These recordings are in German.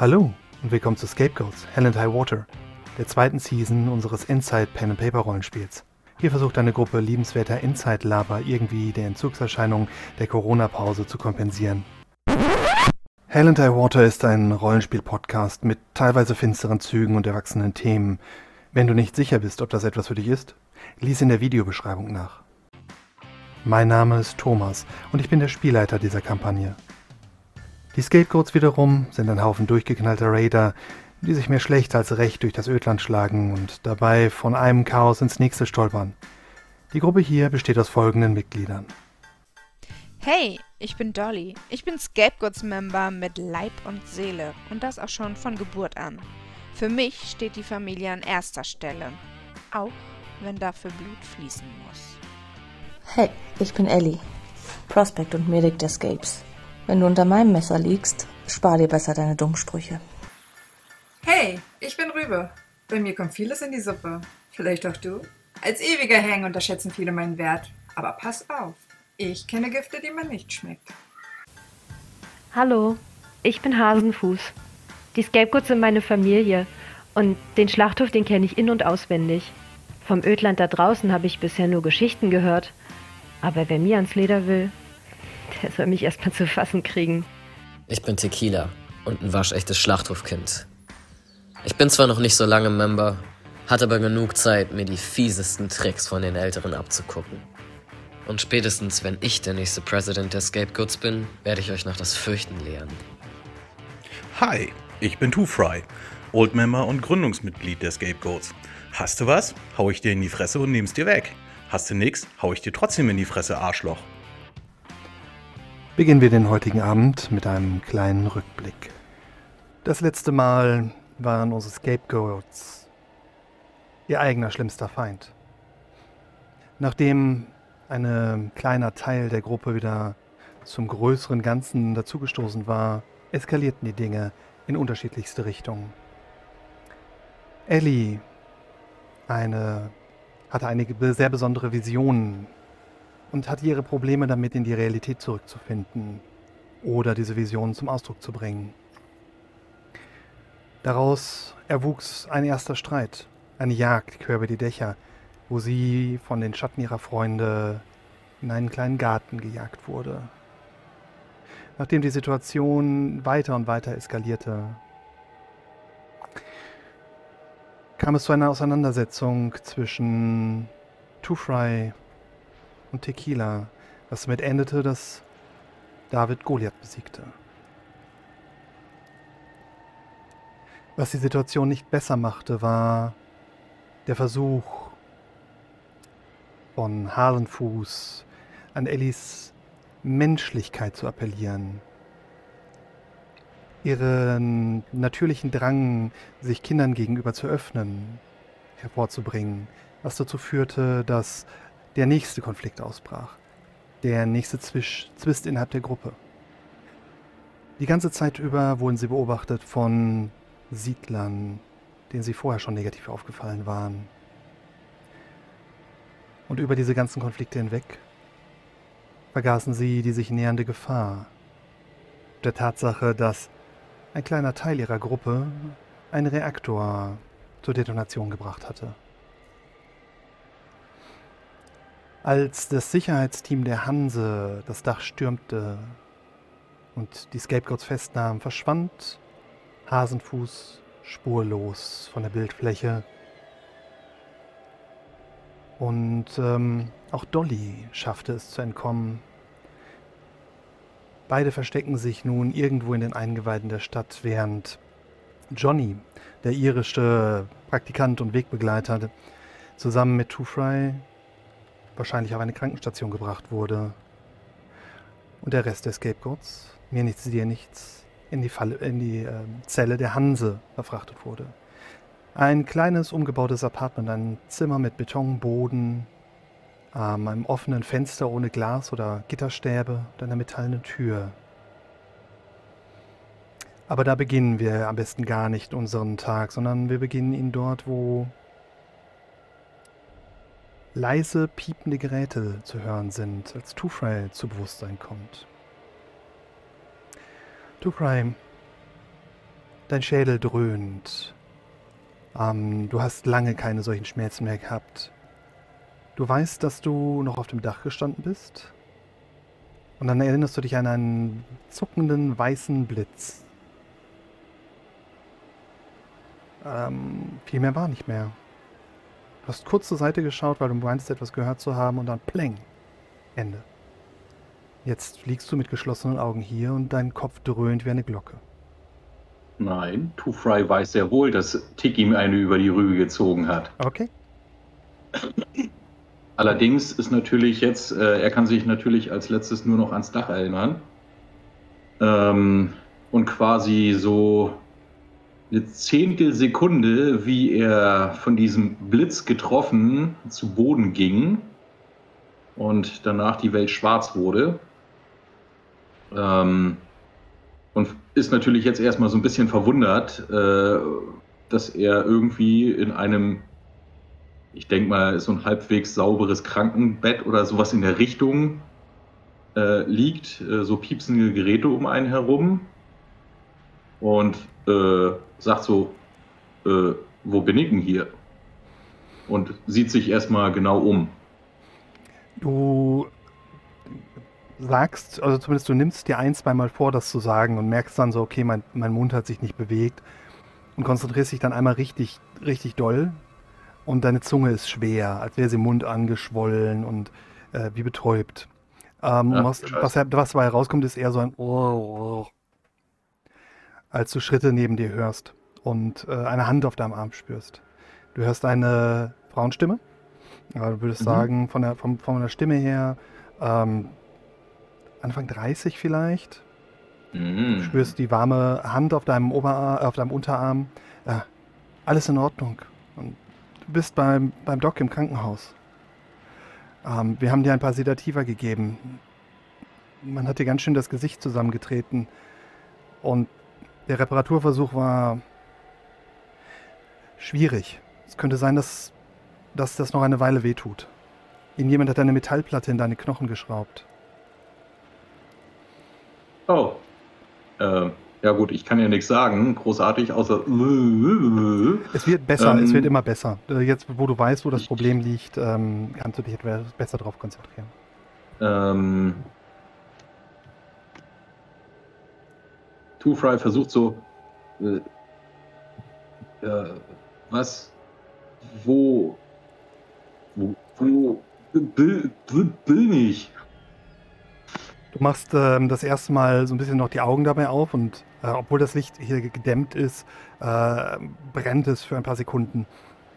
Hallo und willkommen zu Scapegoats, Hell and High Water, der zweiten Season unseres Inside Pen and Paper Rollenspiels. Hier versucht eine Gruppe liebenswerter Inside-Laber irgendwie die Entzugserscheinungen der Corona-Pause zu kompensieren. Hell and High Water ist ein Rollenspiel-Podcast mit teilweise finsteren Zügen und erwachsenen Themen. Wenn du nicht sicher bist, ob das etwas für dich ist, lies in der Videobeschreibung nach. Mein Name ist Thomas und ich bin der Spielleiter dieser Kampagne. Die Scapegoats wiederum sind ein Haufen durchgeknallter Raider, die sich mehr schlecht als recht durch das Ödland schlagen und dabei von einem Chaos ins nächste stolpern. Die Gruppe hier besteht aus folgenden Mitgliedern. Hey, ich bin Dolly. Ich bin Scapegoats-Member mit Leib und Seele und das auch schon von Geburt an. Für mich steht die Familie an erster Stelle, auch wenn dafür Blut fließen muss. Hey, ich bin Ellie. Prospect und Medic der Scapes. Wenn du unter meinem Messer liegst, spar dir besser deine Dummsprüche. Hey, ich bin Rübe. Bei mir kommt vieles in die Suppe. Vielleicht auch du? Als ewiger Hang unterschätzen viele meinen Wert. Aber pass auf, ich kenne Gifte, die man nicht schmeckt. Hallo, ich bin Hasenfuß. Die Scapegoats sind meine Familie und den Schlachthof, den kenne ich in- und auswendig. Vom Ödland da draußen habe ich bisher nur Geschichten gehört. Aber wer mir ans Leder will, der soll mich erstmal zu fassen kriegen. Ich bin Tequila und ein waschechtes Schlachthofkind. Ich bin zwar noch nicht so lange Member, hatte aber genug Zeit, mir die fiesesten Tricks von den Älteren abzugucken. Und spätestens, wenn ich der nächste President der Scapegoats bin, werde ich euch noch das Fürchten lehren. Hi, ich bin Two Fry, Old Member und Gründungsmitglied der Scapegoats. Hast du was? Hau ich dir in die Fresse und nehm's dir weg. Hast du nix? Hau ich dir trotzdem in die Fresse, Arschloch. Beginnen wir den heutigen Abend mit einem kleinen Rückblick. Das letzte Mal waren unsere Scapegoats ihr eigener schlimmster Feind. Nachdem ein kleiner Teil der Gruppe wieder zum größeren Ganzen dazugestoßen war, eskalierten die Dinge in unterschiedlichste Richtungen. Ellie eine, hatte eine sehr besondere Vision und hatte ihre Probleme damit, in die Realität zurückzufinden oder diese Vision zum Ausdruck zu bringen. Daraus erwuchs ein erster Streit, eine Jagd quer über die Dächer, wo sie von den Schatten ihrer Freunde in einen kleinen Garten gejagt wurde. Nachdem die Situation weiter und weiter eskalierte, kam es zu einer Auseinandersetzung zwischen Two Fry und Tequila, was damit endete, dass David Goliath besiegte. Was die Situation nicht besser machte, war der Versuch von Halenfuß an Ellis Menschlichkeit zu appellieren. Ihren natürlichen Drang, sich Kindern gegenüber zu öffnen, hervorzubringen, was dazu führte, dass der nächste Konflikt ausbrach. Der nächste Zwisch Zwist innerhalb der Gruppe. Die ganze Zeit über wurden sie beobachtet von Siedlern, denen sie vorher schon negativ aufgefallen waren. Und über diese ganzen Konflikte hinweg vergaßen sie die sich nähernde Gefahr. Der Tatsache, dass ein kleiner Teil ihrer Gruppe einen Reaktor zur Detonation gebracht hatte. Als das Sicherheitsteam der Hanse das Dach stürmte und die Scapegoats festnahm, verschwand Hasenfuß spurlos von der Bildfläche. Und ähm, auch Dolly schaffte es zu entkommen. Beide verstecken sich nun irgendwo in den Eingeweiden der Stadt, während Johnny, der irische Praktikant und Wegbegleiter, zusammen mit Two Fry wahrscheinlich auf eine Krankenstation gebracht wurde. Und der Rest der Scapegoats, mir nichts, dir nichts, in die, Falle, in die äh, Zelle der Hanse verfrachtet wurde. Ein kleines umgebautes Apartment, ein Zimmer mit Betonboden, ähm, einem offenen Fenster ohne Glas oder Gitterstäbe und einer metallenen Tür. Aber da beginnen wir am besten gar nicht unseren Tag, sondern wir beginnen ihn dort, wo leise piepende Geräte zu hören sind, als Two-Fry zu Bewusstsein kommt. Two-Fry, Dein Schädel dröhnt. Ähm, du hast lange keine solchen Schmerzen mehr gehabt. Du weißt, dass du noch auf dem Dach gestanden bist. Und dann erinnerst du dich an einen zuckenden weißen Blitz. Ähm, viel mehr war nicht mehr. Du hast kurz zur Seite geschaut, weil du meinst, etwas gehört zu haben und dann pleng. Ende. Jetzt liegst du mit geschlossenen Augen hier und dein Kopf dröhnt wie eine Glocke. Nein, Two Fry weiß sehr wohl, dass Tick ihm eine über die Rübe gezogen hat. Okay. Allerdings ist natürlich jetzt, äh, er kann sich natürlich als letztes nur noch ans Dach erinnern. Ähm, und quasi so eine Zehntelsekunde, wie er von diesem Blitz getroffen zu Boden ging und danach die Welt schwarz wurde. Ähm, und ist natürlich jetzt erstmal so ein bisschen verwundert, äh, dass er irgendwie in einem, ich denke mal, so ein halbwegs sauberes Krankenbett oder sowas in der Richtung äh, liegt, äh, so piepsende Geräte um einen herum und äh, sagt so, äh, wo bin ich denn hier? Und sieht sich erstmal genau um. Du sagst, also zumindest du nimmst dir ein, zweimal vor, das zu sagen und merkst dann so, okay, mein, mein Mund hat sich nicht bewegt und konzentrierst dich dann einmal richtig, richtig doll und deine Zunge ist schwer, als wäre sie im Mund angeschwollen und äh, wie betäubt. Ähm, Ja, was, was, was dabei rauskommt, ist eher so ein als du Schritte neben dir hörst und äh, eine Hand auf deinem Arm spürst. Du hörst eine Frauenstimme. Ja, du würdest Mhm. sagen, von der, von, von der Stimme her, ähm, Anfang 30 vielleicht. Du Mhm. spürst die warme Hand auf deinem, Oberarm, auf deinem Unterarm. Ja, alles in Ordnung. Und du bist beim, beim Doc im Krankenhaus. Ähm, wir haben dir ein paar Sedativa gegeben. Man hat dir ganz schön das Gesicht zusammengetreten. Und der Reparaturversuch war schwierig. Es könnte sein, dass, dass das noch eine Weile wehtut. Irgendjemand hat eine Metallplatte in deine Knochen geschraubt. Oh. Äh, ja gut, ich kann ja nichts sagen, großartig, außer... Es wird besser, es Ähm, wird immer besser. Äh, Jetzt, wo du weißt, wo das Problem liegt, ähm, kannst du dich etwas besser darauf konzentrieren. Ähm, Two Fry versucht so, äh, äh, was, wo, wo, wo bin, ich? Du machst ähm, das erste Mal so ein bisschen noch die Augen dabei auf und äh, obwohl das Licht hier gedämmt ist, äh, brennt es für ein paar Sekunden.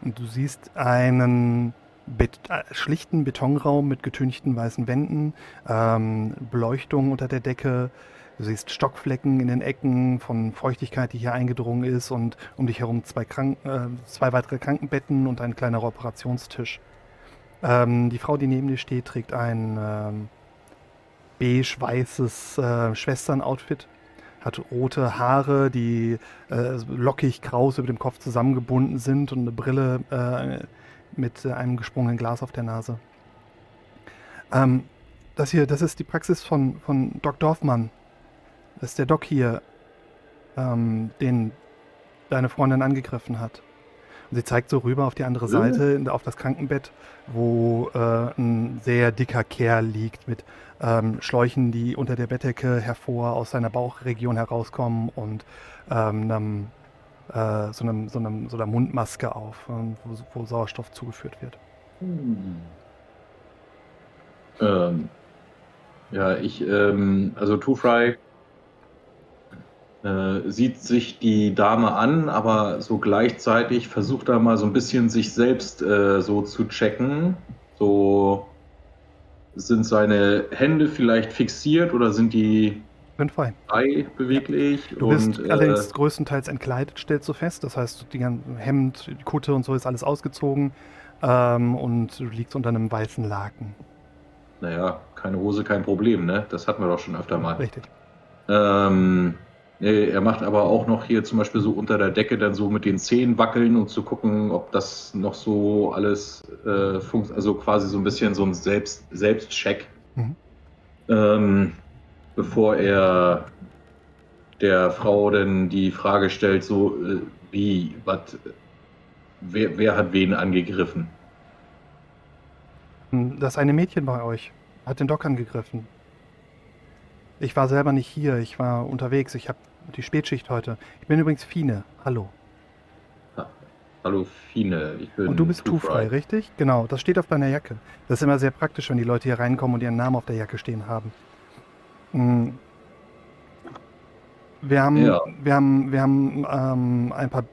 Und du siehst einen Bet äh, schlichten Betonraum mit getünchten weißen Wänden, ähm, Beleuchtung unter der Decke. Du siehst Stockflecken in den Ecken von Feuchtigkeit, die hier eingedrungen ist und um dich herum zwei, Krank äh, zwei weitere Krankenbetten und ein kleiner Operationstisch. Ähm, die Frau, die neben dir steht, trägt ein ähm, beige-weißes äh, Schwestern-Outfit, hat rote Haare, die äh, lockig kraus über dem Kopf zusammengebunden sind und eine Brille äh, mit äh, einem gesprungenen Glas auf der Nase. Ähm, das hier, das ist die Praxis von, von Doc Dorfmann. Das ist der Doc hier, ähm, den deine Freundin angegriffen hat. Und sie zeigt so rüber auf die andere Seite, in- auf das Krankenbett, wo äh, ein sehr dicker Kerl liegt mit ähm, Schläuchen, die unter der Bettdecke hervor aus seiner Bauchregion herauskommen und ähm, einem, äh, so, einem, so, einem, so einer Mundmaske auf, ähm, wo, wo Sauerstoff zugeführt wird. Ähm, ja, ich, ähm, also Two Fry äh, sieht sich die Dame an, aber so gleichzeitig versucht er mal so ein bisschen sich selbst äh, so zu checken. So sind seine Hände vielleicht fixiert oder sind die frei. frei beweglich? Du bist und, allerdings äh, größtenteils entkleidet, stellst du fest. Das heißt, die Hemd, die Kutte und so ist alles ausgezogen ähm, und du liegst unter einem weißen Laken. naja, keine Hose, kein Problem, ne? Das hatten wir doch schon öfter mal. Richtig. Ähm, er macht aber auch noch hier zum Beispiel so unter der Decke dann so mit den Zehen wackeln, um zu gucken, ob das noch so alles äh, funktioniert. Also quasi so ein bisschen so ein Selbst Selbstcheck. Mhm. Ähm, bevor er der Frau denn die Frage stellt, so äh, wie, was, wer, wer hat wen angegriffen? Das eine Mädchen bei euch hat den Doc angegriffen. Ich war selber nicht hier, ich war unterwegs, ich habe die Spätschicht heute. Ich bin übrigens Fine, hallo. Hallo Fine, ich bin Und du bist Two Two-Frei, richtig? Genau, das steht auf deiner Jacke. Das ist immer sehr praktisch, wenn die Leute hier reinkommen und ihren Namen auf der Jacke stehen haben. Mm. Wir haben, Ja. wir haben, wir haben ähm, ein, paar,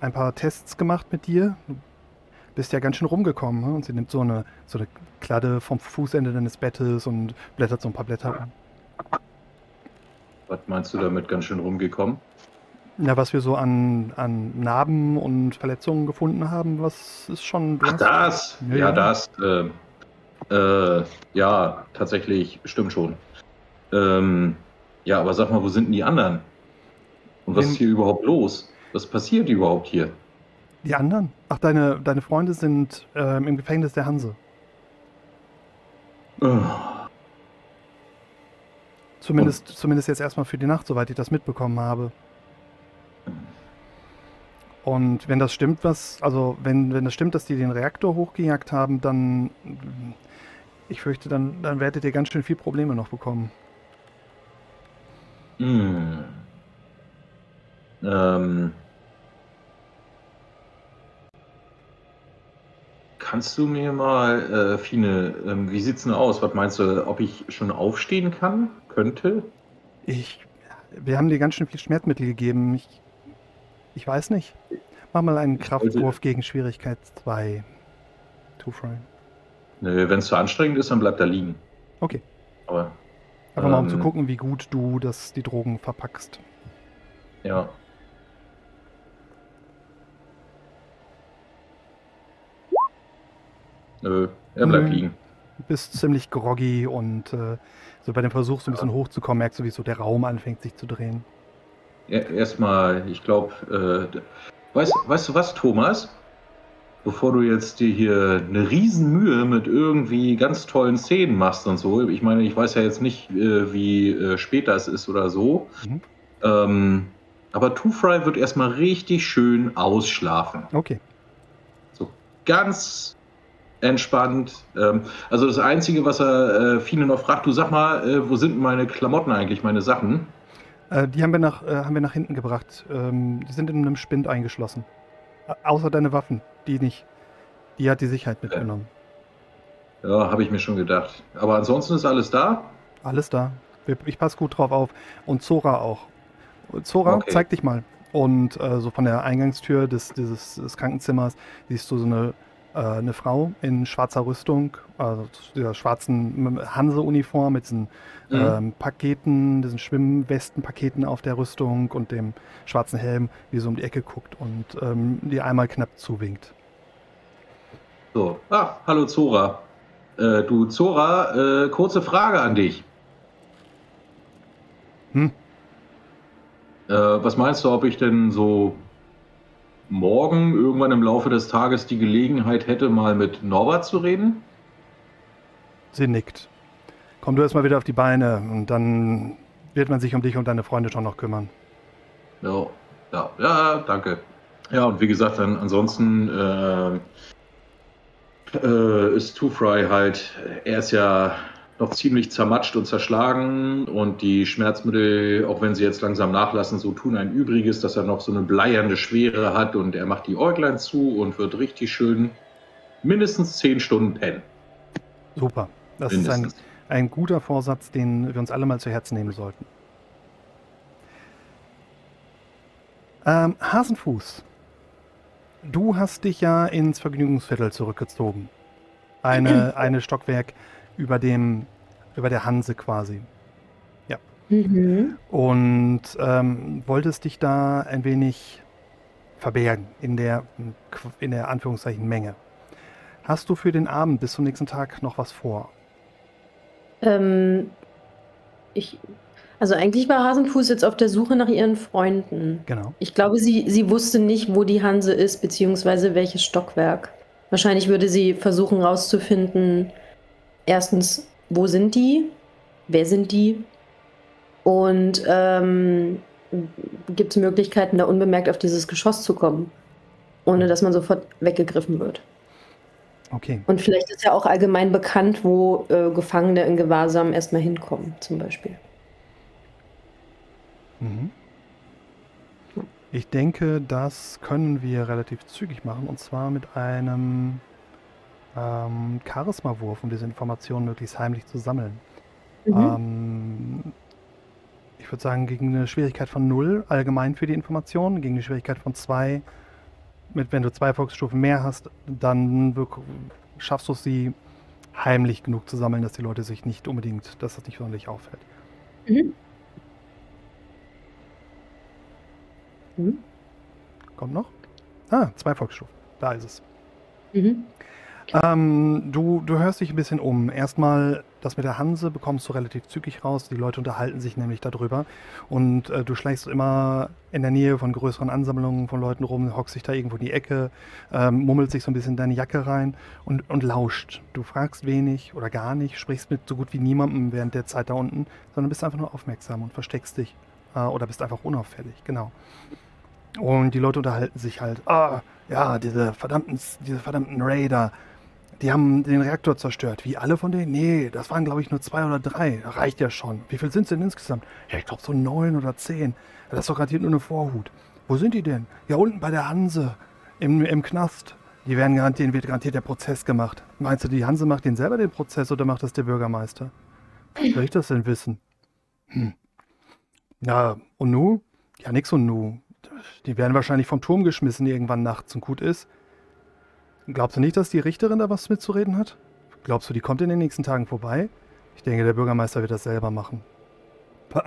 ein paar Tests gemacht mit dir. Du bist ja ganz schön rumgekommen. Ne? Und sie nimmt so eine, so eine Kladde vom Fußende deines Bettes und blättert so ein paar Blätter um. Was meinst du damit ganz schön rumgekommen? Ja, was wir so an, an Narben und Verletzungen gefunden haben, was ist schon. Ach, das? Ja, Ja, das. Äh, äh, ja, tatsächlich, stimmt schon. Ähm, ja, aber sag mal, wo sind denn die anderen? Und was Wen- ist hier überhaupt los? Was passiert überhaupt hier? Die anderen? Ach, deine, deine Freunde sind ähm, im Gefängnis der Hanse. Äh, Zumindest, zumindest jetzt erstmal für die Nacht, soweit ich das mitbekommen habe. Und wenn das stimmt, was, also wenn, wenn das stimmt, dass die den Reaktor hochgejagt haben, dann, ich fürchte, dann, dann werdet ihr ganz schön viel Probleme noch bekommen. Hm. Ähm. Kannst du mir mal, äh, Fine, ähm, wie sieht's denn aus? Was meinst du, ob ich schon aufstehen kann? Könnte? Ich, wir haben dir ganz schön viel Schmerzmittel gegeben. Ich, ich weiß nicht. Mach mal einen Kraftwurf gegen Schwierigkeit 2. Two Fry. Nö, wenn es zu anstrengend ist, dann bleibt er liegen. Okay. Aber, Einfach mal um zu Ähm. gucken, wie gut du das, die Drogen verpackst. ja. Nö, er bleibt Nö. liegen. Du bist ziemlich groggy und äh, so bei dem Versuch, so ein bisschen hochzukommen, merkst du, wie so der Raum anfängt sich zu drehen. Er- Erstmal, ich glaube, äh, weißt, weißt du was, Thomas? Bevor du jetzt dir hier eine Riesenmühe mit irgendwie ganz tollen Szenen machst und so, ich meine, ich weiß ja jetzt nicht, äh, wie äh, spät das ist oder so, Mhm. ähm, aber Two Fry wird erstmal richtig schön ausschlafen. Okay. So ganz entspannt. Ähm, also das Einzige, was er äh, Fine noch fragt, du sag mal, äh, wo sind meine Klamotten eigentlich, meine Sachen? Äh, die haben wir, nach, äh, haben wir nach hinten gebracht. Ähm, die sind in einem Spind eingeschlossen. Außer deine Waffen. Die nicht. Die hat die Sicherheit mitgenommen. Ja, habe ich mir schon gedacht. Aber ansonsten ist alles da. Alles da. Ich passe gut drauf auf. Und Zora auch. Zora, Okay. zeig dich mal. Und äh, so von der Eingangstür des, dieses, des Krankenzimmers siehst du so eine, äh, eine Frau in schwarzer Rüstung, also dieser schwarzen Hanse-Uniform mit diesen Mhm. ähm, Paketen, diesen Schwimmwestenpaketen auf der Rüstung und dem schwarzen Helm, wie so um die Ecke guckt und ähm, dir einmal knapp zuwinkt. So. Ah, hallo Zora. Äh, du Zora, äh, kurze Frage an dich. Hm? Äh, was meinst du, ob ich denn so morgen irgendwann im Laufe des Tages die Gelegenheit hätte, mal mit Norbert zu reden? Sie nickt. Komm du erstmal wieder auf die Beine und dann wird man sich um dich und deine Freunde schon noch kümmern. Ja, ja, ja, danke. Ja, und wie gesagt, dann ansonsten äh, äh, ist Two Fry halt, er ist ja noch ziemlich zermatscht und zerschlagen und die Schmerzmittel, auch wenn sie jetzt langsam nachlassen, so tun ein Übriges, dass er noch so eine bleiernde Schwere hat und er macht die Äuglein zu und wird richtig schön mindestens zehn Stunden pennen. Super. Das ist ein, Mindestens. ein guter Vorsatz, den wir uns alle mal zu Herzen nehmen sollten. Ähm, Hasenfuß, du hast dich ja ins Vergnügungsviertel zurückgezogen. Eine, eine Stockwerk über dem, über der Hanse quasi. Mhm. Und ähm, wolltest dich da ein wenig verbergen in der, in der Anführungszeichen Menge. Hast du für den Abend bis zum nächsten Tag noch was vor? Ähm, ich, also eigentlich war Hasenfuß jetzt auf der Suche nach ihren Freunden. Genau. Ich glaube, sie, sie wusste nicht, wo die Hanse ist, beziehungsweise welches Stockwerk. Wahrscheinlich würde sie versuchen herauszufinden, erstens, wo sind die? Wer sind die? Und ähm, gibt es Möglichkeiten, da unbemerkt auf dieses Geschoss zu kommen, ohne dass man sofort weggegriffen wird. Okay. Und vielleicht ist ja auch allgemein bekannt, wo äh, Gefangene in Gewahrsam erstmal hinkommen, zum Beispiel. Mhm. Ich denke, das können wir relativ zügig machen und zwar mit einem ähm, Charisma-Wurf, um diese Informationen möglichst heimlich zu sammeln. Mhm. Ähm, ich würde sagen, gegen eine Schwierigkeit von 0 allgemein für die Informationen, gegen eine Schwierigkeit von 2, mit, wenn du zwei Volksstufen mehr hast, dann schaffst du es, sie heimlich genug zu sammeln, dass die Leute sich nicht unbedingt, dass das nicht sonderlich auffällt. Mhm. Mhm. Kommt noch? Ah, zwei Volksstufen. Da ist es. Mhm. Ähm, du, du hörst dich ein bisschen um. Erstmal, das mit der Hanse bekommst du relativ zügig raus. Die Leute unterhalten sich nämlich darüber. Und äh, du schleichst immer in der Nähe von größeren Ansammlungen von Leuten rum, hockst dich da irgendwo in die Ecke, ähm, mummelt sich so ein bisschen in deine Jacke rein und, und lauscht. Du fragst wenig oder gar nicht, sprichst mit so gut wie niemandem während der Zeit da unten, sondern bist einfach nur aufmerksam und versteckst dich. Äh, oder bist einfach unauffällig, genau. Und die Leute unterhalten sich halt, ah, ja, diese verdammten, diese verdammten Raider, die haben den Reaktor zerstört. Wie alle von denen? Nee, das waren glaube ich nur zwei oder drei. Reicht ja schon. Wie viel sind es denn insgesamt? Ja, ich glaube so neun oder zehn. Das ist doch garantiert nur eine Vorhut. Wo sind die denn? Ja, unten bei der Hanse. Im, im Knast. Die werden garantiert, wird garantiert der Prozess gemacht. Meinst du, die Hanse macht den selber den Prozess oder macht das der Bürgermeister? Wie soll ich das denn wissen? Hm. Ja, und nu? Ja, nix und nu. Die werden wahrscheinlich vom Turm geschmissen irgendwann nachts und gut ist. Glaubst du nicht, dass die Richterin da was mitzureden hat? Glaubst du, die kommt in den nächsten Tagen vorbei? Ich denke, der Bürgermeister wird das selber machen. Pah,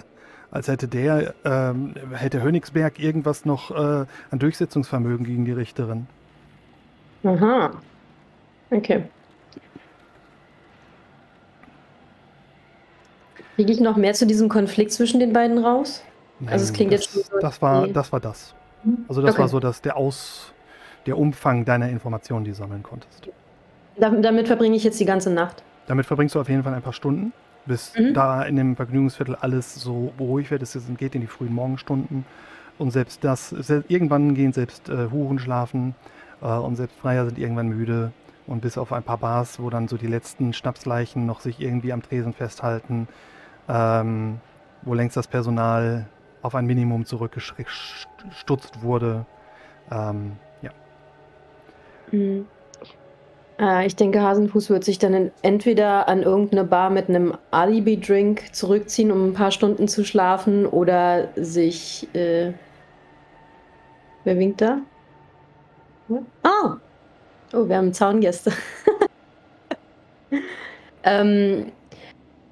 als hätte der, ähm, hätte Hönigsberg irgendwas noch äh, an Durchsetzungsvermögen gegen die Richterin. Aha. Okay. Kriege ich noch mehr zu diesem Konflikt zwischen den beiden raus? Also es klingt das, jetzt schon so, Das war, das war das. Also das Okay. war so, dass der Aus, der Umfang deiner Informationen, die du sammeln konntest. Dam- Damit verbringe ich jetzt die ganze Nacht. Damit verbringst du auf jeden Fall ein paar Stunden, bis Mhm. da in dem Vergnügungsviertel alles so ruhig wird. Es geht in die frühen Morgenstunden. Und selbst das, irgendwann gehen selbst äh, Huren schlafen äh, und selbst Freier sind irgendwann müde. Und bis auf ein paar Bars, wo dann so die letzten Schnapsleichen noch sich irgendwie am Tresen festhalten, ähm, wo längst das Personal auf ein Minimum zurückgestutzt wurde. Ähm. Mhm. Äh, ich denke, Hasenfuß wird sich dann in, entweder an irgendeine Bar mit einem Alibi-Drink zurückziehen, um ein paar Stunden zu schlafen, oder sich. Äh, wer winkt da? Ah! Oh, wir haben Zaungäste. ähm,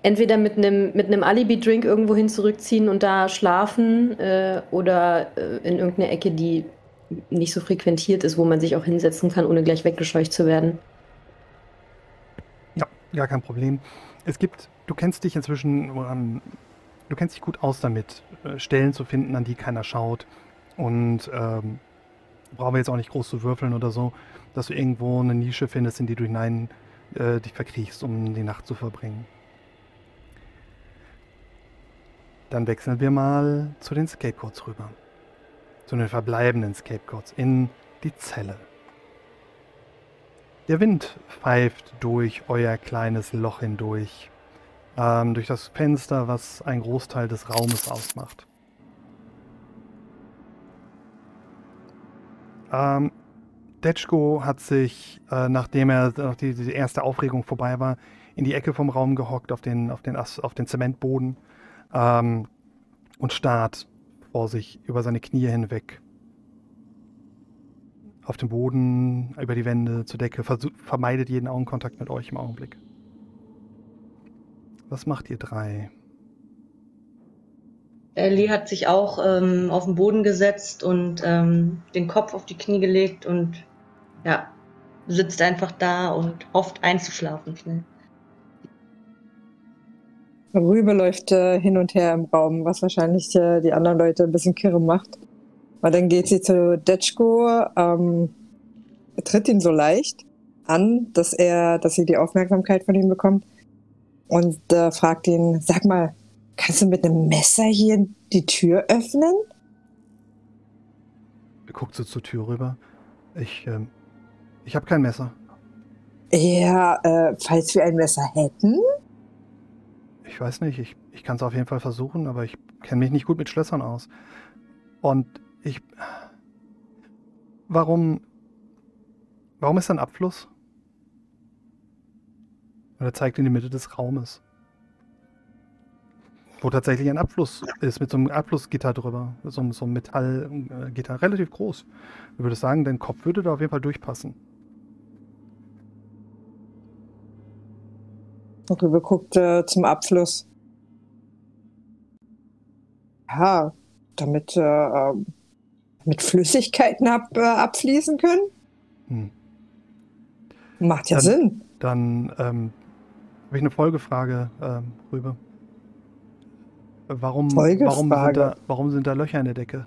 entweder mit einem mit Alibi-Drink irgendwo hin zurückziehen und da schlafen, äh, oder äh, in irgendeine Ecke, die nicht so frequentiert ist, wo man sich auch hinsetzen kann, ohne gleich weggescheucht zu werden. Ja, gar kein Problem. Es gibt, du kennst dich inzwischen, ähm, du kennst dich gut aus damit, äh, Stellen zu finden, an die keiner schaut. Und ähm, brauchen wir jetzt auch nicht groß zu würfeln oder so, dass du irgendwo eine Nische findest, in die du hinein äh, dich verkriechst, um die Nacht zu verbringen. Dann wechseln wir mal zu den Scapegoats rüber. Zu den verbleibenden Scapegoats in die Zelle. Der Wind pfeift durch euer kleines Loch hindurch, ähm, durch das Fenster, was einen Großteil des Raumes ausmacht. Ähm, Detschko hat sich, äh, nachdem er nach die, die erste Aufregung vorbei war, in die Ecke vom Raum gehockt, auf den, auf den, auf den Zementboden ähm, und starrt vor sich über seine Knie hinweg auf dem Boden, über die Wände, zur Decke, versuch, vermeidet jeden Augenkontakt mit euch im Augenblick. Was macht ihr drei? Ellie hat sich auch ähm, auf den Boden gesetzt und ähm, den Kopf auf die Knie gelegt und ja, sitzt einfach da und hofft einzuschlafen schnell. Rübe läuft äh, hin und her im Raum, was wahrscheinlich äh, die anderen Leute ein bisschen kirre macht. Weil dann geht sie zu Detschko, ähm, tritt ihn so leicht an, dass er, dass sie die Aufmerksamkeit von ihm bekommt und äh, fragt ihn, sag mal, kannst du mit einem Messer hier die Tür öffnen? Er guckt so zur Tür rüber. Ich, ähm, ich habe kein Messer. Ja, äh, falls wir ein Messer hätten. Ich weiß nicht, ich, ich kann es auf jeden Fall versuchen, aber ich kenne mich nicht gut mit Schlössern aus. Und ich. Warum. Warum ist da ein Abfluss? Und er zeigt in die Mitte des Raumes. Wo tatsächlich ein Abfluss ist, mit so einem Abflussgitter drüber. So, so einem Metallgitter. Relativ groß. Ich würde sagen, dein Kopf würde da auf jeden Fall durchpassen. Rübe guckt äh, zum Abfluss. Ja, damit, äh, ähm, mit Flüssigkeiten ab, äh, abfließen können? Hm. Macht ja Dann- Sinn. Dann ähm, habe ich eine Folgefrage, ähm, Rübe. Warum, warum, sind da, warum sind da Löcher in der Decke?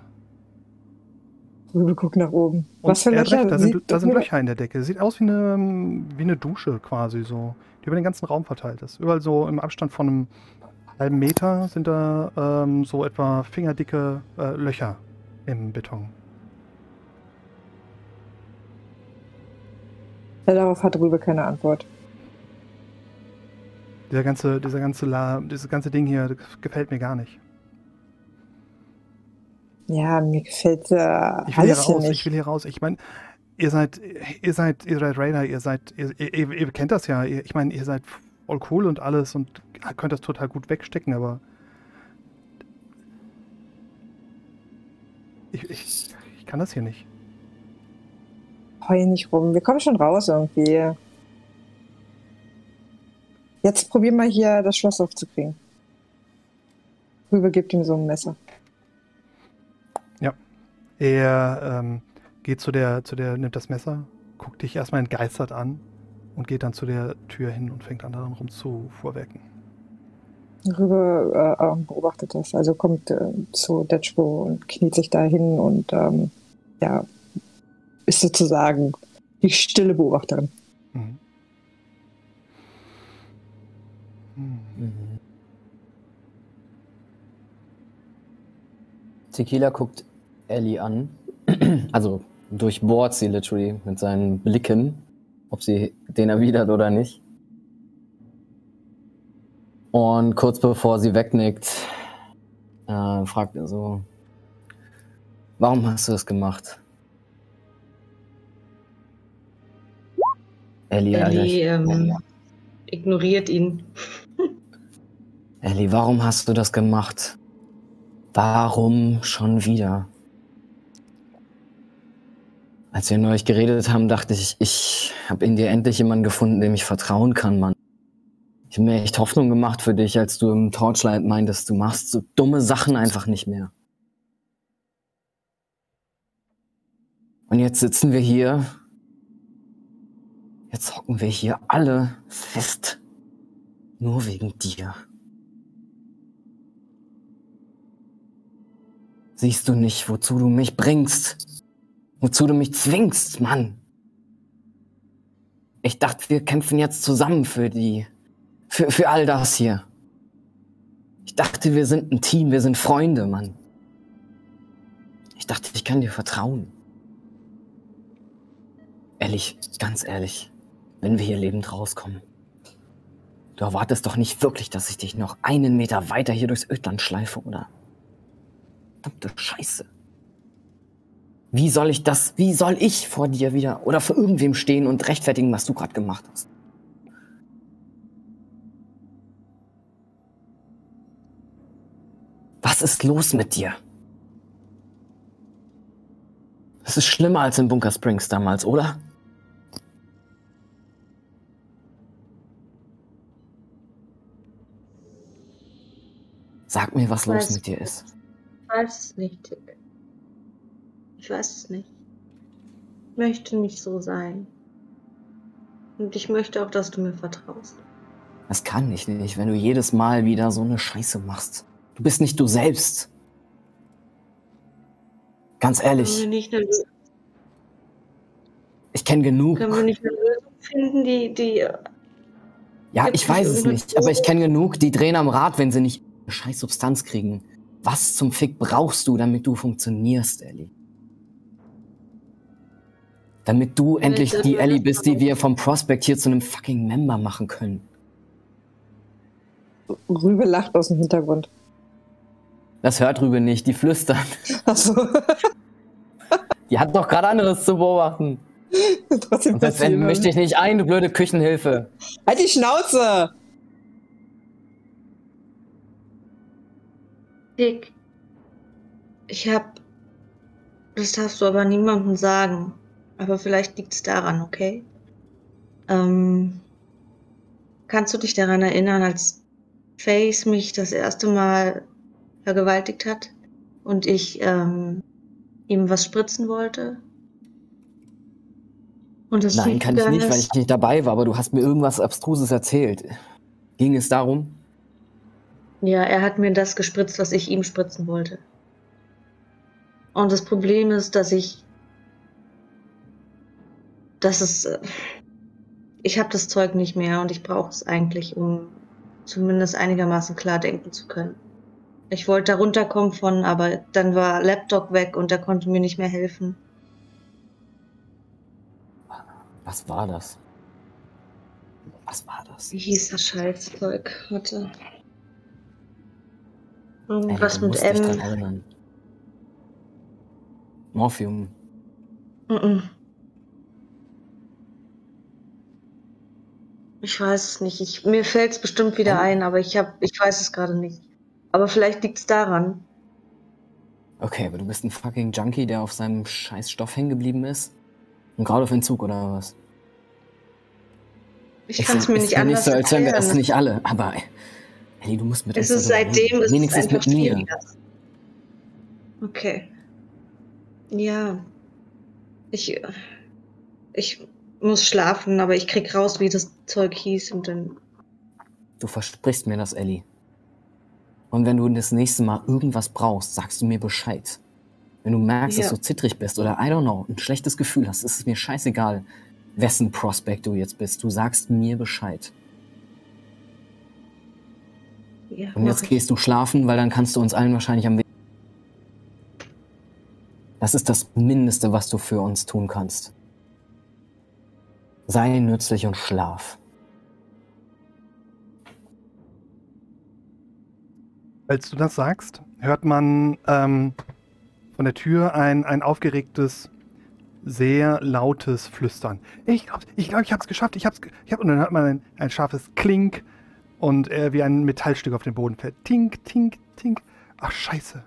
Rübe guckt nach oben. Und Was für er Löcher? recht, da sind, da sind Löcher in der Decke. Sieht aus wie eine, wie eine Dusche quasi so, über den ganzen Raum verteilt ist. Überall so im Abstand von einem halben Meter sind da ähm, so etwa fingerdicke äh, Löcher im Beton. Ja, darauf hat Rübe keine Antwort. Dieser ganze, dieser ganze, La dieses ganze Ding hier gefällt mir gar nicht. Ja, mir gefällt äh, Ich will hier alles hier raus, ich nicht. will hier raus. Ich meine, ihr seid, ihr seid, ihr seid Raider, ihr seid, ihr, ihr, ihr kennt das ja. Ich meine, ihr seid voll cool und alles und könnt das total gut wegstecken, aber ich, ich, ich kann das hier nicht. Heul nicht rum. Wir kommen schon raus irgendwie. Jetzt probier mal hier das Schloss aufzukriegen. Rübe gibt ihm so ein Messer. Er ähm, geht zu der, zu der, nimmt das Messer, guckt dich erstmal entgeistert an und geht dann zu der Tür hin und fängt an daran rum zu fuhrwerken. Rübe äh, äh, beobachtet das. Also kommt äh, zu Detschko und kniet sich da hin und ähm, ja, ist sozusagen die stille Beobachterin. Mhm. Mhm. Mhm. Tequila guckt Ellie an. Also durchbohrt sie literally mit seinen Blicken, ob sie den erwidert oder nicht. Und kurz bevor sie wegnickt, äh, fragt er so, warum hast du das gemacht? Ellie, Ellie ähm, ignoriert ihn. Ellie, warum hast du das gemacht? Warum schon wieder? Als wir neulich geredet haben, dachte ich, ich habe in dir endlich jemanden gefunden, dem ich vertrauen kann, Mann. Ich habe mir echt Hoffnung gemacht für dich, als du im Torchlight meintest, du machst so dumme Sachen einfach nicht mehr. Und jetzt sitzen wir hier. Jetzt hocken wir hier alle fest. Nur wegen dir. Siehst du nicht, wozu du mich bringst? Wozu du mich zwingst, Mann? Ich dachte, wir kämpfen jetzt zusammen für die, für, für all das hier. Ich dachte, wir sind ein Team, wir sind Freunde, Mann. Ich dachte, ich kann dir vertrauen. Ehrlich, ganz ehrlich, wenn wir hier lebend rauskommen. Du erwartest doch nicht wirklich, dass ich dich noch einen Meter weiter hier durchs Ödland schleife, oder? Verdammte Scheiße. Wie soll ich das, wie soll ich vor dir wieder oder vor irgendwem stehen und rechtfertigen, was du gerade gemacht hast? Was ist los mit dir? Das ist schlimmer als in Bunker Springs damals, oder? Sag mir, was los mit dir ist. Ich weiß es nicht. Ich weiß es nicht. Ich möchte nicht so sein. Und ich möchte auch, dass du mir vertraust. Das kann ich nicht, wenn du jedes Mal wieder so eine Scheiße machst. Du bist nicht du selbst. Ganz ehrlich, nicht eine, Lö- ich kenne genug. können wir nicht eine Lösung finden, die, die. Ja, Gibt's ich weiß es nicht, aber ich kenne genug, die drehen am Rad, wenn sie nicht eine scheiß Substanz kriegen. Was zum Fick brauchst du, damit du funktionierst, Ellie? Damit du endlich Bitte, die Ellie bist die wir vom Prospect hier zu einem fucking Member machen können. Rübe lacht aus dem Hintergrund. Das hört Rübe nicht, die flüstern. Achso, Die hat doch gerade anderes zu beobachten. trotzdem Und deswegen passieren. misch dich nicht ein, du blöde Küchenhilfe. Halt die Schnauze! Dick, ich hab. Das darfst du aber niemandem sagen. Aber vielleicht liegt's daran, okay? Ähm, kannst du dich daran erinnern, als Face mich das erste Mal vergewaltigt hat und ich ähm, ihm was spritzen wollte? Und das Nein, kann ich nicht, weil ich nicht dabei war, aber du hast mir irgendwas Abstruses erzählt. Ging es darum? Ja, er hat mir das gespritzt, was ich ihm spritzen wollte. Und das Problem ist, dass ich. Das ist. äh, Ich habe das Zeug nicht mehr und ich brauche es eigentlich, um zumindest einigermaßen klar denken zu können. Ich wollte da runterkommen von, aber dann war Laptop weg und er konnte mir nicht mehr helfen. Was war das? Was war das? Wie hieß das Scheißzeug? Warte. Irgendwas mit M. Morphium. Mhm. Ich weiß es nicht. Ich, mir fällt es bestimmt wieder ein, aber ich, hab, ich weiß es gerade nicht. Aber vielleicht liegt es daran. Okay, aber du bist ein fucking Junkie, der auf seinem scheiß Stoff hängen geblieben ist? Und gerade auf Entzug oder was? Ich kann es mir nicht anders so, als wären wir es nicht alle, aber Ellie, du musst mit es uns ist seitdem, es ist Wenigstens mit mir. Okay. Ja. Ich, ich muss schlafen, aber ich krieg raus, wie das Zeug hieß und dann. Du versprichst mir das, Ellie. Und wenn du das nächste Mal irgendwas brauchst, sagst du mir Bescheid. Wenn du merkst, Ja. dass du zittrig bist oder I don't know, ein schlechtes Gefühl hast, ist es mir scheißegal, wessen Prospect du jetzt bist. Du sagst mir Bescheid. Ja, Und jetzt gehst du schlafen, weil dann kannst du uns allen wahrscheinlich am Weg. Das ist das Mindeste, was du für uns tun kannst. Sei nützlich und schlaf. Als du das sagst, hört man ähm, von der Tür ein, ein aufgeregtes, sehr lautes Flüstern. Ich glaube, ich, glaub, ich habe es geschafft. Ich hab's, ich hab, und dann hört man ein, ein scharfes Klink und äh, wie ein Metallstück auf den Boden fällt. Tink, tink, tink. Ach, scheiße.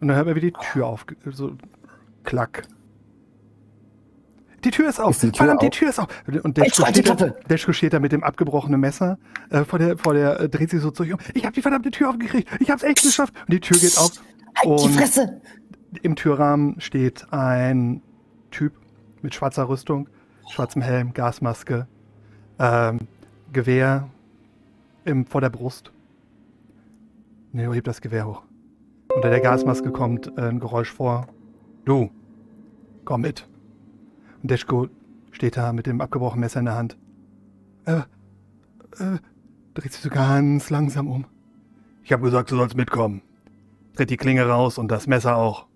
Und dann hört man, wie die Tür auf, so klack. Die Tür ist auf. Ist die Tür Verdammt, die auf? Tür ist auf. Und Deschko die steht, da. Deschko steht da mit dem abgebrochenen Messer äh, vor der, vor der äh, dreht sich so zu sich um. Ich habe die verdammte Tür aufgekriegt. Ich habe es echt geschafft. Und die Tür geht auf. Halt die Fresse! im Türrahmen steht ein Typ mit schwarzer Rüstung, schwarzem Helm, Gasmaske, ähm, Gewehr im, vor der Brust. Neo hebt das Gewehr hoch. Unter der Gasmaske kommt äh, ein Geräusch vor. Du, komm mit. Und Deschko steht da mit dem abgebrochenen Messer in der Hand. Äh, äh, dreht sich so ganz langsam um. Ich habe gesagt, du sollst mitkommen. Tritt die Klinge raus und das Messer auch.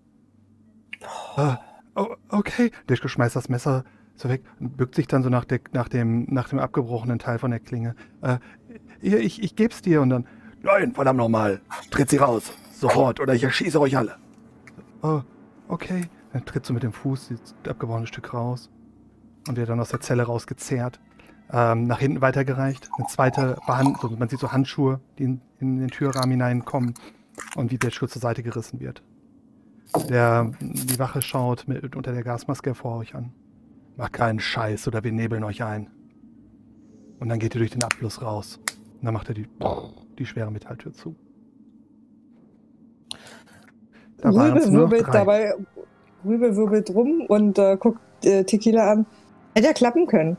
Äh, oh, okay. Deschko schmeißt das Messer so weg und bückt sich dann so nach, der, nach, dem, nach dem abgebrochenen Teil von der Klinge. Äh, ich, ich geb's dir und dann. Nein, verdammt nochmal. Tritt sie raus. Sofort oder ich erschieße euch alle. Oh, okay. Dann tritt so mit dem Fuß das abgebrochene Stück raus und wird dann aus der Zelle rausgezerrt. Ähm, nach hinten weitergereicht. Eine zweite Hand, so, man sieht so Handschuhe, die in, in den Türrahmen hineinkommen und wie der Schuh zur Seite gerissen wird. Der, die Wache schaut mit, unter der Gasmaske vor euch an. Macht keinen Scheiß oder wir nebeln euch ein. Und dann geht ihr durch den Abfluss raus. Und dann macht er die, die schwere Metalltür zu. Da waren's Rübe nur noch wirbelt dabei, Rübe wirbelt rum und äh, guckt äh, Tequila an. Hätte ja klappen können.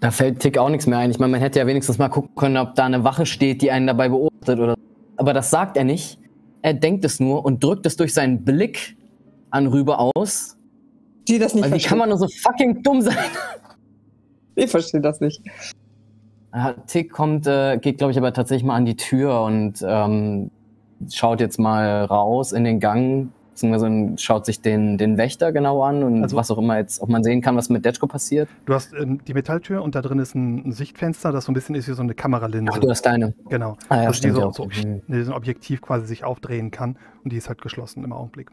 Da fällt Tick auch nichts mehr ein. Ich meine, man hätte ja wenigstens mal gucken können, ob da eine Wache steht, die einen dabei beobachtet oder. Aber das sagt er nicht. Er denkt es nur und drückt es durch seinen Blick an Rübe aus. Die das nicht Weil wie verstehen. kann man nur so fucking dumm sein? Ich verstehe das nicht. Tick kommt, äh, geht, glaube ich, aber tatsächlich mal an die Tür und ähm, schaut jetzt mal raus in den Gang, beziehungsweise schaut sich den, den Wächter genau an und Also- was auch immer jetzt, ob man sehen kann, was mit Detschko passiert. Du hast ähm, die Metalltür und da drin ist ein, ein Sichtfenster, das so ein bisschen ist wie so eine Kameralinse. Ach, du hast deine. Genau. Ah ja, Wo die so, so. Mhm. ein Objektiv quasi sich aufdrehen kann und die ist halt geschlossen im Augenblick.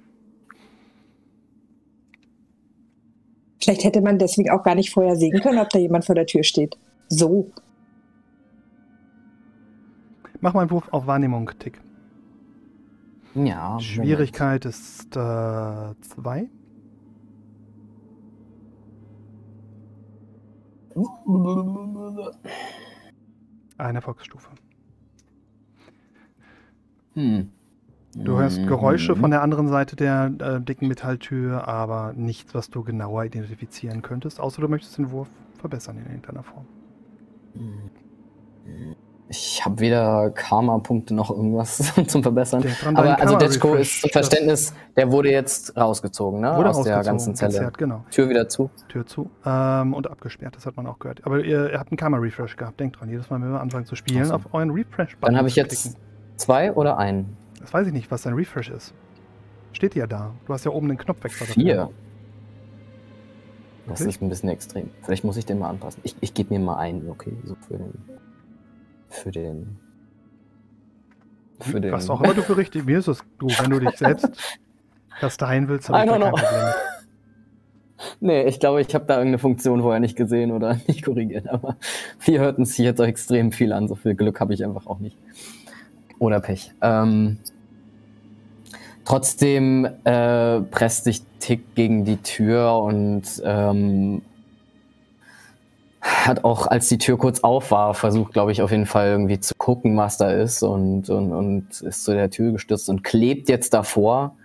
Vielleicht hätte man deswegen auch gar nicht vorher sehen können, ob da jemand vor der Tür steht. So. Mach mal einen Wurf auf Wahrnehmung, Tick. Ja. Schwierigkeit ist äh, zwei. Moment. Eine Erfolgsstufe. Hm. Du hörst Geräusche von der anderen Seite der äh, dicken Metalltür, aber nichts, was du genauer identifizieren könntest, außer du möchtest den Wurf verbessern in irgendeiner Form. Ich habe weder Karma-Punkte noch irgendwas zum Verbessern. Aber also Detschko ist zum Verständnis, der wurde jetzt rausgezogen, ne? Wurde Aus der ganzen Zelle. gezerrt, genau. Tür wieder zu. Tür zu ähm, und abgesperrt, das hat man auch gehört. Aber ihr, ihr habt einen Karma-Refresh gehabt, denkt dran, jedes Mal, wenn wir anfangen zu spielen, Ach so. auf euren refresh Dann habe ich jetzt klicken. zwei oder einen? Das weiß ich nicht, was dein Refresh ist. Steht ja da. Du hast ja oben den Knopf dafür. Vier. Das Wirklich? ist ein bisschen extrem. Vielleicht muss ich den mal anpassen. Ich, ich gebe mir mal einen, okay, so für den. Für den. Für den. Was auch immer du für richtig. Mir ist es du, wenn du dich selbst kasteien willst, habe ich da kein know. Problem. Nee, ich glaube, ich habe da irgendeine Funktion vorher nicht gesehen oder nicht korrigiert. Aber wir hörten sich jetzt auch extrem viel an. So viel Glück habe ich einfach auch nicht. Oder Pech. Ähm, trotzdem äh, presst sich Tick gegen die Tür und ähm, hat auch, als die Tür kurz auf war, versucht, glaube ich, auf jeden Fall irgendwie zu gucken, was da ist und, und, und ist zu der Tür gestürzt und klebt jetzt davor.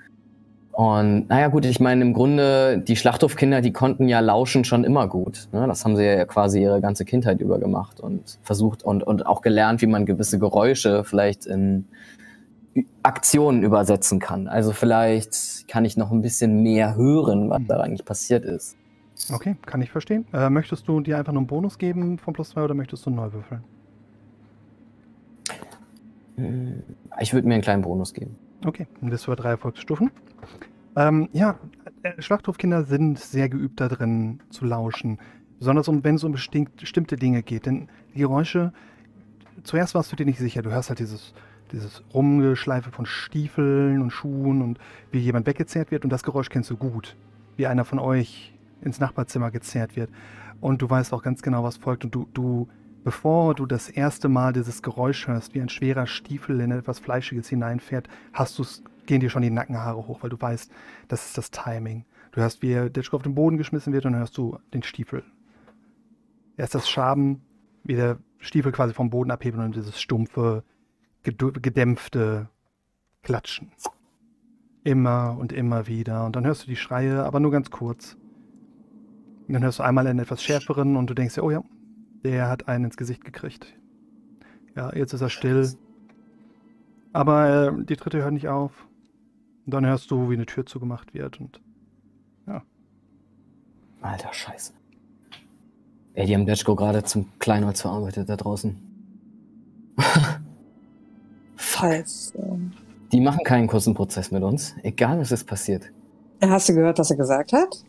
Und naja gut, ich meine, im Grunde, die Schlachthofkinder, die konnten ja lauschen schon immer gut. Ne? Das haben sie ja quasi ihre ganze Kindheit über gemacht und versucht und, und auch gelernt, wie man gewisse Geräusche vielleicht in Aktionen übersetzen kann. Also vielleicht kann ich noch ein bisschen mehr hören, was da eigentlich passiert ist. Okay, kann ich verstehen. Äh, möchtest du dir einfach nur einen Bonus geben von plus zwei oder möchtest du neu würfeln? Hm, Ich würde mir einen kleinen Bonus geben. Okay, und das für drei Erfolgsstufen. Ähm, ja, äh, Schlachthofkinder sind sehr geübt da drin zu lauschen. Besonders um, wenn es um bestimmt, bestimmte Dinge geht. Denn die Geräusche, zuerst warst du dir nicht sicher. Du hörst halt dieses, dieses Rumgeschleife von Stiefeln und Schuhen und wie jemand weggezerrt wird. Und das Geräusch kennst du gut. Wie einer von euch ins Nachbarzimmer gezerrt wird. Und du weißt auch ganz genau, was folgt. Und du, du, bevor du das erste Mal dieses Geräusch hörst, wie ein schwerer Stiefel in etwas Fleischiges hineinfährt, hast du's, gehen dir schon die Nackenhaare hoch, weil du weißt, das ist das Timing. Du hörst, wie Ditschko auf den Boden geschmissen wird und dann hörst du den Stiefel. Erst das Schaben, wie der Stiefel quasi vom Boden abhebt und dieses stumpfe, gedämpfte Klatschen. Immer und immer wieder. Und dann hörst du die Schreie, aber nur ganz kurz. Und dann hörst du einmal einen etwas schärferen und du denkst dir, oh ja, der hat einen ins Gesicht gekriegt. Ja, jetzt ist er still. Aber äh, die dritte hört nicht auf. Und dann hörst du, wie eine Tür zugemacht wird und Alter Scheiße. Ey, die haben Detschko gerade zum Kleinholz verarbeitet da draußen. Falls. Die machen keinen kurzen Prozess mit uns, egal was ist passiert. Hast du gehört, was er gesagt hat?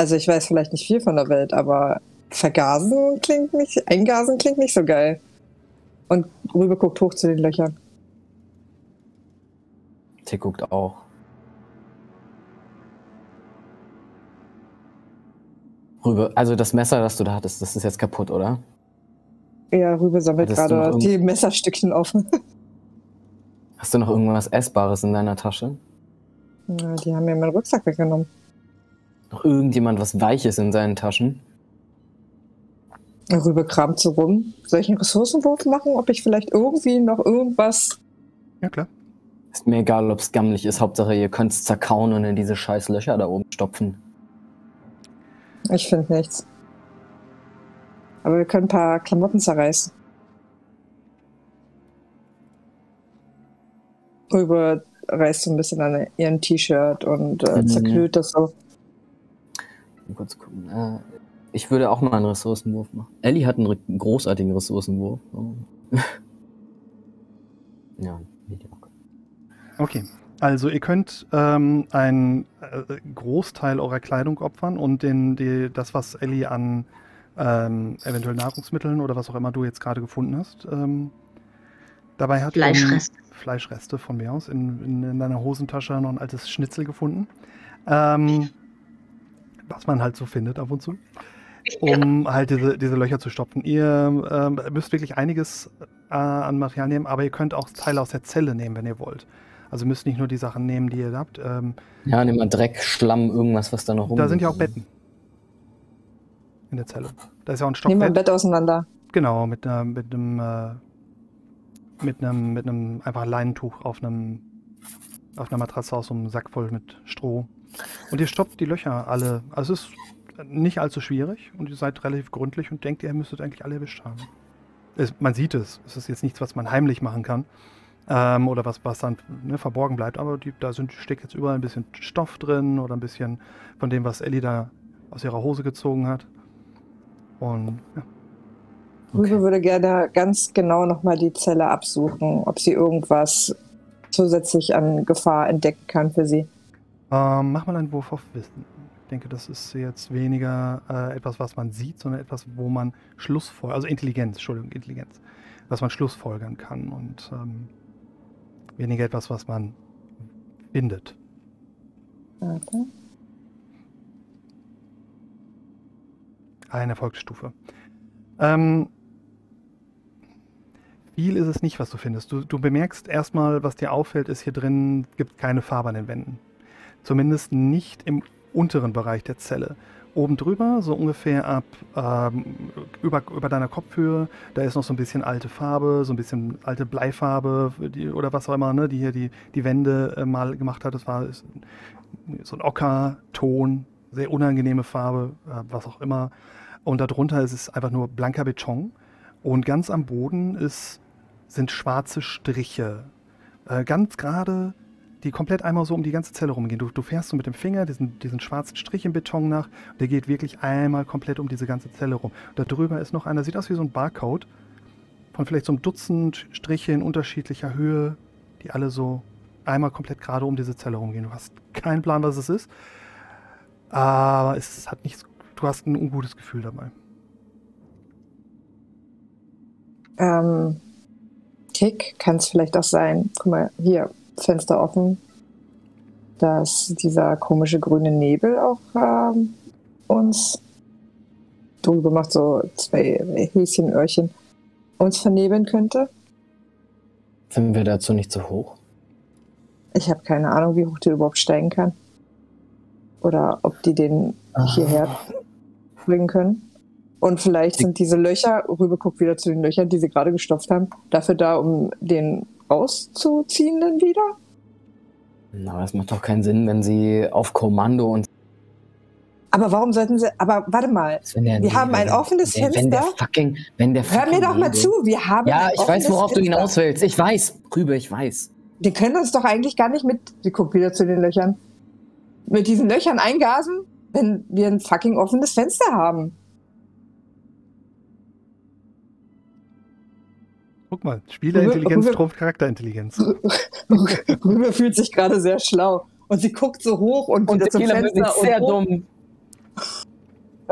Also ich weiß vielleicht nicht viel von der Welt, aber vergasen klingt nicht, eingasen klingt nicht so geil. Und rüber guckt hoch zu den Löchern. Tick guckt auch. Rübe, also das Messer, das du da hattest, das ist jetzt kaputt, oder? Ja, Rübe sammelt Hattest gerade die Messerstückchen auf. Hast du noch irgendwas Essbares in deiner Tasche? Ja, die haben mir meinen Rucksack weggenommen. Noch irgendjemand was Weiches in seinen Taschen? Rübe kramt so rum. Soll ich einen Ressourcenwurf machen, ob ich vielleicht irgendwie noch irgendwas... ja klar. Ist mir egal, ob es gammelig ist. Hauptsache, ihr könnt es zerkauen und in diese scheiß Löcher da oben stopfen. Ich finde nichts. Aber wir können ein paar Klamotten zerreißen. Rübe reißt so ein bisschen an ihren T-Shirt und äh, Mhm. zerknüllt das so. Kurz gucken. Äh, ich würde auch mal einen Ressourcenwurf machen. Ellie hat einen großartigen Ressourcenwurf. Oh. ja, mediocre. Okay. Also ihr könnt ähm, einen äh, Großteil eurer Kleidung opfern und den, die, das, was Ellie an ähm, eventuell Nahrungsmitteln oder was auch immer du jetzt gerade gefunden hast, ähm, dabei hat. Fleischreste. Fleischreste von mir aus. In, in, in deiner Hosentasche noch ein altes Schnitzel gefunden. Ähm, was man halt so findet ab und zu. Um halt diese, diese Löcher zu stopfen. Ihr ähm, müsst wirklich einiges äh, an Material nehmen, aber ihr könnt auch Teile aus der Zelle nehmen, wenn ihr wollt. Also müsst nicht nur die Sachen nehmen, die ihr habt. Ähm, Ja, nimm mal Dreck, Schlamm, irgendwas, was da noch rum. da sind ja auch Betten. In der Zelle. Da ist ja auch ein Nehmen wir ein Stockbett. Bett auseinander. Genau, mit, einer, mit einem äh, mit einem mit einem einfach Leinentuch auf einem auf einer Matratze aus so einem Sack voll mit Stroh. Und ihr stoppt die Löcher alle. Also es ist nicht allzu schwierig und ihr seid relativ gründlich und denkt, ihr müsstet eigentlich alle erwischt haben. Es, man sieht es. Es ist jetzt nichts, was man heimlich machen kann. Ähm, oder was, was dann ne, verborgen bleibt. Aber die, da sind, steckt jetzt überall ein bisschen Stoff drin oder ein bisschen von dem, was Ellie da aus ihrer Hose gezogen hat. Und ja. Rübe würde gerne ganz genau nochmal die Zelle absuchen, ob sie irgendwas zusätzlich an Gefahr entdecken kann für sie. Ähm, mach mal einen Wurf auf Wissen. Ich denke, das ist jetzt weniger äh, etwas, was man sieht, sondern etwas, wo man Schlussfolgern, also Intelligenz, Entschuldigung, Intelligenz, was man Schlussfolgern kann und ähm, weniger etwas, was man findet. Warte. Eine Erfolgsstufe. Ähm, viel ist es nicht, was du findest. Du, du bemerkst erstmal, was dir auffällt, ist hier drin gibt keine Farbe an den Wänden. Zumindest nicht im unteren Bereich der Zelle. Oben drüber, so ungefähr ab ähm, über, über deiner Kopfhöhe, da ist noch so ein bisschen alte Farbe, so ein bisschen alte Bleifarbe die, oder was auch immer, ne, die hier die, die Wände äh, mal gemacht hat. Das war ist, so ein Ockerton, sehr unangenehme Farbe, äh, was auch immer. Und darunter ist es einfach nur blanker Beton. Und ganz am Boden ist, sind schwarze Striche. Äh, ganz gerade, die komplett einmal so um die ganze Zelle rumgehen. Du, du fährst so mit dem Finger diesen, diesen schwarzen Strich im Beton nach. Der geht wirklich einmal komplett um diese ganze Zelle rum. Da drüber ist noch einer, sieht aus wie so ein Barcode. Von vielleicht so einem Dutzend Striche in unterschiedlicher Höhe, die alle so einmal komplett gerade um diese Zelle rumgehen. Du hast keinen Plan, was es ist. Aber es hat nichts. Du hast ein ungutes Gefühl dabei. Ähm, Tick kann es vielleicht auch sein. Guck mal, hier, Fenster offen. Dass dieser komische grüne Nebel auch ähm, uns drüber macht, so zwei Häschenöhrchen, uns vernebeln könnte. Sind wir dazu nicht zu hoch? Ich habe keine Ahnung, wie hoch die überhaupt steigen kann. Oder ob die den hierher bringen können. Und vielleicht sind diese Löcher, Rübe guckt wieder zu den Löchern, die sie gerade gestopft haben, dafür da, um den rauszuziehen dann wieder? Na, das macht doch keinen Sinn, wenn sie auf Kommando und Aber warum sollten sie, aber warte mal, der Wir haben ein offenes wenn, Wenn der Fenster. fucking, wenn der hör mir doch mal zu, wir haben Ja, ich weiß, worauf du Fenster. hinaus willst. Ich weiß, Rübe, ich weiß. Die können uns doch eigentlich gar nicht mit, sie guckt wieder zu den Löchern, mit diesen Löchern eingasen, wenn wir ein fucking offenes Fenster haben. Guck mal, Spielerintelligenz Rübe- trumpft Charakterintelligenz. Rübe fühlt sich gerade sehr schlau. Und sie guckt so hoch und, Und wieder zum Fenster ist und sehr hoch. dumm.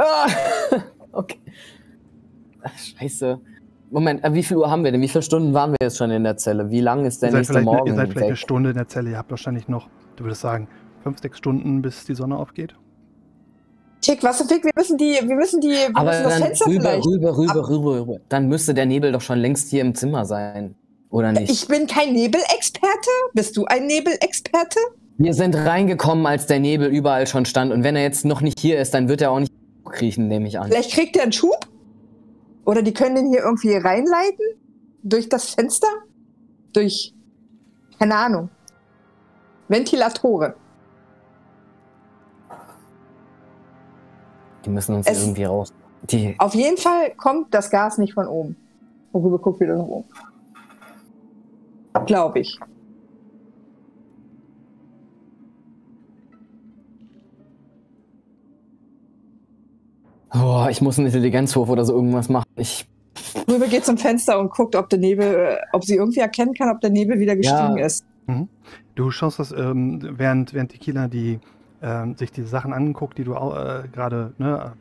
Ah, okay. Ach, scheiße. Moment, äh, wie viel Uhr haben wir denn? Wie viele Stunden waren wir jetzt schon in der Zelle? Wie lang ist seid, nächste vielleicht, Morgen ihr seid vielleicht eine weg? Stunde in der Zelle. Ihr habt wahrscheinlich noch, du würdest sagen, fünf, sechs Stunden, bis die Sonne aufgeht. Tick, was für Fick, wir müssen die, wir müssen die, wir Aber müssen das dann Fenster rüber, vielleicht. rüber, rüber, rüber, rüber. Dann müsste der Nebel doch schon längst hier im Zimmer sein. Oder nicht? Ich bin kein Nebelexperte. Bist du ein Nebelexperte? Wir sind reingekommen, als der Nebel überall schon stand. Und wenn er jetzt noch nicht hier ist, dann wird er auch nicht kriechen, nehme ich an. Vielleicht kriegt er einen Schub? Oder die können den hier irgendwie reinleiten? Durch das Fenster? Durch, keine Ahnung, Ventilatoren. Die müssen uns Es- irgendwie raus. Die, Auf jeden Fall kommt das Gas nicht von oben. Worüber guckt wieder nach oben. Glaube ich. oh, ich muss einen Intelligenzwurf oder so irgendwas machen. Ich, Rübe geht zum Fenster und guckt, ob der Nebel, äh, ob sie irgendwie erkennen kann, ob der Nebel wieder gestiegen Ja. ist. Du schaust das, ähm, während, während Tequila die, ähm, sich diese Sachen anguckt, die du äh, gerade ne,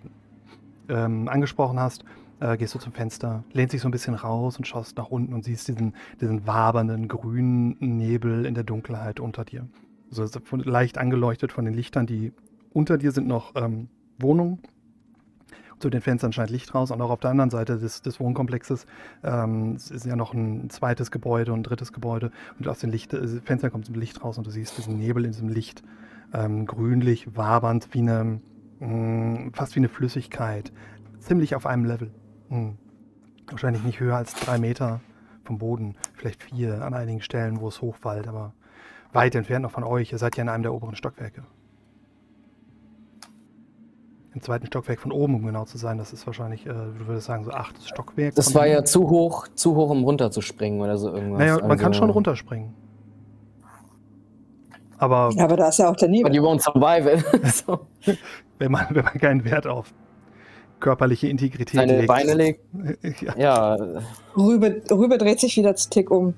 ähm, angesprochen hast, äh, gehst du zum Fenster, lehnst dich so ein bisschen raus und schaust nach unten und siehst diesen, diesen wabernden grünen Nebel in der Dunkelheit unter dir. Also es ist leicht angeleuchtet von den Lichtern, die unter dir sind noch ähm, Wohnungen. Zu den Fenstern scheint Licht raus und auch auf der anderen Seite des, des Wohnkomplexes ähm, ist ja noch ein zweites Gebäude und ein drittes Gebäude und aus den Licht, äh, Fenstern kommt Licht raus und du siehst diesen Nebel in diesem Licht ähm, grünlich, wabernd, wie eine, mh, mm, fast wie eine Flüssigkeit, ziemlich auf einem Level. Mh. Wahrscheinlich nicht höher als drei Meter vom Boden, vielleicht vier an einigen Stellen, wo es hochwallt, aber weit entfernt noch von euch. Ihr seid ja in einem der oberen Stockwerke. Im zweiten Stockwerk von oben, um genau zu sein. Das ist wahrscheinlich, äh, du würdest sagen, so achtes Stockwerk. Das war ja zu hoch, zu hoch, um runterzuspringen oder so irgendwas. Naja, man also kann schon runterspringen. Aber, ja, aber da ist ja auch der Nebel. But you won't survive it. wenn, man, wenn man keinen Wert auf körperliche Integrität Seine legt. Beine legt. ja. ja. Rübe, Rübe dreht sich wieder zu Tick um.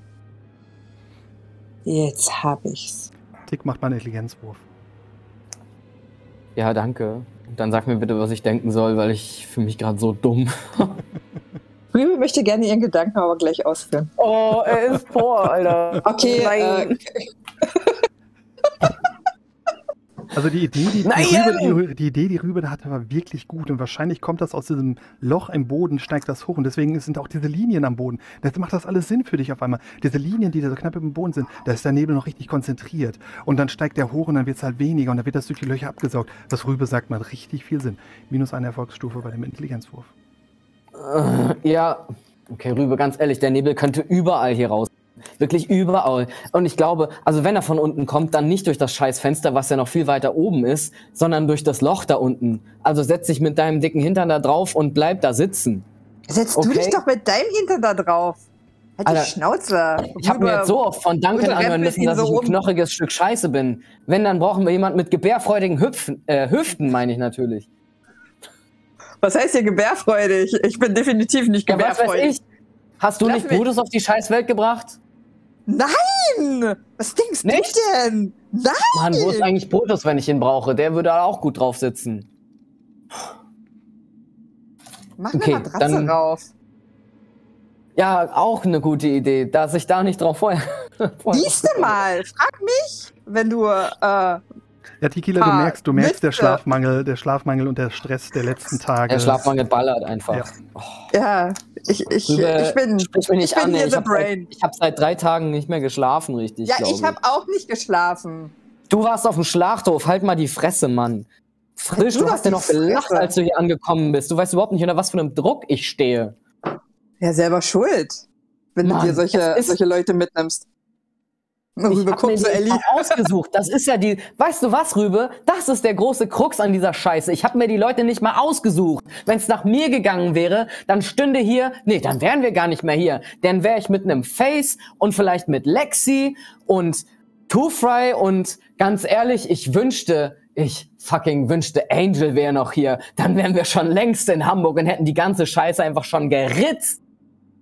Jetzt hab ich's. Tick macht mal einen Intelligenzwurf. Ja, danke. Dann sag mir bitte, was ich denken soll, weil ich fühle mich gerade so dumm. Rübe möchte gerne ihren Gedanken aber gleich ausführen. Oh, er ist vor, Alter. Okay, Nein. Äh, Also die Idee, die, die, Rübe, die, Idee, die Rübe hatte, war wirklich gut und wahrscheinlich kommt das aus diesem Loch im Boden, steigt das hoch und deswegen sind auch diese Linien am Boden. Das macht das alles Sinn für dich auf einmal. Diese Linien, die da so knapp im Boden sind, da ist der Nebel noch richtig konzentriert und dann steigt der hoch und dann wird es halt weniger und dann wird das durch die Löcher abgesaugt. Was Rübe sagt, macht richtig viel Sinn. Minus eine Erfolgsstufe bei dem Intelligenzwurf. Ja, okay, Rübe, ganz ehrlich, der Nebel könnte überall hier raus. Wirklich überall. Und ich glaube, also wenn er von unten kommt, dann nicht durch das scheiß Fenster, was ja noch viel weiter oben ist, sondern durch das Loch da unten. Also setz dich mit deinem dicken Hintern da drauf und bleib da sitzen. Setz okay? du dich doch mit deinem Hintern da drauf. Halt Alter, die Schnauze. Ich habe mir jetzt so oft von Duncan anhören müssen, dass so ich ein knochiges Stück Scheiße bin. Wenn, dann brauchen wir jemanden mit gebärfreudigen Hüpfen, äh, Hüften, meine ich natürlich. Was heißt hier gebärfreudig? Ich bin definitiv nicht gebärfreudig. Ja? Hast du Lass nicht Brutus auf die Scheißwelt gebracht? Nein! Was denkst Nicht? du denn? Nein! Mann, wo ist eigentlich Brutus, wenn ich ihn brauche? Der würde da auch gut drauf sitzen. Mach okay, eine Matratze dann, rauf. Ja, auch eine gute Idee, dass ich da nicht drauf vorher. Siehst du mal, frag mich, wenn du äh, ja, Tequila, du merkst, du merkst der Schlafmangel, der Schlafmangel und der Stress der letzten Tage. Der Schlafmangel ballert einfach. Ja, oh. ja ich, ich, ich bin, Sprich mich nicht ich an, bin ich habe seit, hab seit drei Tagen nicht mehr geschlafen, richtig. Ja, ich habe auch nicht geschlafen. Du warst auf dem Schlachthof, halt mal die Fresse, Mann. Frisch, du, du hast ja noch gelacht, als du hier angekommen bist. Du weißt überhaupt nicht, unter was für einem Druck ich stehe. Ja, selber schuld, wenn Mann, du dir solche, solche Leute mitnimmst. Rübe, ich guck so Ellie. ausgesucht. Das ist ja die, weißt du was, Rübe? Das ist der große Krux an dieser Scheiße. Ich habe mir die Leute nicht mal ausgesucht. Wenn es nach mir gegangen wäre, dann stünde hier, nee, dann wären wir gar nicht mehr hier. Dann wäre ich mit einem Face und vielleicht mit Lexi und Two Fry und ganz ehrlich, ich wünschte, ich fucking wünschte, Angel wäre noch hier. Dann wären wir schon längst in Hamburg und hätten die ganze Scheiße einfach schon geritzt.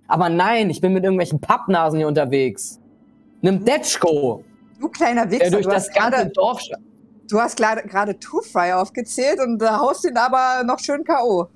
Aber nein, ich bin mit irgendwelchen Pappnasen hier unterwegs. Einem Detschko. Du kleiner Wichser. Der durch das ganze grade, Dorf. Du hast gerade Two-Fry aufgezählt und da haust ihn aber noch schön K.O.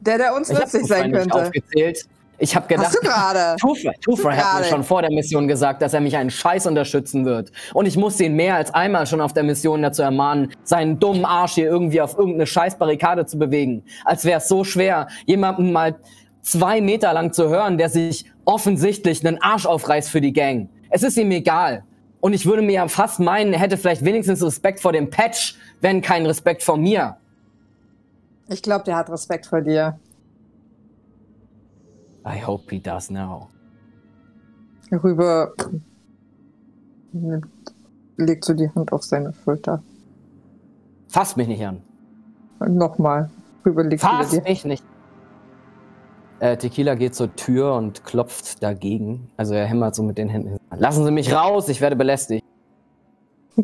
Der, der uns ich nützlich sein könnte. Aufgezählt. Ich habe gedacht, Two-Fry hat mir schon vor der Mission gesagt, dass er mich einen Scheiß unterstützen wird. Und ich musste ihn mehr als einmal schon auf der Mission dazu ermahnen, seinen dummen Arsch hier irgendwie auf irgendeine Scheißbarrikade zu bewegen. Als wäre es so schwer, jemanden mal zwei Meter lang zu hören, der sich offensichtlich einen Arsch aufreißt für die Gang. Es ist ihm egal. Und ich würde mir ja fast meinen, er hätte vielleicht wenigstens Respekt vor dem Patch, wenn kein Respekt vor mir. Ich glaube, der hat Respekt vor dir. I hope he does now. Rüber legt so die Hand auf seine Schulter. Fass mich nicht an. Nochmal. Rüber legt Fass mich nicht äh, Tequila geht zur Tür und klopft dagegen. Also er hämmert so mit den Händen. Lassen Sie mich raus, ich werde belästigt.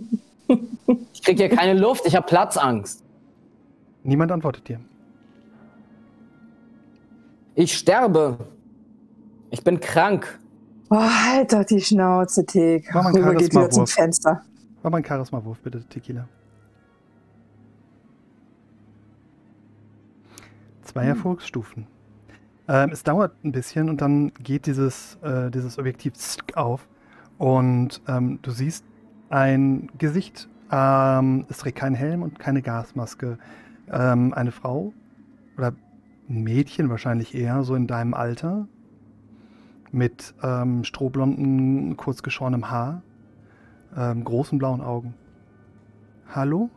ich krieg hier keine Luft, ich habe Platzangst. Niemand antwortet dir. Ich sterbe. Ich bin krank. Oh, halt doch die Schnauze, Tick. Mach mal einen Rüber geht wieder zum Charisma-Wurf. Fenster. Mach mal einen Charisma-Wurf, bitte, Tequila. Zwei Erfolgsstufen. Ähm, es dauert ein bisschen und dann geht dieses, äh, dieses Objektiv auf und ähm, du siehst ein Gesicht. Ähm, es trägt keinen Helm und keine Gasmaske. Ähm, eine Frau oder ein Mädchen wahrscheinlich eher, so in deinem Alter, mit ähm, strohblonden, kurz geschorenem Haar, ähm, großen blauen Augen. Hallo?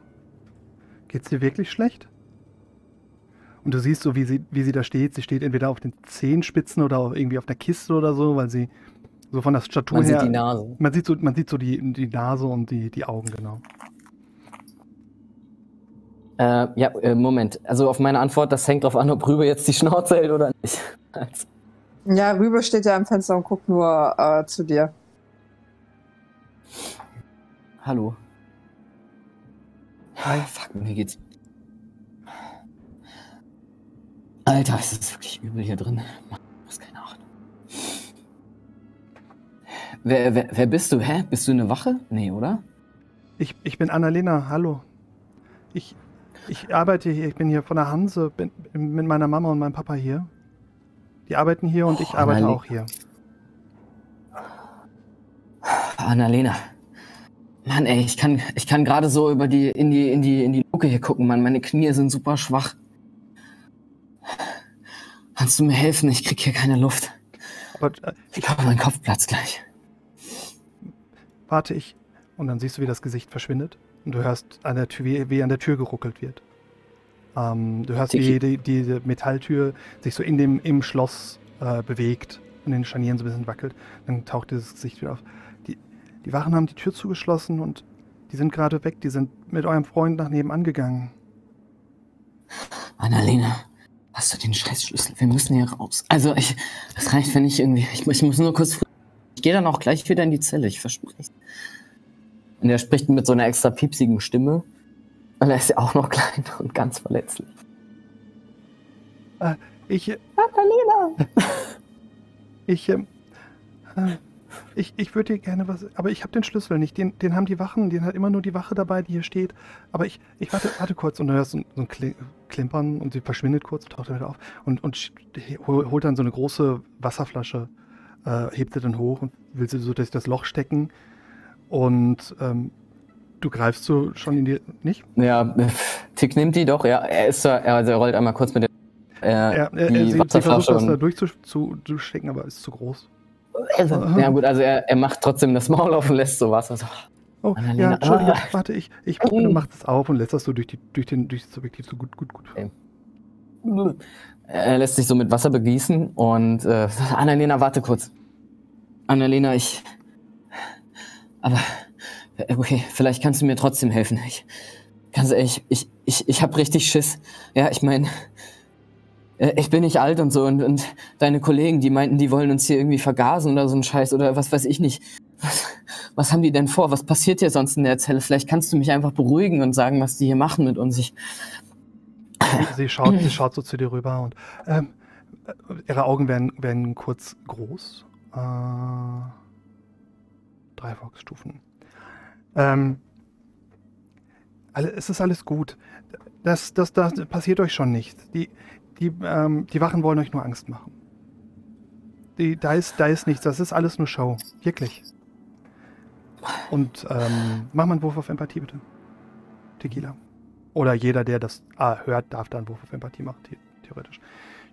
Geht's dir wirklich schlecht? Und du siehst so, wie sie, wie sie da steht. Sie steht entweder auf den Zehenspitzen oder auch irgendwie auf der Kiste oder so, weil sie so von der Statur Man her. sieht die Nase. Man sieht so, man sieht so die, die Nase und die, die Augen, genau. Äh, ja, äh, Moment. Also auf meine Antwort, das hängt drauf an, ob Rübe jetzt die Schnauze hält oder nicht. Also, Ja, Rüber steht ja am Fenster und guckt nur äh, zu dir. hallo. Hi. Fuck, mir geht's. Alter, es ist wirklich übel hier drin. Mann, du hast keine Ahnung. Wer, wer, wer bist du? Hä? Bist du eine Wache? Nee, oder? Ich, ich bin Annalena, hallo. Ich, ich arbeite hier, ich bin hier von der Hanse, bin mit meiner Mama und meinem Papa hier. Die arbeiten hier und ich Oh, arbeite Annale- auch hier. Annalena. Mann, ey, ich kann, ich kann gerade so über die, in die, in die, in die Luke hier gucken, Mann. Meine Knie sind super schwach. Kannst du mir helfen? Ich krieg hier keine Luft. Aber äh, Ich glaube, mein Kopf platzt gleich. warte ich. Und dann siehst du, wie das Gesicht verschwindet. Und du hörst, an der Tür, wie, wie an der Tür geruckelt wird. Ähm, du hörst, wie Tiki. die, diese Metalltür sich so in dem, im Schloss äh, bewegt und in den Scharnieren so ein bisschen wackelt. Dann taucht dieses Gesicht wieder auf. Die, die Wachen haben die Tür zugeschlossen und die sind gerade weg. Die sind mit eurem Freund nach nebenan gegangen. Annalena, hast du den Scheißschlüssel? Wir müssen hier raus. Also, ich, das reicht, wenn ich irgendwie, ich, ich muss nur kurz, ich gehe dann auch gleich wieder in die Zelle, ich verspreche es. Und er spricht mit so einer extra piepsigen Stimme. Weil er ist ja auch noch klein und ganz verletzlich. Ich, äh, Annalena! ich, ähm, äh, ich, ich würde dir gerne was, aber ich habe den Schlüssel nicht. Den, den haben die Wachen, den hat immer nur die Wache dabei, die hier steht. Aber ich, ich warte, warte kurz und du hörst so, ein- so ein Kli- Klimpern und sie verschwindet kurz, taucht dann wieder auf und, und holt dann so eine große Wasserflasche, äh, hebt sie dann hoch und will sie so durch das Loch stecken. Und ähm, du greifst so schon in die. Nicht? Ja, Tick nimmt die doch, ja. Er ist er, also er rollt einmal kurz mit der, äh, Er, er, er, sie, sie versucht das da durchzustecken, aber ist zu groß. Ja gut, also er, er macht trotzdem das Maul auf und lässt so Wasser. So. Oh, Annalena, ja, Entschuldigung, ah. warte, ich, ich du machst es auf und lässt das so durch, die, durch, den, durch das Objektiv so gut, gut, gut. Er lässt sich so mit Wasser begießen und äh, Annalena, warte kurz. Annalena, ich. Aber äh, okay, vielleicht kannst du mir trotzdem helfen. Ich, ganz ehrlich, ich, ich, ich hab richtig Schiss. Ja, ich meine, ich bin nicht alt und so und, und deine Kollegen, die meinten, die wollen uns hier irgendwie vergasen oder so ein Scheiß oder was weiß ich nicht. Was, was haben die denn vor? Was passiert hier sonst in der Zelle? Vielleicht kannst du mich einfach beruhigen und sagen, was die hier machen mit uns. Ich, Sie, schaut, sie schaut so zu dir rüber und ähm, äh, ihre Augen werden, werden kurz groß. Äh, drei Erfolgsstufen. Ähm, alle, es ist alles gut. Das, das, das passiert euch schon nicht. Die, die, ähm, die Wachen wollen euch nur Angst machen. Die, da, ist, da ist nichts. Das ist alles nur Show. Wirklich. Und ähm, mach mal einen Wurf auf Empathie, bitte. Tequila. Oder jeder, der das ah, hört, darf da einen Wurf auf Empathie machen, the theoretisch.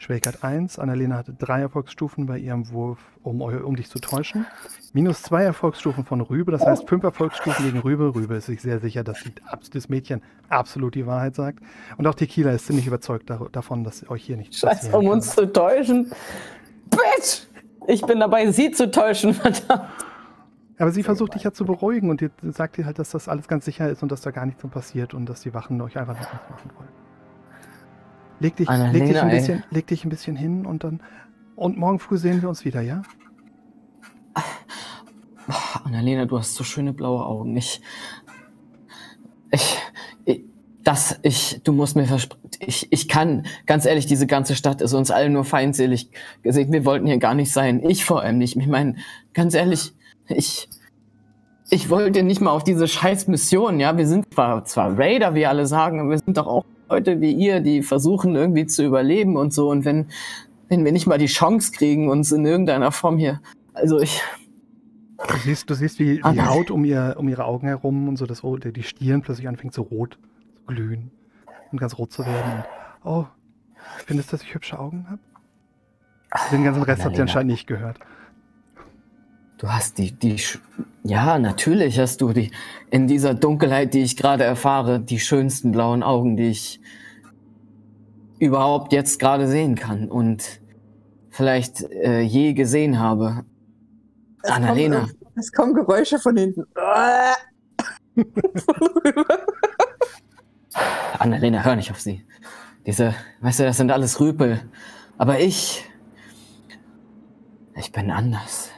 Schwierigkeit 1. Annalena hatte drei Erfolgsstufen bei ihrem Wurf, um, um dich zu täuschen. Minus zwei Erfolgsstufen von Rübe, das heißt fünf Erfolgsstufen gegen Rübe. Rübe ist sich sehr sicher, dass das Mädchen absolut die Wahrheit sagt. Und auch Tequila ist ziemlich überzeugt davon, dass euch hier nichts Scheiß, um kann. uns zu täuschen. Bitch! Ich bin dabei, sie zu täuschen, verdammt. Aber sie versucht dich ja zu beruhigen und sagt dir halt, dass das alles ganz sicher ist und dass da gar nichts passiert und dass die Wachen euch einfach Angst machen wollen. Leg dich, leg, dich ein bisschen, leg dich ein bisschen hin und dann. Und morgen früh sehen wir uns wieder, ja? Boah, Annalena, du hast so schöne blaue Augen. Ich. Ich. Ich, Das, ich, du musst mir versprechen, ich, ich kann, ganz ehrlich, diese ganze Stadt ist uns allen nur feindselig gesehen. Wir wollten hier gar nicht sein. Ich vor allem nicht. Ich meine, ganz ehrlich, ich, ich wollte nicht mal auf diese scheiß Mission, ja. Wir sind zwar, zwar Raider, wie alle sagen, aber wir sind doch auch Leute wie ihr, die versuchen irgendwie zu überleben und so. Und wenn, wenn wir nicht mal die Chance kriegen, uns in irgendeiner Form hier, also ich, Du siehst, du siehst wie Ah, die. Haut um, ihr, um ihre Augen herum und so das rote, die Stirn plötzlich anfängt so rot zu glühen und ganz rot zu werden. Und, oh, findest du, dass ich hübsche Augen habe? Den ganzen Rest habt ihr anscheinend nicht gehört. Du hast die, die, Sch- ja, natürlich hast du die, in dieser Dunkelheit, die ich gerade erfahre, die schönsten blauen Augen, die ich überhaupt jetzt gerade sehen kann und vielleicht äh, je gesehen habe. Es kommen Annalena, irg- Es kommen Geräusche von hinten. Annalena, hör nicht auf sie. Diese, weißt du, das sind alles Rüpel. Aber ich, ich bin anders.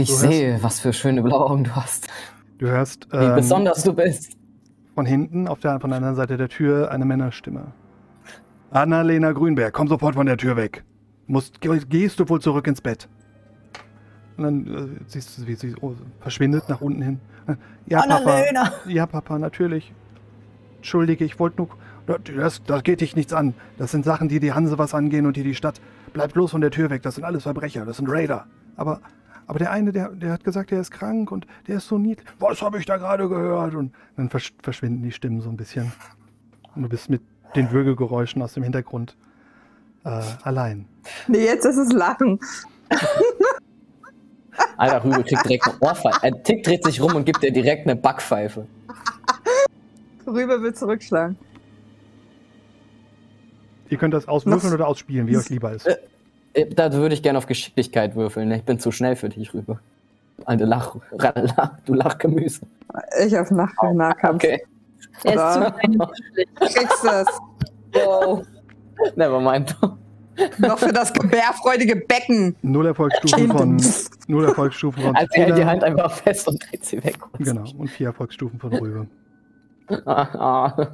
Ich Du hörst- sehe, was für schöne blaue Augen du hast. Du hörst Wie ähm, besonders du bist. von hinten auf der, von der anderen Seite der Tür eine Männerstimme. Annalena Grünberg, komm sofort von der Tür weg. Musst, ge- gehst du wohl zurück ins Bett? Und dann äh, siehst du, wie sie oh, verschwindet nach unten hin. Äh, Ja, Papa. Ja, Papa, natürlich. Entschuldige, ich wollte nur. Das, das geht dich nichts an. Das sind Sachen, die die Hanse was angehen und die die Stadt. Bleib bloß von der Tür weg. Das sind alles Verbrecher. Das sind Raider. Aber, aber der eine, der, der hat gesagt, er ist krank und der ist so niedlich. Was habe ich da gerade gehört? Und dann versch verschwinden die Stimmen so ein bisschen. Und du bist mit den Würgegeräuschen aus dem Hintergrund äh, allein. Nee, jetzt ist es Lachen. Alter, Rübe kriegt direkt eine Ohrfeige. Er Tick dreht sich rum und gibt dir direkt eine Backpfeife. Rüber will zurückschlagen. Ihr könnt das auswürfeln oder ausspielen, wie euch lieber ist. Äh, Da würde ich gerne auf Geschicklichkeit würfeln. Ich bin zu schnell für dich, Rübe. Alte Lach, Lach du Lachgemüse. Ich auf Nach Nahkampf. Okay. Er und schlecht. Kriegst es. Wow. Never mind. Noch für das gebärfreudige Becken. Null Erfolgsstufen von, null Erfolgsstufen von Also er hält die. Hand einfach fest und dreht sie weg. Genau, und vier Erfolgsstufen von Rübe. Ah, ah.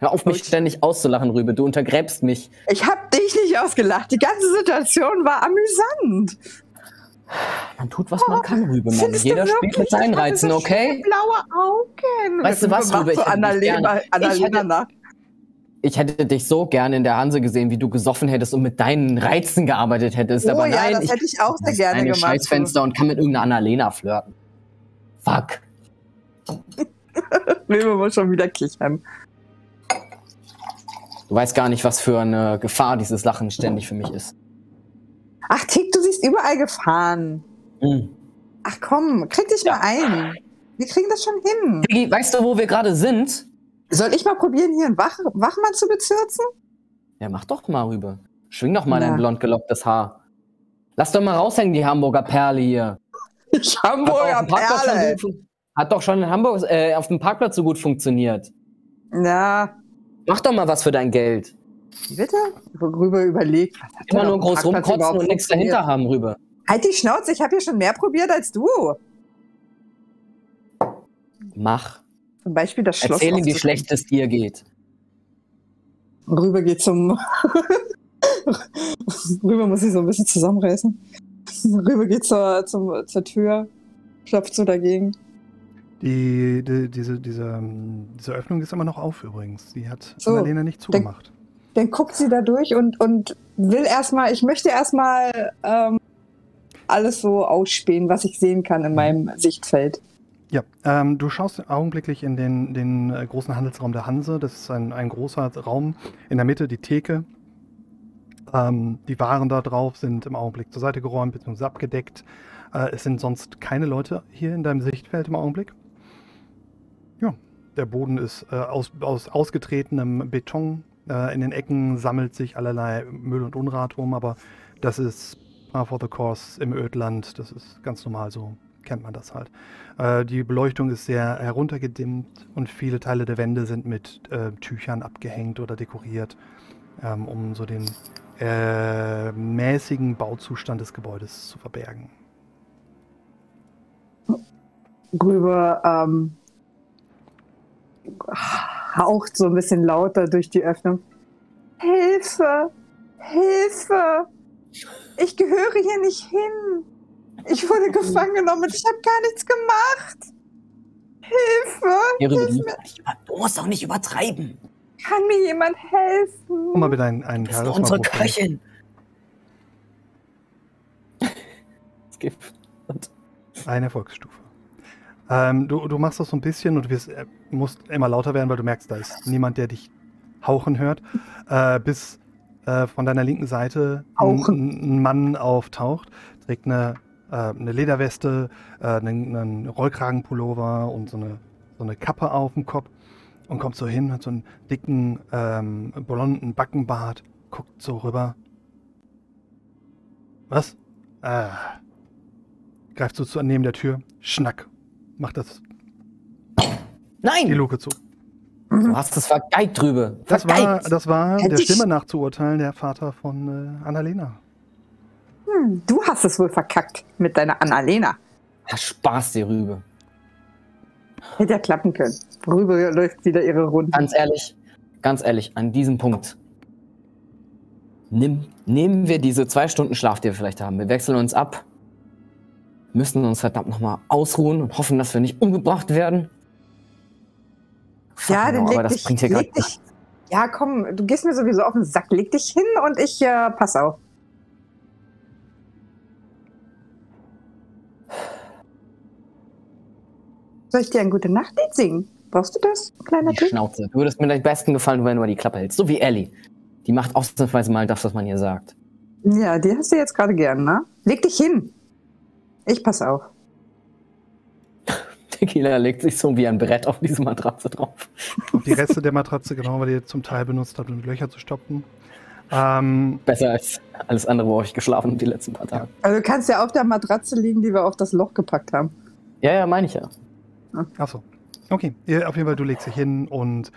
Hör auf, mich ständig auszulachen, Rübe. Du untergräbst mich. Ich hab dich nicht ausgelacht. Die ganze Situation war amüsant. Man tut, was man kann, Rübe, Mann. Jeder spielt mit seinen Reizen, okay? Blaue Augen. Weißt du was, Rübe? Ich so Annalena, ich Annalena hätte- nach. Ich hätte dich so gerne in der Hanse gesehen, wie du gesoffen hättest und mit deinen Reizen gearbeitet hättest. Oh Aber ja, nein, das ich hätte ich auch sehr gerne gemacht. Scheißfenster und kann mit irgendeiner Annalena flirten. Fuck. Rübe muss schon wieder kichern. Du weißt gar nicht, was für eine Gefahr dieses Lachen ständig für mich ist. Ach, Tick, du siehst überall Gefahren. Mhm. Ach komm, krieg dich mal ein. Wir kriegen das schon hin. Diggi, weißt du, wo wir gerade sind? Soll ich mal probieren, hier einen Wach Wachmann zu bezirzen? Ja, mach doch mal rüber. Schwing doch mal Ja. dein blond gelocktes Haar. Lass doch mal raushängen, die Hamburger Perle hier. Ich Hat Hamburger schon Perle. Hat doch schon in Hamburg äh, auf dem Parkplatz so gut funktioniert. Ja, Mach doch mal was für dein Geld. wie bitte? Rüber überlegt. Immer nur groß rumkotzen und nichts dahinter haben, rüber. Halt die Schnauze, ich habe hier schon mehr probiert als du. Mach. Zum Beispiel das Schloss. Erzähl ihm, wie schlecht es dir geht. Rüber geht zum. Rüber muss ich so ein bisschen zusammenreißen. Rüber geht zur, zum, zur Tür, klopft so dagegen. Die, die, diese, diese, ähm, diese Öffnung ist immer noch auf übrigens. Die hat So, Annalena nicht zugemacht. Dann guckt sie da durch und, und will erstmal, ich möchte erstmal ähm, alles so ausspähen, was ich sehen kann in meinem Sichtfeld. Ja, ähm, du schaust augenblicklich in den, den äh, großen Handelsraum der Hanse. Das ist ein, ein großer Raum. In der Mitte die Theke. Ähm, die Waren da drauf sind im Augenblick zur Seite geräumt bzw. abgedeckt. Äh, es sind sonst keine Leute hier in deinem Sichtfeld im Augenblick. Der Boden ist äh, aus, aus ausgetretenem Beton. Äh, in den Ecken sammelt sich allerlei Müll und Unrat rum, aber das ist par for the course im Ödland. Das ist ganz normal so. Kennt man das halt. Äh, die Beleuchtung ist sehr heruntergedimmt und viele Teile der Wände sind mit äh, Tüchern abgehängt oder dekoriert, ähm, um so den äh, mäßigen Bauzustand des Gebäudes zu verbergen. Rüber ähm, haucht so ein bisschen lauter durch die Öffnung. Hilfe! Hilfe! Ich gehöre hier nicht hin. Ich wurde gefangen genommen und ich habe gar nichts gemacht. Hilfe! Hilf mir. Du musst doch nicht übertreiben. Kann mir jemand helfen? Mach mal bitte einen, einen Das ist unsere Köchin. es gibt. Und Eine Erfolgsstufe. Ähm, du, du machst das so ein bisschen und du wirst, äh, musst immer lauter werden, weil du merkst, da ist niemand, der dich hauchen hört. Äh, bis äh, von deiner linken Seite ein, Mann auftaucht, trägt eine, äh, eine Lederweste, äh, einen, einen Rollkragenpullover und so eine, so eine Kappe auf dem Kopf und kommt so hin, hat so einen dicken, ähm, blonden Backenbart, guckt so rüber. Was? Äh, greift so zu neben der Tür, schnack, macht das Nein! Luke zu. Du hast es vergeigt drüber. Das war, Vergeigt. das war der ich- Stimme nach zu urteilen, der Vater von äh, Annalena. Hm, du hast es wohl verkackt mit deiner Annalena. Ja, Spaß dir Rübe. Hätte ja klappen können. Rübe läuft wieder ihre Runde. Ganz ehrlich, ganz ehrlich, an diesem Punkt. Nimm, nehmen wir diese zwei Stunden Schlaf, die wir vielleicht haben. Wir wechseln uns ab. Müssen uns verdammt nochmal ausruhen und hoffen, dass wir nicht umgebracht werden. Ja, dann hell, leg dich, bringt hier leg dich. Ja, komm, du gehst mir sowieso auf den Sack. Leg dich hin und ich äh, pass auf. Soll ich dir ein gute Nachtlied singen? Brauchst du das, kleiner die Typ? Schnauze. Du würdest mir gleich besten gefallen, wenn du mal die Klappe hältst. So wie Ellie. Die macht ausnahmsweise mal das, was man ihr sagt. Ja, die hast du jetzt gerade gern, ne? Leg dich hin. Ich pass auf. Tequila legt sich so wie ein Brett auf diese Matratze drauf. Die Reste der Matratze, genau, weil ihr zum Teil benutzt habt, um die Löcher zu stopfen. Ähm, Besser als alles andere, wo ich geschlafen habe die letzten paar Tage. Also du kannst ja auf der Matratze liegen, die wir auf das Loch gepackt haben. Ja, ja, meine ich ja. Achso. Okay, ihr, auf jeden Fall, du legst dich hin und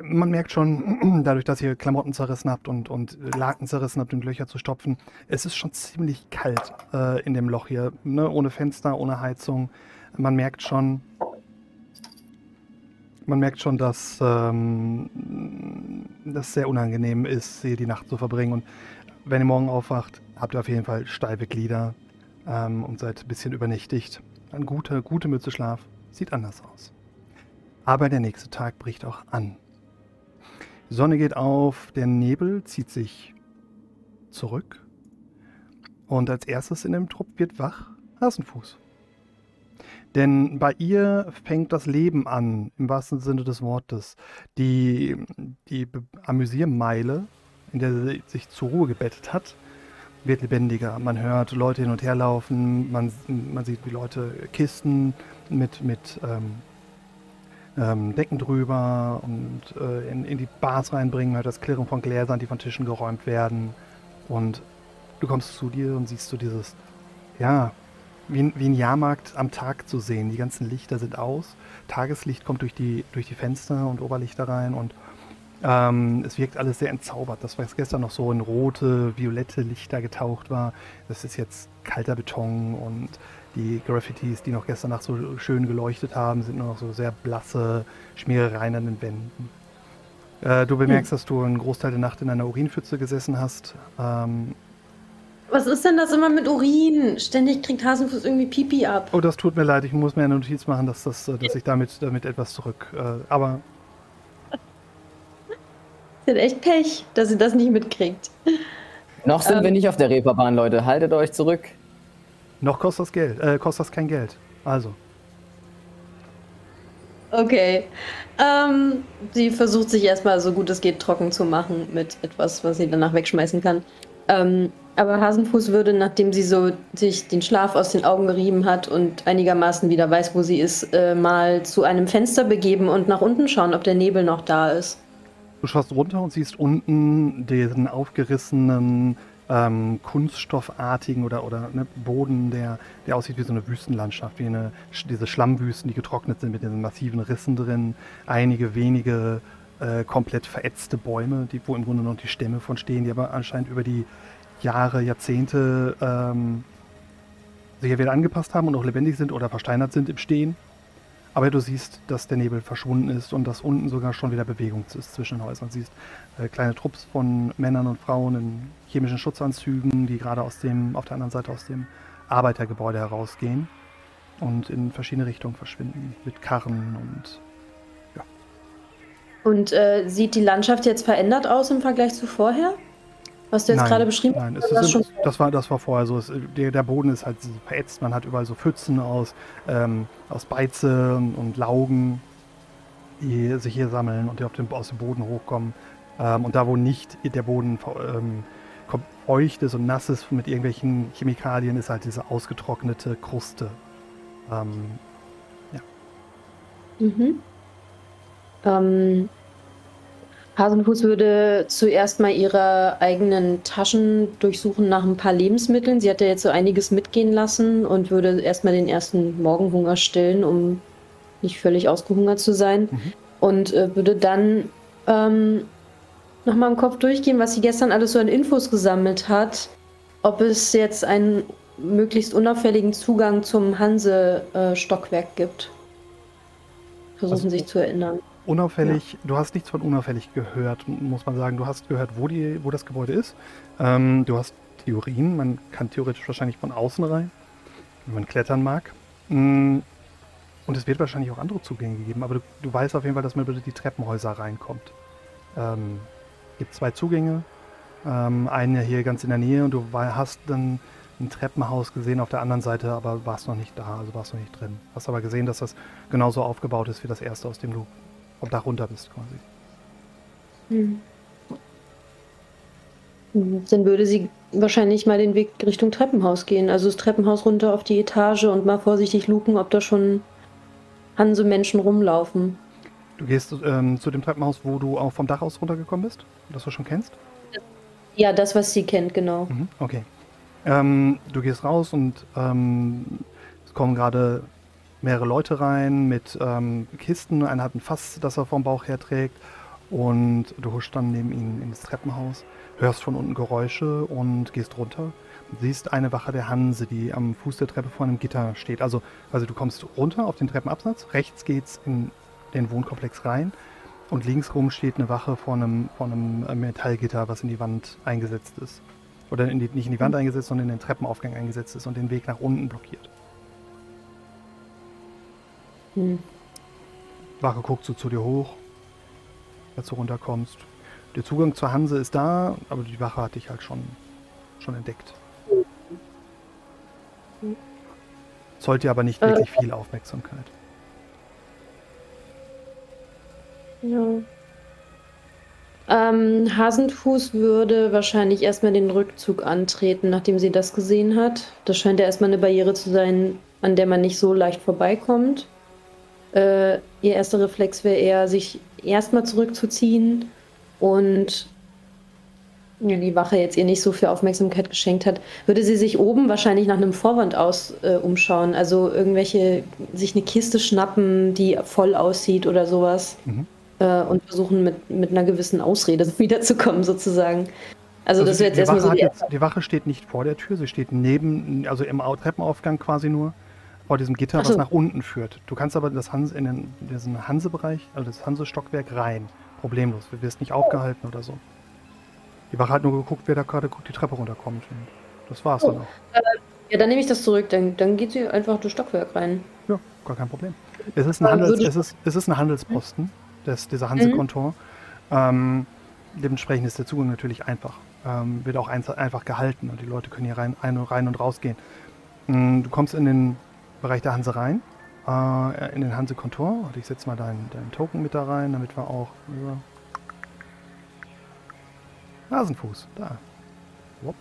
man merkt schon, dadurch, dass ihr Klamotten zerrissen habt und, und Laken zerrissen habt, um die Löcher zu stopfen, es ist schon ziemlich kalt äh, in dem Loch hier. Ne? Ohne Fenster, ohne Heizung. Man merkt schon, man merkt schon, dass ähm, das sehr unangenehm ist, hier die Nacht zu verbringen. Und wenn ihr morgen aufwacht, habt ihr auf jeden Fall steife Glieder ähm, und seid ein bisschen übernächtigt. Eine gute, gute Mütze Schlaf sieht anders aus. Aber der nächste Tag bricht auch an. Die Sonne geht auf, der Nebel zieht sich zurück. Und als erstes in dem Trupp wird wach Hasenfuß. Denn bei ihr fängt das Leben an, im wahrsten Sinne des Wortes. Die, die Amüsiermeile, in der sie sich zur Ruhe gebettet hat, wird lebendiger. Man hört Leute hin und her laufen, man, man sieht, wie Leute Kisten mit, mit ähm, ähm, Decken drüber und äh, in, in die Bars reinbringen, man hört das Klirren von Gläsern, die von Tischen geräumt werden. Und du kommst zu dir und siehst du dieses, ja, wie, ein- wie ein Jahrmarkt am Tag zu sehen. Die ganzen Lichter sind aus, Tageslicht kommt durch die, durch die Fenster und Oberlichter rein und ähm, es wirkt alles sehr entzaubert. Das, was gestern noch so in rote, violette Lichter getaucht war, das ist jetzt kalter Beton und die Graffitis, die noch gestern Nacht so schön geleuchtet haben, sind nur noch so sehr blasse, Schmierereien an den Wänden. Äh, du bemerkst, dass du einen Großteil der Nacht in einer Urinpfütze gesessen hast. Ähm, Was ist denn das immer mit Urin? Ständig kriegt Hasenfuß irgendwie Pipi ab. oh, das tut mir leid, ich muss mir eine Notiz machen, dass, das, äh, dass ich damit, damit etwas zurück. Äh, aber Sie hat echt Pech, dass sie das nicht mitkriegt. Noch sind Ähm. wir nicht auf der Reeperbahn, Leute. Haltet euch zurück. noch kostet das Geld, äh, kostet das kein Geld. Also, Okay. Ähm, sie versucht sich erstmal so gut es geht trocken zu machen mit etwas, was sie danach wegschmeißen kann. Ähm, aber Hasenfuß würde, nachdem sie so sich den Schlaf aus den Augen gerieben hat und einigermaßen wieder weiß, wo sie ist, äh, mal zu einem Fenster begeben und nach unten schauen, ob der Nebel noch da ist. Du schaust runter und siehst unten den aufgerissenen, ähm, kunststoffartigen oder, oder ne, Boden, der, der aussieht wie so eine Wüstenlandschaft, wie eine, diese Schlammwüsten, die getrocknet sind mit diesen massiven Rissen drin. Einige wenige äh, komplett verätzte Bäume, die, wo im Grunde noch die Stämme von stehen, die aber anscheinend über die Jahre, Jahrzehnte ähm, sich entweder angepasst haben und auch lebendig sind oder versteinert sind im Stehen. Aber du siehst, dass der Nebel verschwunden ist und dass unten sogar schon wieder Bewegung ist zwischen den Häusern. Du siehst äh, kleine Trupps von Männern und Frauen in chemischen Schutzanzügen, die gerade aus dem, auf der anderen Seite aus dem Arbeitergebäude herausgehen und in verschiedene Richtungen verschwinden. Mit Karren und Und äh, sieht die Landschaft jetzt verändert aus im Vergleich zu vorher? Was du jetzt Nein, gerade beschrieben Nein, hast? ist, das schon das, war, das war vorher so. Es, der, der Boden ist halt verätzt. Man hat überall so Pfützen aus, ähm, aus Beize und, Laugen, die sich hier sammeln und die auf dem, aus dem Boden hochkommen. Ähm, und da, wo nicht der Boden ähm, ist und nass ist mit irgendwelchen Chemikalien, ist halt diese ausgetrocknete Kruste. Ähm, Mhm. Ähm, Hasenfuß würde zuerst mal ihre eigenen Taschen durchsuchen nach ein paar Lebensmitteln. Sie hat ja jetzt so einiges mitgehen lassen und würde erstmal den ersten Morgenhunger stillen, um nicht völlig ausgehungert zu sein. Mhm. Und äh, würde dann ähm, nochmal im Kopf durchgehen, was sie gestern alles so an Infos gesammelt hat. Ob es jetzt einen möglichst unauffälligen Zugang zum Hanse-Stockwerk gibt. Versuchen Also- sich zu erinnern. Unauffällig, du hast nichts von unauffällig gehört, muss man sagen. Du hast gehört, wo, die, wo das Gebäude ist. Ähm, du hast Theorien, man kann theoretisch wahrscheinlich von außen rein, wenn man klettern mag. Mm, Und es wird wahrscheinlich auch andere Zugänge geben, aber du, du weißt auf jeden Fall, dass man über die Treppenhäuser reinkommt. Ähm, gibt zwei Zugänge, ähm, einen hier ganz in der Nähe und du hast dann ein Treppenhaus gesehen auf der anderen Seite, aber warst noch nicht da, also warst noch nicht drin. Hast aber gesehen, dass das genauso aufgebaut ist wie das erste, aus dem du vom Dach runter bist quasi. Hm. Dann würde sie wahrscheinlich mal den Weg Richtung Treppenhaus gehen. Also das Treppenhaus runter auf die Etage und mal vorsichtig luken, ob da schon Hanse-Menschen rumlaufen. Du gehst ähm, zu dem Treppenhaus, wo du auch vom Dach aus runtergekommen bist, das du schon kennst. Ja, das, was sie kennt, genau. Mhm, okay. Ähm, du gehst raus und ähm, es kommen gerade mehrere Leute rein mit ähm, Kisten. Einer hat ein Fass, das er vom Bauch her trägt. Und du huschst dann neben ihnen ins Treppenhaus, hörst von unten Geräusche und gehst runter. Und siehst eine Wache der Hanse, die am Fuß der Treppe vor einem Gitter steht. Also, also du kommst runter auf den Treppenabsatz, rechts geht's in den Wohnkomplex rein und links rum steht eine Wache vor einem, vor einem äh, Metallgitter, was in die Wand eingesetzt ist. Oder in die, nicht in die Wand eingesetzt, sondern in den Treppenaufgang eingesetzt ist und den Weg nach unten blockiert. Hm. Wache guckt so zu dir hoch, als du runterkommst. Der Zugang zur Hanse ist da, aber die Wache hat dich halt schon, schon entdeckt. Zollt dir aber nicht Äh. wirklich viel Aufmerksamkeit. Ja. Ähm, Hasenfuß würde wahrscheinlich erstmal den Rückzug antreten, nachdem sie das gesehen hat. Das scheint ja erstmal eine Barriere zu sein, an der man nicht so leicht vorbeikommt. Äh, ihr erster Reflex wäre eher, sich erstmal zurückzuziehen und die Wache jetzt ihr nicht so viel Aufmerksamkeit geschenkt hat, würde sie sich oben wahrscheinlich nach einem Vorwand aus äh, umschauen. Also irgendwelche, sich eine Kiste schnappen, die voll aussieht oder sowas Mhm. äh, und versuchen mit, mit einer gewissen Ausrede wiederzukommen, sozusagen. Also, das die, wäre jetzt erstmal Wache so die jetzt, die Wache steht nicht vor der Tür, sie steht neben, also im Au- Treppenaufgang quasi nur, vor diesem Gitter, Ach was so. nach unten führt. Du kannst aber das Hanse, in den, diesen Hanse-Bereich, also das Hanse-Stockwerk rein. Problemlos. Du wirst nicht aufgehalten oder so. Die Wache hat nur geguckt, wer da gerade die Treppe runterkommt. Und das war's Oh. dann auch. Ja, dann nehme ich das zurück. Dann, dann geht sie einfach durchs Stockwerk rein. Ja, gar kein Problem. Es ist ein, Handels, es ist, es ist ein Handelsposten, das, dieser Hanse-Kontor. Ähm, dementsprechend ist der Zugang natürlich einfach. Ähm, wird auch einz- einfach gehalten und die Leute können hier rein, ein, rein und rausgehen. Mm, Du kommst in den Bereich der Hanse rein, äh, in den Hanse-Kontor. Und ich setze mal deinen, deinen Token mit da rein, damit wir auch. Ja. Hasenfuß, da. Wupp.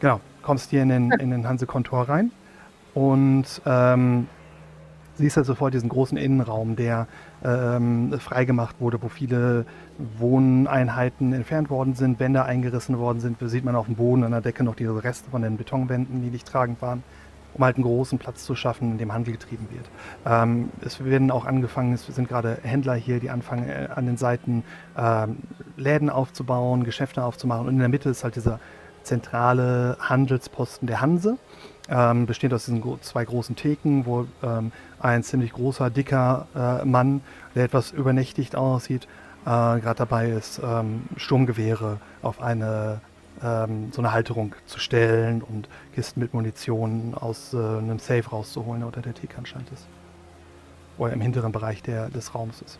Genau, kommst hier in den, in den Hanse-Kontor rein und ähm, siehst halt sofort diesen großen Innenraum, der ähm, freigemacht wurde, wo viele Wohneinheiten entfernt worden sind, Wände eingerissen worden sind. Da sieht man auf dem Boden an der Decke noch diese Reste von den Betonwänden, die nicht tragend waren, um halt einen großen Platz zu schaffen, in dem Handel getrieben wird. Ähm, es werden auch angefangen, es sind gerade Händler hier, die anfangen äh, an den Seiten ähm, Läden aufzubauen, Geschäfte aufzumachen und in der Mitte ist halt dieser zentrale Handelsposten der Hanse. ähm, besteht aus diesen zwei großen Theken, wo ähm, ein ziemlich großer, dicker äh, Mann, der etwas übernächtigt aussieht, äh, gerade dabei ist, ähm, Sturmgewehre auf eine ähm, so eine Halterung zu stellen und Kisten mit Munition aus äh, einem Safe rauszuholen, der unter der anscheinend ist. Oder im hinteren Bereich der, des Raums ist.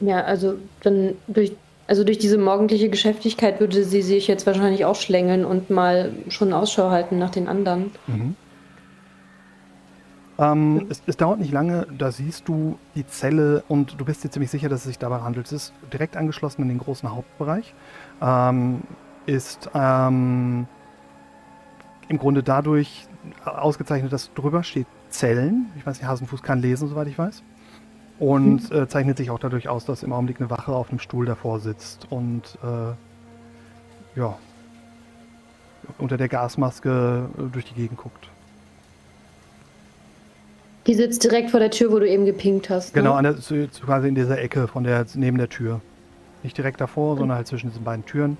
Ja, also dann durch, also durch diese morgendliche Geschäftigkeit würde sie sich jetzt wahrscheinlich auch schlängeln und mal schon Ausschau halten nach den anderen. Mhm. Ähm, es, es, dauert nicht lange, da siehst du die Zelle und du bist dir ziemlich sicher, dass es sich dabei handelt. Es ist direkt angeschlossen in den großen Hauptbereich. Ähm, ist ähm, im Grunde dadurch ausgezeichnet, dass drüber steht Zellen. Ich weiß nicht, Hasenfuß kann lesen, soweit ich weiß. Und mhm. äh, zeichnet sich auch dadurch aus, dass im Augenblick eine Wache auf einem Stuhl davor sitzt und äh, ja, unter der Gasmaske äh, durch die Gegend guckt. Die sitzt direkt vor der Tür, wo du eben gepinkt hast. Ne? Genau, der, quasi in dieser Ecke von der, neben der Tür. Nicht direkt davor, mhm. sondern halt zwischen diesen beiden Türen.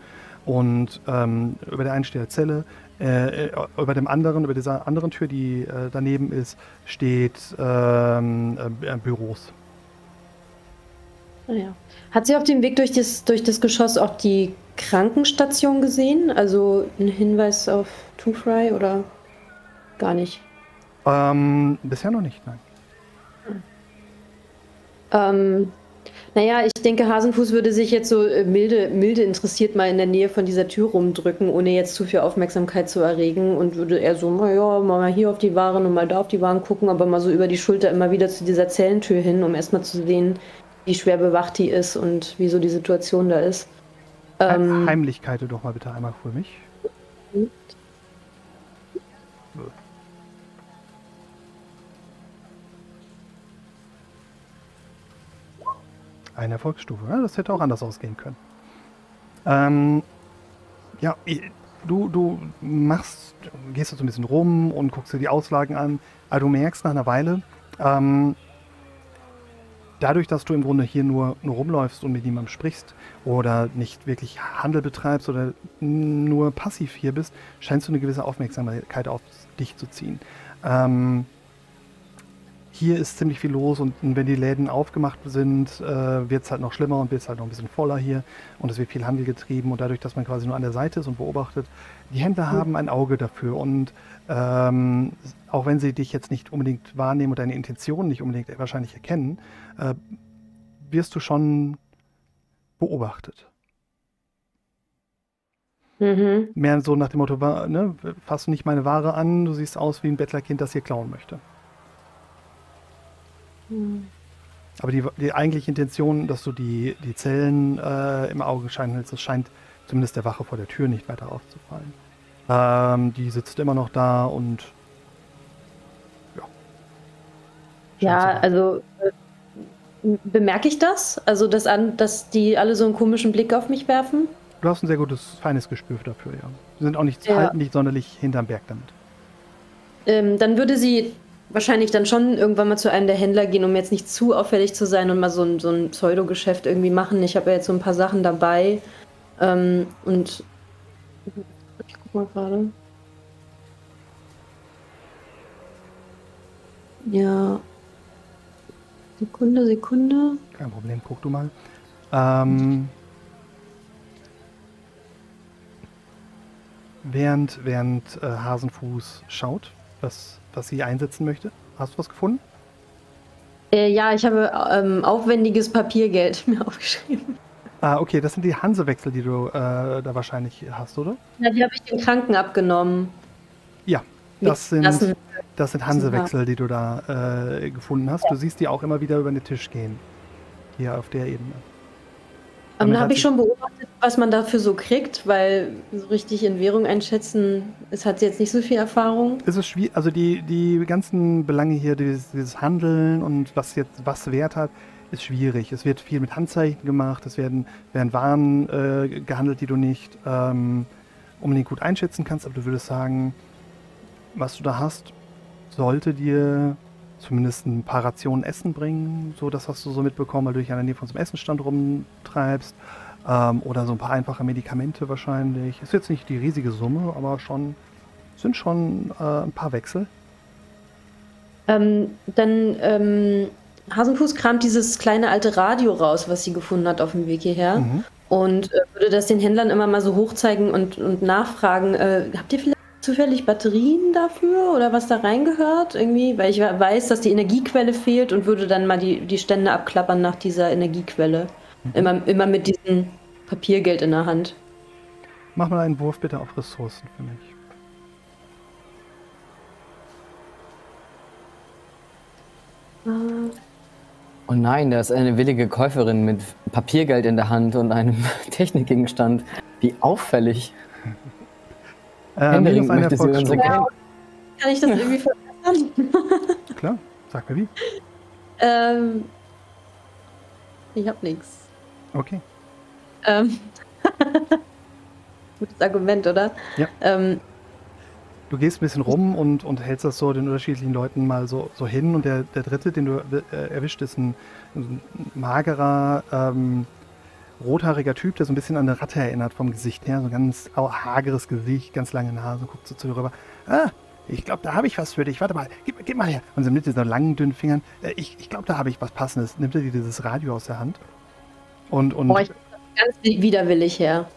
Und ähm, über der einen steht eine Zelle, äh, über dem anderen, über dieser anderen Tür, die äh, daneben ist, steht ähm, äh, Büros. Naja. Ah Hat sie auf dem Weg durch das, durch das Geschoss auch die Krankenstation gesehen? Also ein Hinweis auf Two Fry oder gar nicht? Ähm, bisher noch nicht, nein. Ähm, naja, ich denke, Hasenfuß würde sich jetzt so äh, milde, milde interessiert mal in der Nähe von dieser Tür rumdrücken, ohne jetzt zu viel Aufmerksamkeit zu erregen und würde eher so, naja, mal hier auf die Waren und mal da auf die Waren gucken, aber mal so über die Schulter immer wieder zu dieser Zellentür hin, um erstmal zu sehen, wie schwer bewacht die ist und wie so die Situation da ist. Ähm, Heimlichkeit doch mal bitte einmal für mich. Mhm. Eine Erfolgsstufe. Das hätte auch anders ausgehen können. Ähm, ja, du, du machst, gehst so ein bisschen rum und guckst dir die Auslagen an, aber du merkst nach einer Weile, ähm, dadurch, dass du im Grunde hier nur, nur rumläufst und mit niemandem sprichst oder nicht wirklich Handel betreibst oder nur passiv hier bist, scheinst du eine gewisse Aufmerksamkeit auf dich zu ziehen. Ähm, hier ist ziemlich viel los und wenn die Läden aufgemacht sind, äh, wird es halt noch schlimmer und wird es halt noch ein bisschen voller hier und es wird viel Handel getrieben und dadurch, dass man quasi nur an der Seite ist und beobachtet, die Händler haben ein Auge dafür und ähm, auch wenn sie dich jetzt nicht unbedingt wahrnehmen und deine Intentionen nicht unbedingt wahrscheinlich erkennen, äh, wirst du schon beobachtet. Mhm. Mehr so nach dem Motto, ne, fass nicht meine Ware an, du siehst aus wie ein Bettlerkind, das hier klauen möchte. Hm. Aber die, die eigentliche Intention, dass du die, die Zellen äh, im Augenschein hältst, das scheint zumindest der Wache vor der Tür nicht weiter aufzufallen. Ähm, die sitzt immer noch da und ja. Ja, also äh, bemerke ich das? Also, dass, an, dass die alle so einen komischen Blick auf mich werfen? Du hast ein sehr gutes, feines Gespür dafür, ja. Sie sind auch nicht, ja. halten nicht sonderlich hinterm Berg damit. Ähm, dann würde sie wahrscheinlich dann schon irgendwann mal zu einem der Händler gehen, um jetzt nicht zu auffällig zu sein und mal so ein, so ein Pseudo-Geschäft irgendwie machen. Ich habe ja jetzt so ein paar Sachen dabei. Ähm, und ich guck mal gerade. Ja. Sekunde, Sekunde. Kein Problem, guck du mal. Ähm, während während äh, Hasenfuß schaut, was was sie einsetzen möchte? Hast du was gefunden? Äh, ja, ich habe ähm, aufwendiges Papiergeld mir aufgeschrieben. Ah, okay, das sind die Hansewechsel, die du äh, da wahrscheinlich hast, oder? Ja, die habe ich den Kranken abgenommen. Ja, das sind, das sind Hansewechsel, die du da äh, gefunden hast. Du siehst die auch immer wieder über den Tisch gehen. Hier auf der Ebene. Ähm, da habe ich schon beobachtet, was man dafür so kriegt, weil so richtig in Währung einschätzen, es hat jetzt nicht so viel Erfahrung. Es ist schwierig, also die, die ganzen Belange hier, dieses, dieses Handeln und was jetzt was Wert hat, ist schwierig. Es wird viel mit Handzeichen gemacht, es werden, werden Waren äh, gehandelt, die du nicht ähm, unbedingt gut einschätzen kannst, aber du würdest sagen, was du da hast, sollte dir zumindest ein paar Rationen Essen bringen. So, das hast du so mitbekommen, weil du dich an der Nähe von so einem Essenstand rumtreibst. Ähm, oder so ein paar einfache Medikamente wahrscheinlich. Ist jetzt nicht die riesige Summe, aber schon sind schon äh, ein paar Wechsel. Ähm, dann ähm, Hasenfuß kramt dieses kleine alte Radio raus, was sie gefunden hat auf dem Weg hierher. Mhm. Und äh, würde das den Händlern immer mal so hochzeigen und, und nachfragen, äh, habt ihr vielleicht zufällig Batterien dafür oder was da reingehört? Irgendwie, weil ich weiß, dass die Energiequelle fehlt und würde dann mal die, die Stände abklappern nach dieser Energiequelle. Mhm. Immer, immer mit diesem Papiergeld in der Hand. Mach mal einen Wurf bitte auf Ressourcen für mich. Äh, Oh nein, da ist eine willige Käuferin mit Papiergeld in der Hand und einem Technikgegenstand. Wie auffällig. Ähm, Händeringend minus eine möchte sie unsere Erfolgsstufe. Geld. Kann ich das irgendwie verbessern? Klar, sag mir wie. ähm, ich hab nichts. Okay. Ähm, gutes Argument, oder? Ja. Ähm, Du gehst ein bisschen rum und, und hältst das so den unterschiedlichen Leuten mal so, so hin. Und der, der dritte, den du äh, erwischt, ist ein, ein magerer, ähm, rothaariger Typ, der so ein bisschen an eine Ratte erinnert vom Gesicht her. So ein ganz hageres Gesicht, ganz lange Nase, guckt so zu dir rüber. Ah, ich glaube, da habe ich was für dich. Warte mal, gib, gib mal her. Und so mit diesen langen, dünnen Fingern. Äh, ich ich glaube, da habe ich was Passendes. Nimmt er dir dieses Radio aus der Hand. Und, und boah, ich ganz widerwillig her.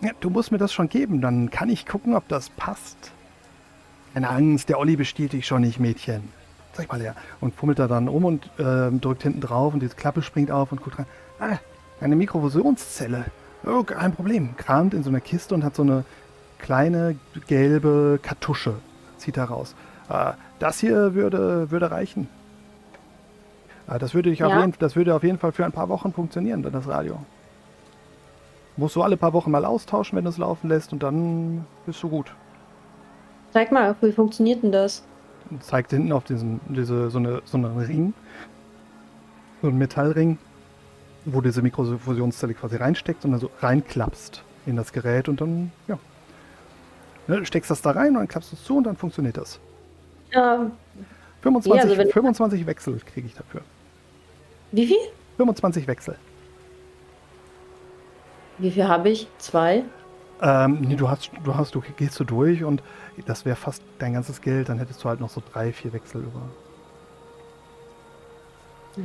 ja, du musst mir das schon geben, dann kann ich gucken, ob das passt. Keine Angst, der Olli bestiehlt dich schon nicht, Mädchen. Zeig mal her. Und fummelt da dann um und ähm, drückt hinten drauf und diese Klappe springt auf und guckt rein. Ah, eine Mikrofusionszelle. Oh, kein Problem. Kramt in so einer Kiste und hat so eine kleine gelbe Kartusche. Zieht da raus. Äh, das hier würde, würde reichen. Äh, das, würde ich auf Ja. jeden, das würde auf jeden Fall für ein paar Wochen funktionieren, dann das Radio. Musst du alle paar Wochen mal austauschen, wenn du es laufen lässt und dann bist du gut. Zeig mal, wie funktioniert denn das? Zeigt hinten auf diesen, diese, so, eine, so einen Ring, so einen Metallring, wo diese Mikrofusionszelle quasi reinsteckt und dann so reinklappst in das Gerät und dann, ja. Ne, steckst das da rein und dann klappst du es zu und dann funktioniert das. Ja, 25, Ja, also wenn- 25 Wechsel kriege ich dafür. Wie viel? 25 Wechsel. Wie viel habe ich? Zwei? Ähm, nee, du hast, du hast, du gehst so durch und das wäre fast dein ganzes Geld, dann hättest du halt noch so drei, vier Wechsel über.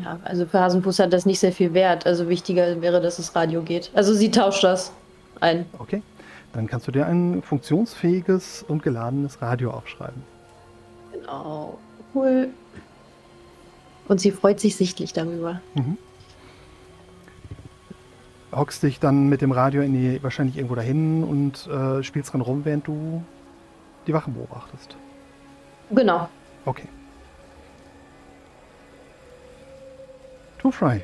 Ja, also für Hasenfuß hat das nicht sehr viel Wert. Also wichtiger wäre, dass das Radio geht. Also sie tauscht das ein. Okay. Dann kannst du dir ein funktionsfähiges und geladenes Radio aufschreiben. Genau. Cool. Und sie freut sich sichtlich darüber. Hockst dich dann mit dem Radio in die, wahrscheinlich irgendwo dahin und äh, spielst dran rum, während du die Wachen beobachtest. Genau. Okay. Too Fry.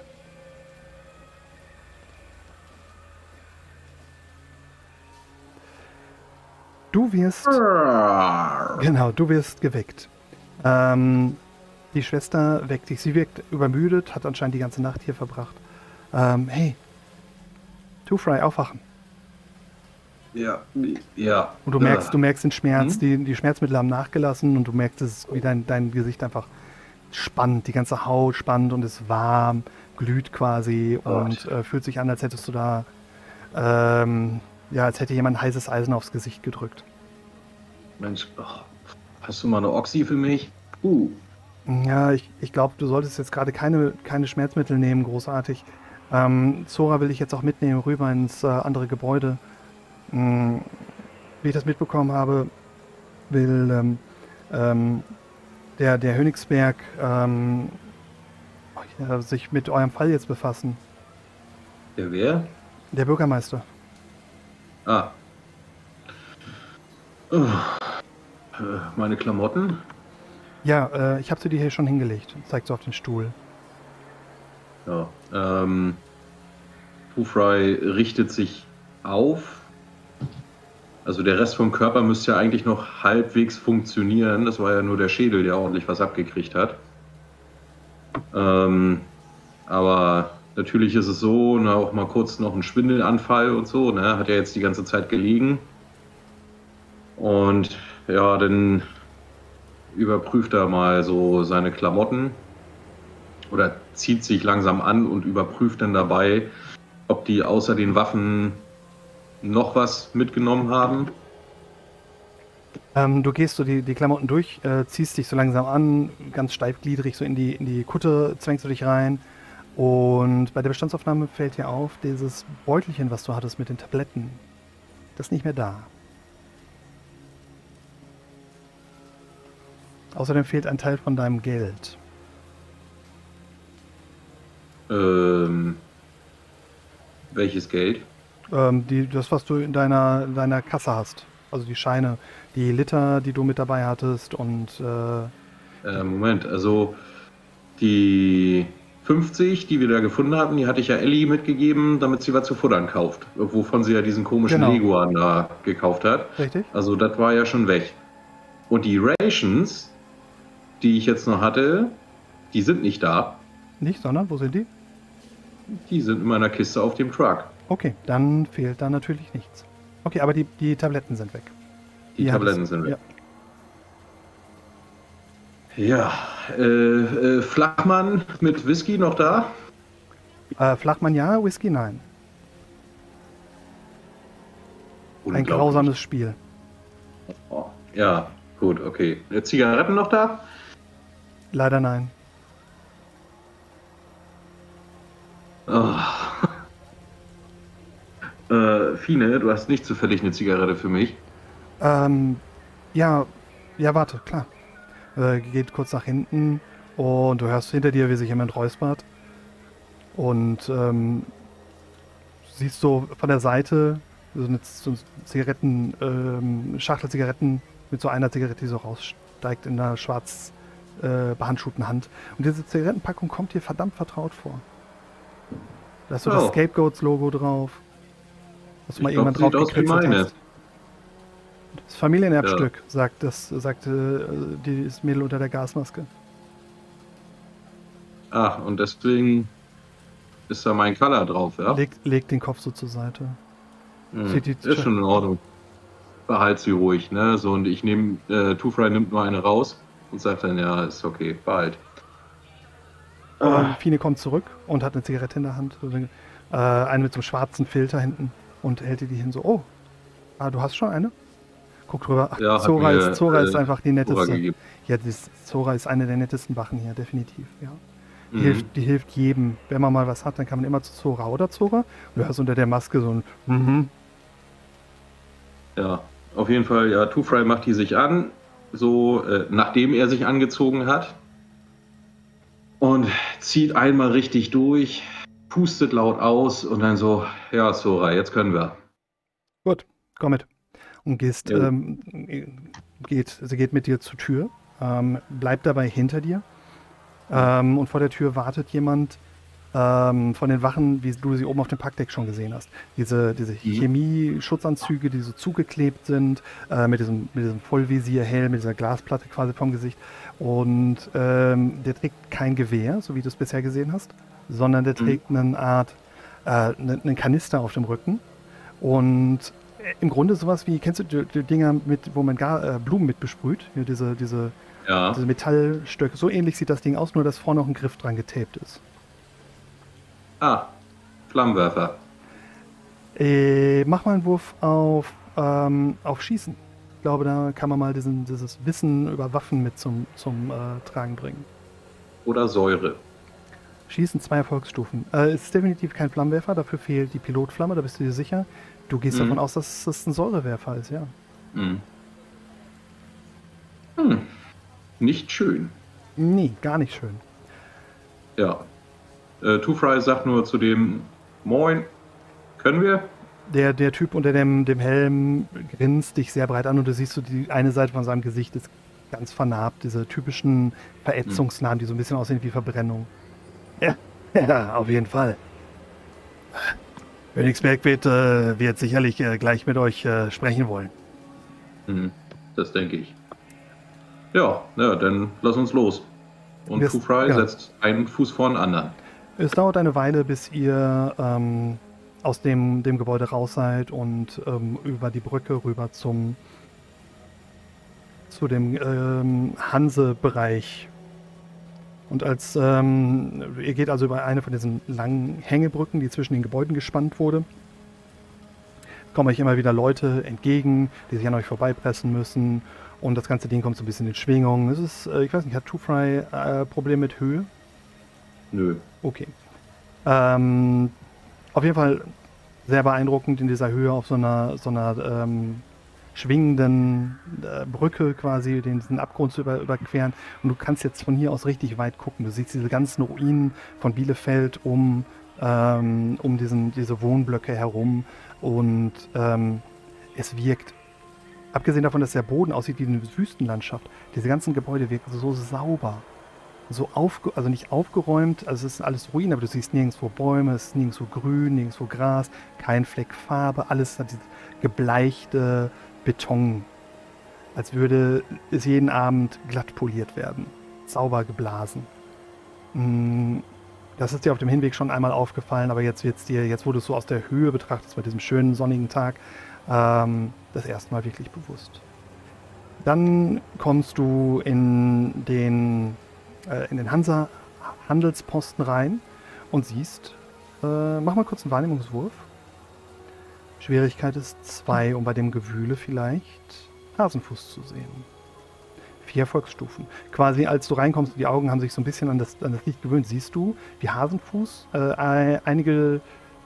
Du wirst. Genau, du wirst geweckt. Ähm, die Schwester weckt dich. Sie wirkt übermüdet, hat anscheinend die ganze Nacht hier verbracht. Ähm, hey, Two Fry, aufwachen. Ja, ja. Und du merkst, du merkst den Schmerz, Hm? die, die Schmerzmittel haben nachgelassen und du merkst, es wie dein, dein Gesicht einfach spannt, die ganze Haut spannt und ist warm, glüht quasi und äh, fühlt sich an, als hättest du da, ähm, ja, als hätte jemand heißes Eisen aufs Gesicht gedrückt. Mensch, ach, hast du mal eine Oxy für mich? Uh, Ja, ich, ich glaube, du solltest jetzt gerade keine, keine Schmerzmittel nehmen, großartig. Ähm, Zora will ich jetzt auch mitnehmen rüber ins äh, andere Gebäude. Hm, wie ich das mitbekommen habe, will ähm, ähm, der, der Hönigsberg ähm, ja, sich mit eurem Fall jetzt befassen. der wer? Der Bürgermeister. Ah. Äh, meine Klamotten? Ja, äh, ich habe sie dir hier schon hingelegt. Zeigt so auf den Stuhl. Ja. Ähm, Fry richtet sich auf. Also der Rest vom Körper müsste ja eigentlich noch halbwegs funktionieren. Das war ja nur der Schädel, der ordentlich was abgekriegt hat. Ähm, aber natürlich ist es so, na, auch mal kurz noch ein Schwindelanfall und so. Ne? Hat ja jetzt die ganze Zeit gelegen. Und ja, dann überprüft er mal so seine Klamotten oder zieht sich langsam an und überprüft dann dabei, ob die außer den Waffen noch was mitgenommen haben. Ähm, du gehst so die, die Klamotten durch, äh, ziehst dich so langsam an, ganz steifgliedrig so in die, in die Kutte, zwängst du dich rein. Und bei der Bestandsaufnahme fällt dir auf, dieses Beutelchen, was du hattest mit den Tabletten, das ist nicht mehr da. Außerdem fehlt ein Teil von deinem Geld. Ähm, welches Geld? Ähm, die, das, was du in deiner, deiner Kasse hast. Also die Scheine, die Liter, die du mit dabei hattest und äh, Äh, Moment, also die 50, die wir da gefunden hatten, die hatte ich ja Ellie mitgegeben, damit sie was zu futtern kauft. Wovon sie ja diesen komischen Genau. Leguan da gekauft hat. richtig? Also das war ja schon weg. Und die Rations, die ich jetzt noch hatte, die sind nicht da. Nicht, sondern wo sind die? Die sind in meiner Kiste auf dem Truck. Okay, dann fehlt da natürlich nichts. Okay, aber die, die Tabletten sind weg. Die Die Tabletten sind weg. Ja, äh, äh, Flachmann mit Whisky noch da? Ja. Äh, Flachmann ja, Whisky nein. Ein grausames Spiel. Oh, ja, gut, okay. Äh, Zigaretten noch da? Leider nein. Oh. äh, Fine, du hast nicht zufällig eine Zigarette für mich. Ähm, ja, ja, warte, klar. Äh, geht kurz nach hinten und du hörst hinter dir, wie sich jemand räuspert. Und ähm, siehst so von der Seite so eine, Zigaretten, ähm, Schachtel Zigaretten mit so einer Zigarette, die so raussteigt in einer schwarz äh, behandschuhten Hand. Und diese Zigarettenpackung kommt dir verdammt vertraut vor. Da ist so das Oh. Scapegoats-Logo drauf. Hast du mal glaub, irgendwann drauf gekritzelt meine. hast. Das Familienerbstück, sagt das, sagte äh, dieses Mädel unter der Gasmaske. Ach, und deswegen ist da mein Color drauf, ja? Legt, legt den Kopf so zur Seite. Hm, ist schon in Ordnung. Behalt sie ruhig, ne? So, und ich nehme, äh, Two Fry nimmt nur eine raus und sagt dann, ja, ist okay, behalt. Und Fine kommt zurück und hat eine Zigarette in der Hand. Äh, eine mit so einem schwarzen Filter hinten und hält dir die hin so, oh, ah, du hast schon eine? Guck drüber. Ach, Ja, Zora, mir, ist, Zora äh, ist einfach die netteste. Ja, das, Zora ist eine der nettesten Wachen hier, definitiv. Ja. Die, Mhm. hilft, die hilft jedem. Wenn man mal was hat, dann kann man immer zu Zora oder Zora. Und du hörst unter der Maske so ein Mhm. Ja, auf jeden Fall, ja, Two Fry macht die sich an, so äh, nachdem er sich angezogen hat. Und zieht einmal richtig durch, pustet laut aus und dann so, ja, Sora, jetzt können wir. Gut, komm mit. Und gehst, Ja. ähm, geht, sie geht mit dir zur Tür, ähm, bleibt dabei hinter dir. Ähm, und vor der Tür wartet jemand ähm, von den Wachen, wie du sie oben auf dem Parkdeck schon gesehen hast. Diese, diese Chemie-Schutzanzüge, die so zugeklebt sind, äh, mit, diesem, mit diesem Vollvisierhelm, mit dieser Glasplatte quasi vom Gesicht. Und ähm, der trägt kein Gewehr, so wie du es bisher gesehen hast, sondern der trägt eine Art, äh, einen einen Kanister auf dem Rücken. Und äh, im Grunde sowas wie, kennst du die, die Dinger, mit, wo man gar, äh, Blumen mit besprüht? Hier diese, diese, Ja, diese Metallstöcke. So ähnlich sieht das Ding aus, nur dass vorne noch ein Griff dran getaped ist. Ah, Flammenwerfer. Äh, mach mal einen Wurf auf, ähm, auf Schießen. Ich glaube, da kann man mal diesen, dieses Wissen über Waffen mit zum, zum äh, Tragen bringen. Oder Säure. Schießen zwei Erfolgsstufen. Äh, es ist definitiv kein Flammenwerfer, dafür fehlt die Pilotflamme, da bist du dir sicher. Du gehst Mhm. davon aus, dass das ein Säurewerfer ist, ja. Hm. Hm. Nicht schön. Nee, gar nicht schön. Ja. Äh, Two Fry sagt nur zu dem Moin, können wir? Der, der Typ unter dem, dem Helm grinst dich sehr breit an und du siehst so die eine Seite von seinem Gesicht ist ganz vernarbt, diese typischen Verätzungsnamen, die so ein bisschen aussehen wie Verbrennung. Ja, ja auf jeden Fall. Königsberg wird, äh, wird sicherlich äh, gleich mit euch äh, sprechen wollen. Hm, das denke ich. Ja, ja, dann lass uns los. Und Two Fry ja. setzt einen Fuß vor den anderen. Es dauert eine Weile, bis ihr ähm, aus dem, dem Gebäude raus seid und ähm, über die Brücke rüber zum zu dem ähm, Hanse-Bereich. Und als ähm, ihr geht also über eine von diesen langen Hängebrücken, die zwischen den Gebäuden gespannt wurde, kommen euch immer wieder Leute entgegen, die sich an euch vorbeipressen müssen. Und das ganze Ding kommt so ein bisschen in Schwingung. Es ist, äh, ich weiß nicht, hat Two Fry äh, Probleme mit Höhe? Nö. Okay. Ähm, auf jeden Fall sehr beeindruckend in dieser Höhe auf so einer, so einer ähm, schwingenden äh, Brücke quasi, den, diesen Abgrund zu über, überqueren. Und du kannst jetzt von hier aus richtig weit gucken. Du siehst diese ganzen Ruinen von Bielefeld um, ähm, um diesen, diese Wohnblöcke herum. Und ähm, es wirkt, abgesehen davon, dass der Boden aussieht wie eine Wüstenlandschaft, diese ganzen Gebäude wirken so sauber. So aufge also nicht aufgeräumt, also es ist alles Ruinen, aber du siehst nirgendwo Bäume, es ist nirgendwo Grün, nirgendwo Gras, kein Fleck Farbe, alles hat gebleichte Beton, als würde es jeden Abend glatt poliert werden, sauber geblasen. Mm, Das ist dir auf dem Hinweg schon einmal aufgefallen, aber jetzt wird's dir, jetzt du es so aus der Höhe betrachtest, bei diesem schönen sonnigen Tag, ähm, das erste Mal wirklich bewusst. Dann kommst du in den, in den Hansa Handelsposten rein und siehst, äh, mach mal kurz einen Wahrnehmungswurf. Schwierigkeit ist 2, um bei dem Gewühle vielleicht Hasenfuß zu sehen. Vier Erfolgsstufen. Quasi als du reinkommst, die Augen haben sich so ein bisschen an das, an das Licht gewöhnt, siehst du, wie Hasenfuß äh, einige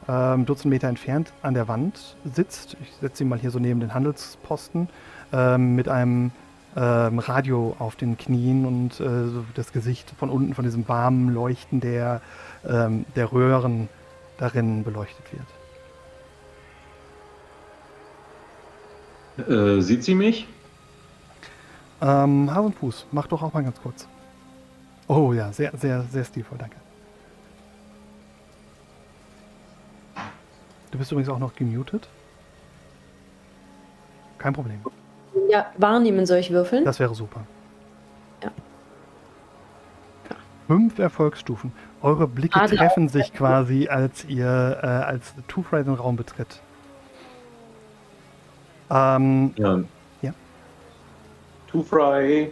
ähm, Dutzend Meter entfernt an der Wand sitzt. Ich setze ihn mal hier so neben den Handelsposten ähm, mit einem ähm, Radio auf den Knien und äh, so das Gesicht von unten von diesem warmen Leuchten der, ähm, der Röhren darin beleuchtet wird. Äh, sieht sie mich? Ähm, Hasenfuß, mach doch auch mal ganz kurz. Oh ja, sehr, sehr, sehr stilvoll, danke. Du bist übrigens auch noch gemutet. Kein Problem. Ja, wahrnehmen soll ich würfeln? Das wäre super. Ja. Fünf Erfolgsstufen. Eure Blicke Ah, die treffen sich quasi, als ihr äh, als Two Fry den Raum betritt. Ähm, Ja. Ja. Fry.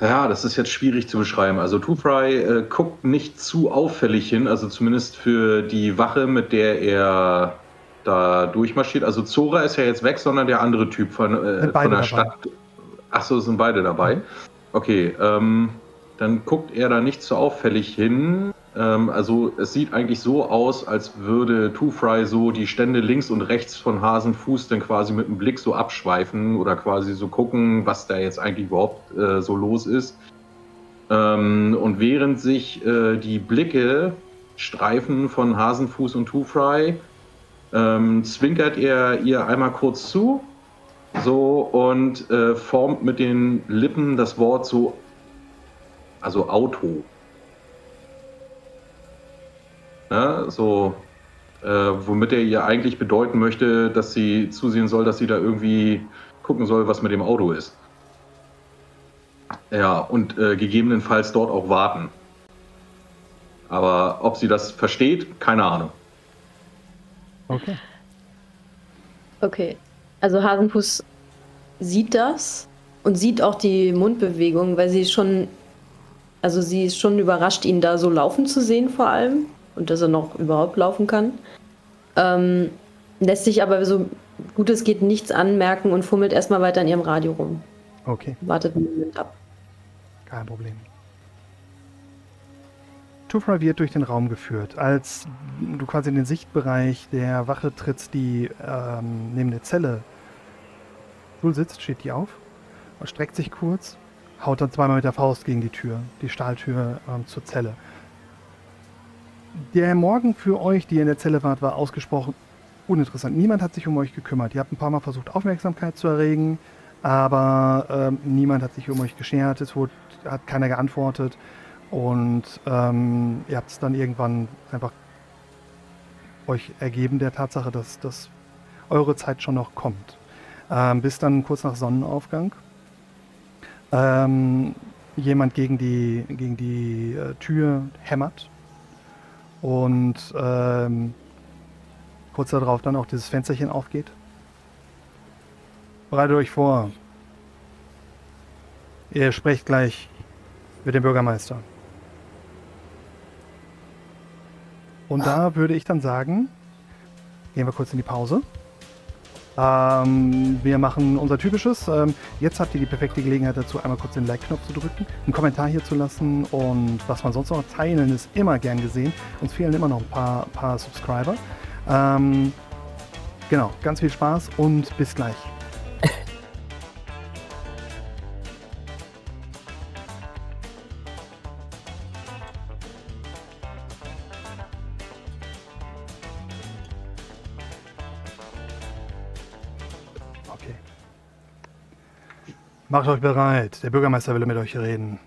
Ja, das ist jetzt schwierig zu beschreiben. Also Two Fry äh, guckt nicht zu auffällig hin, also zumindest für die Wache, mit der er da durchmarschiert. Also Zora ist ja jetzt weg, sondern der andere Typ von, äh, von der. Stadt. Achso, sind beide dabei. Okay, ähm, dann guckt er da nicht so auffällig hin. Ähm, also es sieht eigentlich so aus, als würde Two Fry so die Stände links und rechts von Hasenfuß dann quasi mit dem Blick so abschweifen oder quasi so gucken, was da jetzt eigentlich überhaupt äh, so los ist. Ähm, und während sich äh, die Blicke streifen von Hasenfuß und Two Fry, ähm, zwinkert er ihr einmal kurz zu so und äh, formt mit den Lippen das Wort so, also Auto. Ja, so, äh, womit er ihr eigentlich bedeuten möchte, dass sie zusehen soll, dass sie da irgendwie gucken soll, was mit dem Auto ist. Ja, und äh, gegebenenfalls dort auch warten. Aber ob sie das versteht, keine Ahnung. Okay. Okay. Also Hasenfuß sieht das und sieht auch die Mundbewegung, weil sie schon, also sie ist schon überrascht, ihn da so laufen zu sehen vor allem und dass er noch überhaupt laufen kann. Ähm, lässt sich aber so gut es geht nichts anmerken und fummelt erstmal weiter in ihrem Radio rum. Okay. Wartet einen Moment ab. Kein Problem. Tufra wird durch den Raum geführt. Als du quasi in den Sichtbereich der Wache trittst, die ähm, neben der Zelle wohl sitzt, steht die auf streckt sich kurz, haut dann zweimal mit der Faust gegen die Tür, die Stahltür ähm, zur Zelle. Der Morgen für euch, die ihr in der Zelle wart, war ausgesprochen uninteressant. Niemand hat sich um euch gekümmert. Ihr habt ein paar Mal versucht, Aufmerksamkeit zu erregen, aber ähm, niemand hat sich um euch geschert. Es wurde, hat keiner geantwortet. Und ähm, ihr habt es dann irgendwann einfach euch ergeben der Tatsache, dass, dass eure Zeit schon noch kommt. Ähm, bis dann kurz nach Sonnenaufgang ähm, jemand gegen die, gegen die äh, Tür hämmert und ähm, kurz darauf dann auch dieses Fensterchen aufgeht. Bereitet euch vor. Ihr sprecht gleich mit dem Bürgermeister. Und da würde ich dann sagen, gehen wir kurz in die Pause. Ähm, wir machen unser typisches. Ähm, jetzt habt ihr die perfekte Gelegenheit dazu, einmal kurz den Like-Knopf zu drücken, einen Kommentar hier zu lassen und was man sonst noch teilen ist immer gern gesehen. Uns fehlen immer noch ein paar, paar Subscriber. Ähm, genau, ganz viel Spaß und bis gleich. Macht euch bereit. Der Bürgermeister will mit euch reden.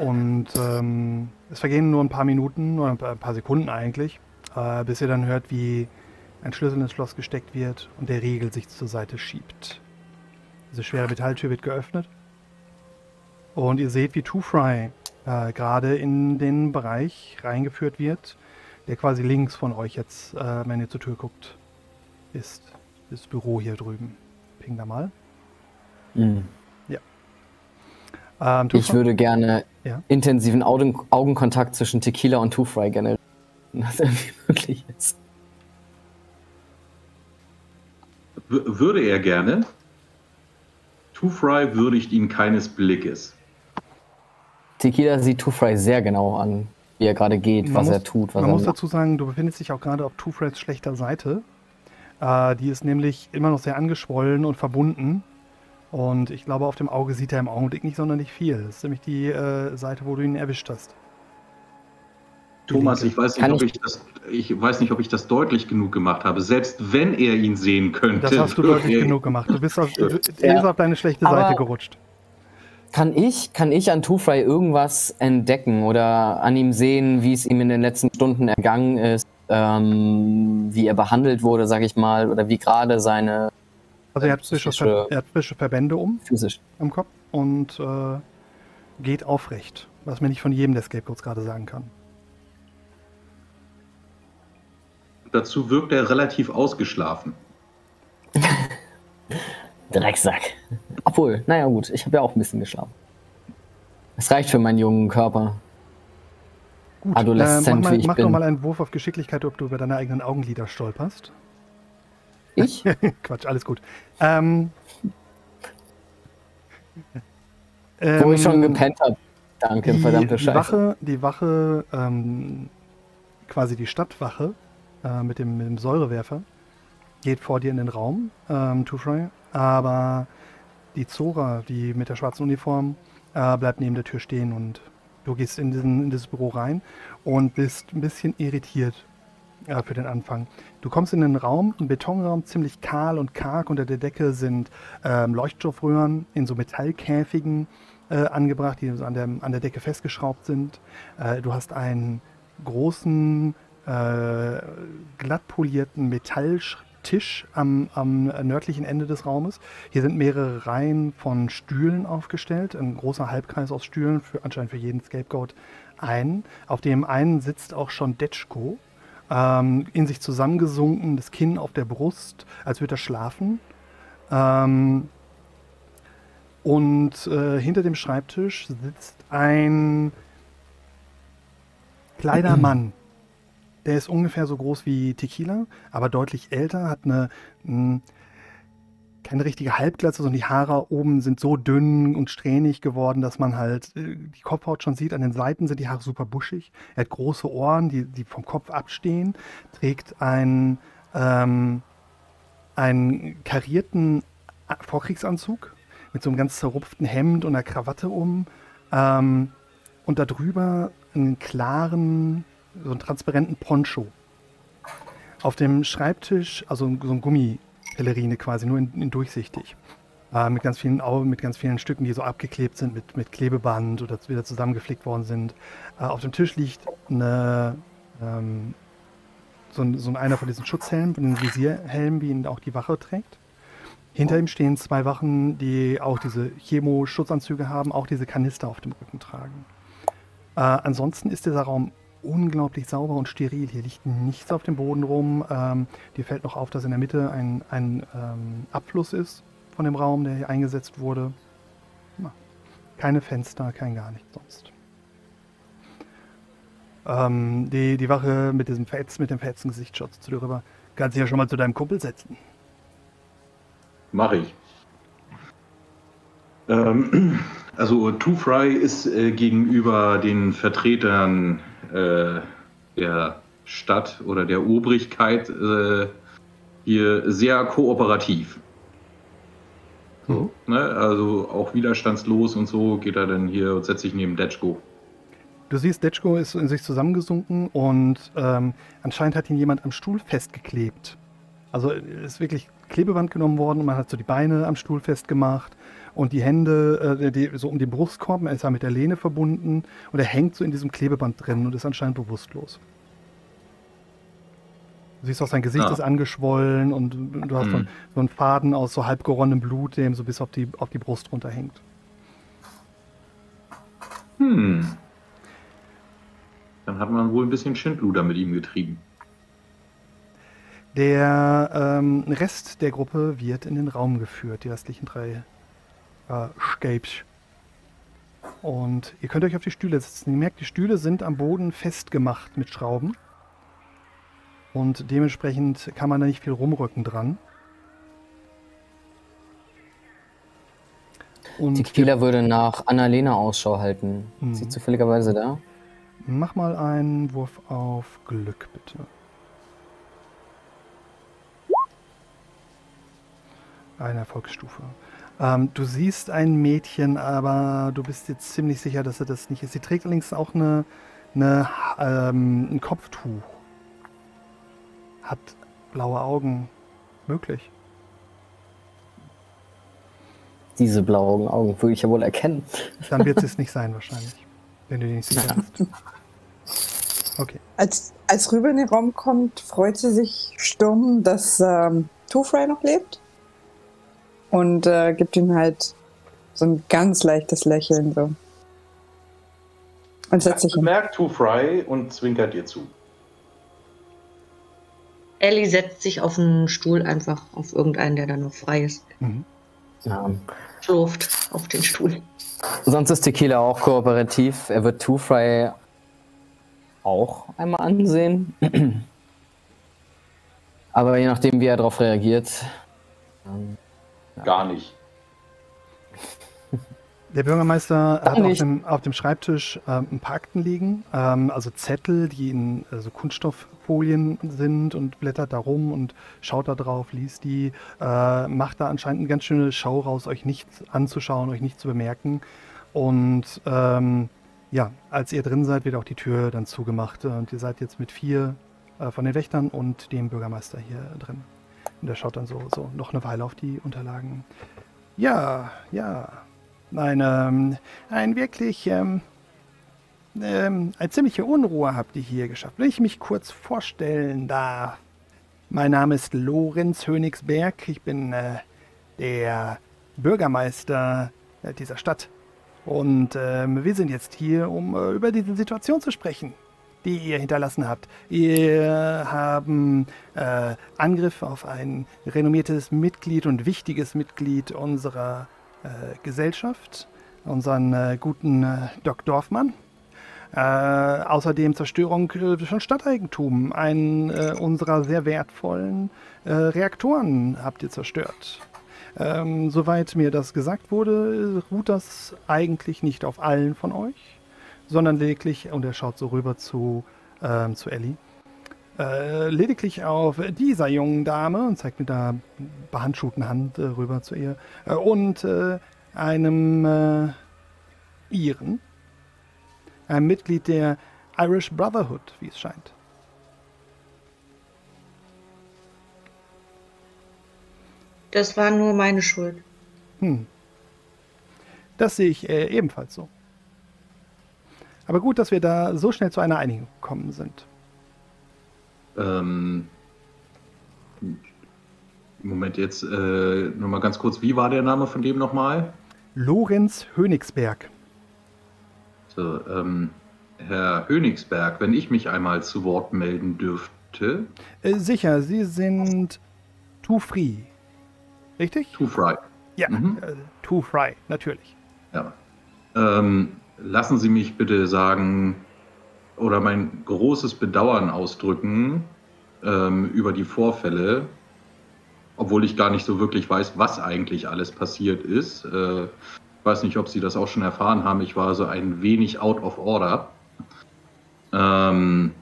Und ähm, es vergehen nur ein paar Minuten oder ein paar- Sekunden eigentlich, äh, bis ihr dann hört, wie ein Schlüssel ins Schloss gesteckt wird und der Riegel sich zur Seite schiebt. Diese schwere Metalltür wird geöffnet. Und ihr seht, wie Two Fry äh, gerade in den Bereich reingeführt wird, der quasi links von euch jetzt, äh, wenn ihr zur Tür guckt, ist. Das Büro hier drüben. Ping da mal. Mhm. Ähm, Two Ich würde gerne Ja. intensiven Augen Augenkontakt zwischen Tequila und Two Fry generieren, wenn das irgendwie möglich ist. W würde er gerne. Two Fry würdigt ihn keines Blickes. Tequila sieht Two Fry sehr genau an, wie er gerade geht, Man was muss- er tut, was Man er muss dazu sagen, du befindest dich auch gerade auf Two Freds schlechter Seite. Äh, die ist nämlich immer noch sehr angeschwollen und verbunden. Und ich glaube, auf dem Auge sieht er im Augenblick nicht sonderlich viel. Das ist nämlich die äh, Seite, wo du ihn erwischt hast. Thomas, ich weiß, nicht, ob ich- ich, das, ich weiß nicht, ob ich das deutlich genug gemacht habe. Selbst wenn er ihn sehen könnte. Das hast du deutlich genug gemacht. Du bist auf, du, Ja. er ist auf deine schlechte Aber- Seite gerutscht. Kann ich, kann ich an Two Fry irgendwas entdecken oder an ihm sehen, wie es ihm in den letzten Stunden ergangen ist, ähm, wie er behandelt wurde, sag ich mal, oder wie gerade seine Also er hat, frische, Ver er hat frische Verbände um physisch. am Kopf und äh, geht aufrecht. Was mir nicht von jedem der Scapegoats gerade sagen kann. Dazu wirkt er relativ ausgeschlafen. Drecksack. Obwohl, naja gut, ich habe ja auch ein bisschen geschlafen. Es reicht für meinen jungen Körper. Gut, Adoleszent, äh, mach, mal, mach doch mal einen Wurf auf Geschicklichkeit, ob du über deine eigenen Augenlider stolperst. Ich? Quatsch, alles gut. Ähm, Wo ich schon ähm, gepennt habe. Danke, die, verdammte die Scheiße. Wache, die Wache, ähm, quasi die Stadtwache äh, mit, dem, mit dem Säurewerfer, geht vor dir in den Raum, ähm, Two-Fry, aber die Zora, die mit der schwarzen Uniform, äh, bleibt neben der Tür stehen und du gehst in, diesen, in dieses Büro rein und bist ein bisschen irritiert äh, für den Anfang. Du kommst in den Raum, ein Betonraum, ziemlich kahl und karg. Unter der Decke sind ähm, Leuchtstoffröhren in so Metallkäfigen äh, angebracht, die an der, an der Decke festgeschraubt sind. Äh, du hast einen großen, äh, glatt polierten Metalltisch am, am nördlichen Ende des Raumes. Hier sind mehrere Reihen von Stühlen aufgestellt, ein großer Halbkreis aus Stühlen, für, anscheinend für jeden Scapegoat ein. Auf dem einen sitzt auch schon Detschko, ähm, in sich zusammengesunken, das Kinn auf der Brust, als würde er schlafen. Ähm, und äh, hinter dem Schreibtisch sitzt ein kleiner Mann. Der ist ungefähr so groß wie Tequila, aber deutlich älter, hat eine mh, keine richtige Halbglatze, sondern die Haare oben sind so dünn und strähnig geworden, dass man halt äh, die Kopfhaut schon sieht. An den Seiten sind die Haare super buschig. Er hat große Ohren, die, die vom Kopf abstehen, trägt einen, ähm, einen karierten A- Vorkriegsanzug mit so einem ganz zerrupften Hemd und einer Krawatte um. Ähm, und darüber einen klaren, so einen transparenten Poncho. Auf dem Schreibtisch, also so ein Gummipellerine quasi, nur in, in durchsichtig. Äh, mit, ganz vielen, mit ganz vielen Stücken, die so abgeklebt sind mit, mit Klebeband oder wieder zusammengeflickt worden sind. Äh, auf dem Tisch liegt eine, ähm, so, ein, so ein einer von diesen Schutzhelmen, von den Visierhelmen, wie ihn auch die Wache trägt. Hinter ihm stehen zwei Wachen, die auch diese Chemo-Schutzanzüge haben, auch diese Kanister auf dem Rücken tragen. Äh, ansonsten ist dieser Raum unglaublich sauber und steril. Hier liegt nichts auf dem Boden rum. Ähm, dir fällt noch auf, dass in der Mitte ein, ein ähm, Abfluss ist von dem Raum, der hier eingesetzt wurde. Ja. Keine Fenster, kein gar nichts sonst. Ähm, die, die Wache mit diesem Fels, mit dem verhetzten Gesicht schaut zu dir rüber. Kannst dich ja schon mal zu deinem Kumpel setzen. Mach ich. Ähm, also Two Fry ist äh, gegenüber den Vertretern äh, der Stadt oder der Obrigkeit äh, hier sehr kooperativ. So, ne? Also auch widerstandslos und so geht er dann hier und setzt sich neben Detschko. Du siehst, Detschko ist in sich zusammengesunken und ähm, anscheinend hat ihn jemand am Stuhl festgeklebt. Also ist wirklich Klebeband genommen worden und man hat so die Beine am Stuhl festgemacht und die Hände äh, die, so um den Brustkorb. Er ist ja mit der Lehne verbunden und er hängt so in diesem Klebeband drin und ist anscheinend bewusstlos. Du siehst auch, sein Gesicht Ah. ist angeschwollen und du hast so, Mhm. so einen Faden aus so halb geronnenem Blut, der ihm so bis auf die, auf die Brust runterhängt. Hm. Dann hat man wohl ein bisschen Schindluder mit ihm getrieben. Der ähm, Rest der Gruppe wird in den Raum geführt, die restlichen drei äh, Scapes. Und ihr könnt euch auf die Stühle setzen. Ihr merkt, die Stühle sind am Boden festgemacht mit Schrauben. Und dementsprechend kann man da nicht viel rumrücken dran. Und Tequila würde nach Annalena Ausschau halten. Mhm. Ist sie zufälligerweise da? mach mal einen Wurf auf Glück, bitte. Eine Erfolgsstufe. Ähm, du siehst ein Mädchen, aber du bist jetzt ziemlich sicher, dass sie das nicht ist. Sie trägt allerdings auch eine, eine, ähm, ein Kopftuch. Hat blaue Augen. Möglich. Diese blauen Augen würde ich ja wohl erkennen. Dann wird sie es nicht sein, wahrscheinlich. Wenn du die nicht sicher bist. Okay. Als, als Rübe in den Raum kommt, freut sie sich stumm, dass ähm, Two-Fry noch lebt. Und äh, gibt ihm halt so ein ganz leichtes Lächeln. So. Und setzt sich hin. Bemerkt Two Fry und zwinkert dir zu. Ellie setzt sich auf einen Stuhl einfach auf irgendeinen, der da noch frei ist. Mhm. Ja. Schlurft auf den Stuhl. Sonst ist Tequila auch kooperativ. Er wird Two Fry auch einmal ansehen. Aber je nachdem, wie er darauf reagiert. Gar nicht. Der Bürgermeister hat auf dem, auf dem Schreibtisch ähm, ein paar Akten liegen, ähm, also Zettel, die in äh, so Kunststofffolien sind und blättert da rum und schaut da drauf, liest die, äh, macht da anscheinend eine ganz schöne Schau raus, euch nicht anzuschauen, euch nicht zu bemerken. Und ähm, ja, als ihr drin seid, wird auch die Tür dann zugemacht und ihr seid jetzt mit vier äh, von den Wächtern und dem Bürgermeister hier drin. Und er schaut dann so, so noch eine Weile auf die Unterlagen. Ja, ja, ein, ähm, ein wirklich, ähm, ähm, eine ziemliche Unruhe habt ihr hier geschafft. Wenn ich mich kurz vorstellen darf. Mein Name ist Lorenz Hönigsberg. Ich bin äh, der Bürgermeister äh, dieser Stadt. Und ähm, wir sind jetzt hier, um äh, über diese Situation zu sprechen, die ihr hinterlassen habt. Ihr haben äh, Angriff auf ein renommiertes Mitglied und wichtiges Mitglied unserer äh, Gesellschaft, unseren äh, guten äh, Doc Dorfmann. Äh, außerdem Zerstörung äh, von Stadteigentum. Einen unserer sehr wertvollen Reaktoren habt ihr zerstört. Ähm, soweit mir das gesagt wurde, ruht das eigentlich nicht auf allen von euch, sondern lediglich, und er schaut so rüber zu, ähm, zu Ellie, äh, lediglich auf dieser jungen Dame und zeigt mit einer behandschuhten Hand äh, rüber zu ihr äh, und äh, einem äh, Iren, einem Mitglied der Irish Brotherhood, wie es scheint. Das war nur meine Schuld. Hm. Das sehe ich äh, ebenfalls so. Aber gut, dass wir da so schnell zu einer Einigung gekommen sind. Ähm, Moment, jetzt äh, nochmal ganz kurz, wie war der Name von dem nochmal? Lorenz Hönigsberg. So, ähm, Herr Hönigsberg, wenn ich mich einmal zu Wort melden dürfte. Äh, sicher, Sie sind Too Free. Richtig? Too Fry. Ja, Mhm. äh, Too Fry, natürlich. Ja. Ähm, lassen Sie mich bitte sagen, oder mein großes Bedauern ausdrücken ähm, über die Vorfälle, obwohl ich gar nicht so wirklich weiß, was eigentlich alles passiert ist. Äh, ich weiß nicht, ob Sie das auch schon erfahren haben. Ich war so ein wenig out of order. Ähm,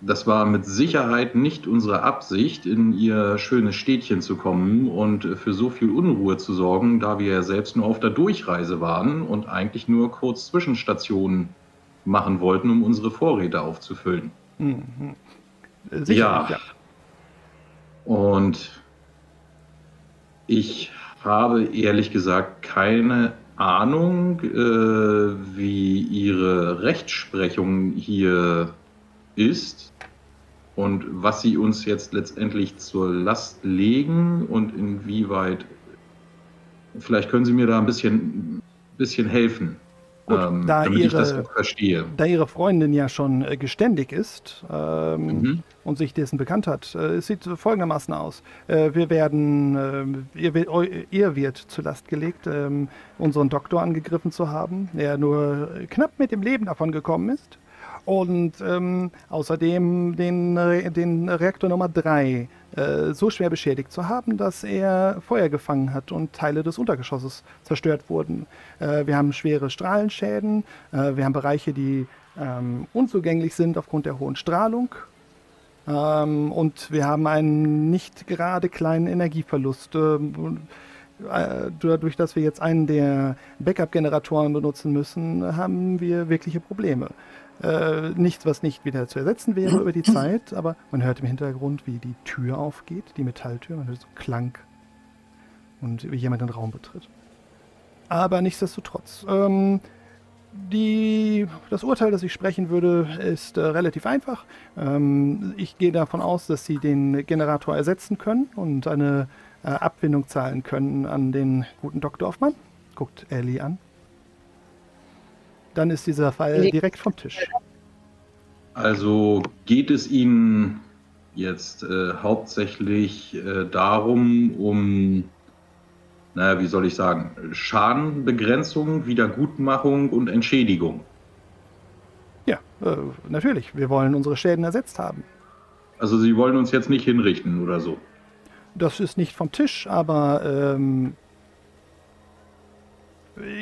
das war mit Sicherheit nicht unsere Absicht, in ihr schönes Städtchen zu kommen und für so viel Unruhe zu sorgen, da wir ja selbst nur auf der Durchreise waren und eigentlich nur kurz Zwischenstationen machen wollten, um unsere Vorräte aufzufüllen. Mhm. Ja. ja. Und ich habe ehrlich gesagt keine Ahnung, äh, wie Ihre Rechtsprechung hier ist und was Sie uns jetzt letztendlich zur Last legen und inwieweit. Vielleicht können Sie mir da ein bisschen, bisschen helfen. Gut, ähm, da damit ihre, ich das verstehe. Da Ihre Freundin ja schon äh, geständig ist ähm, mhm. und sich dessen bekannt hat, äh, es sieht folgendermaßen aus. Äh, wir werden, äh, ihr, ihr, wird zur Last gelegt, ähm, unseren Doktor angegriffen zu haben, der nur knapp mit dem Leben davon gekommen ist. Und ähm, außerdem den, den Reaktor Nummer 3 äh, so schwer beschädigt zu haben, dass er Feuer gefangen hat und Teile des Untergeschosses zerstört wurden. Äh, wir haben schwere Strahlenschäden, äh, wir haben Bereiche, die ähm, unzugänglich sind aufgrund der hohen Strahlung. Ähm, und wir haben einen nicht gerade kleinen Energieverlust. Ähm, äh, dadurch, dass wir jetzt einen der Backup-Generatoren benutzen müssen, haben wir wirkliche Probleme. Äh, nichts, was nicht wieder zu ersetzen wäre über die Zeit, aber man hört im Hintergrund, wie die Tür aufgeht, die Metalltür, man hört so einen Klang und wie jemand den Raum betritt. Aber nichtsdestotrotz, ähm, die, das Urteil, das ich sprechen würde, ist äh, relativ einfach. Ähm, ich gehe davon aus, dass Sie den Generator ersetzen können und eine äh, Abfindung zahlen können an den guten Dr. Hoffmann. Guckt Ellie an dann ist dieser Fall direkt vom Tisch. Also geht es Ihnen jetzt äh, hauptsächlich äh, darum, um, naja, wie soll ich sagen, Schadenbegrenzung, Wiedergutmachung und Entschädigung? Ja, äh, natürlich. Wir wollen unsere Schäden ersetzt haben. Also Sie wollen uns jetzt nicht hinrichten oder so? Das ist nicht vom Tisch, aber ähm,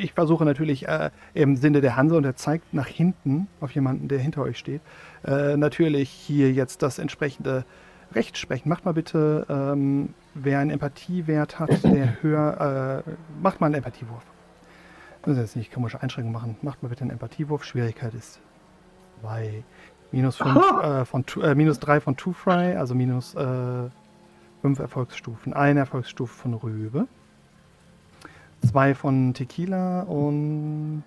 ich versuche natürlich äh, im Sinne der Hanse und er zeigt nach hinten auf jemanden, der hinter euch steht, äh, natürlich hier jetzt das entsprechende Recht sprechen. Macht mal bitte, ähm, wer einen Empathiewert hat, der höher, äh, macht mal einen Empathiewurf. Müssen jetzt nicht komische Einschränkungen machen. Macht mal bitte einen Empathiewurf. Schwierigkeit ist bei minus 5 äh, von äh, minus 3 von Two Fry, also minus 5 äh, Erfolgsstufen. Eine Erfolgsstufe von Rübe. Zwei von Tequila und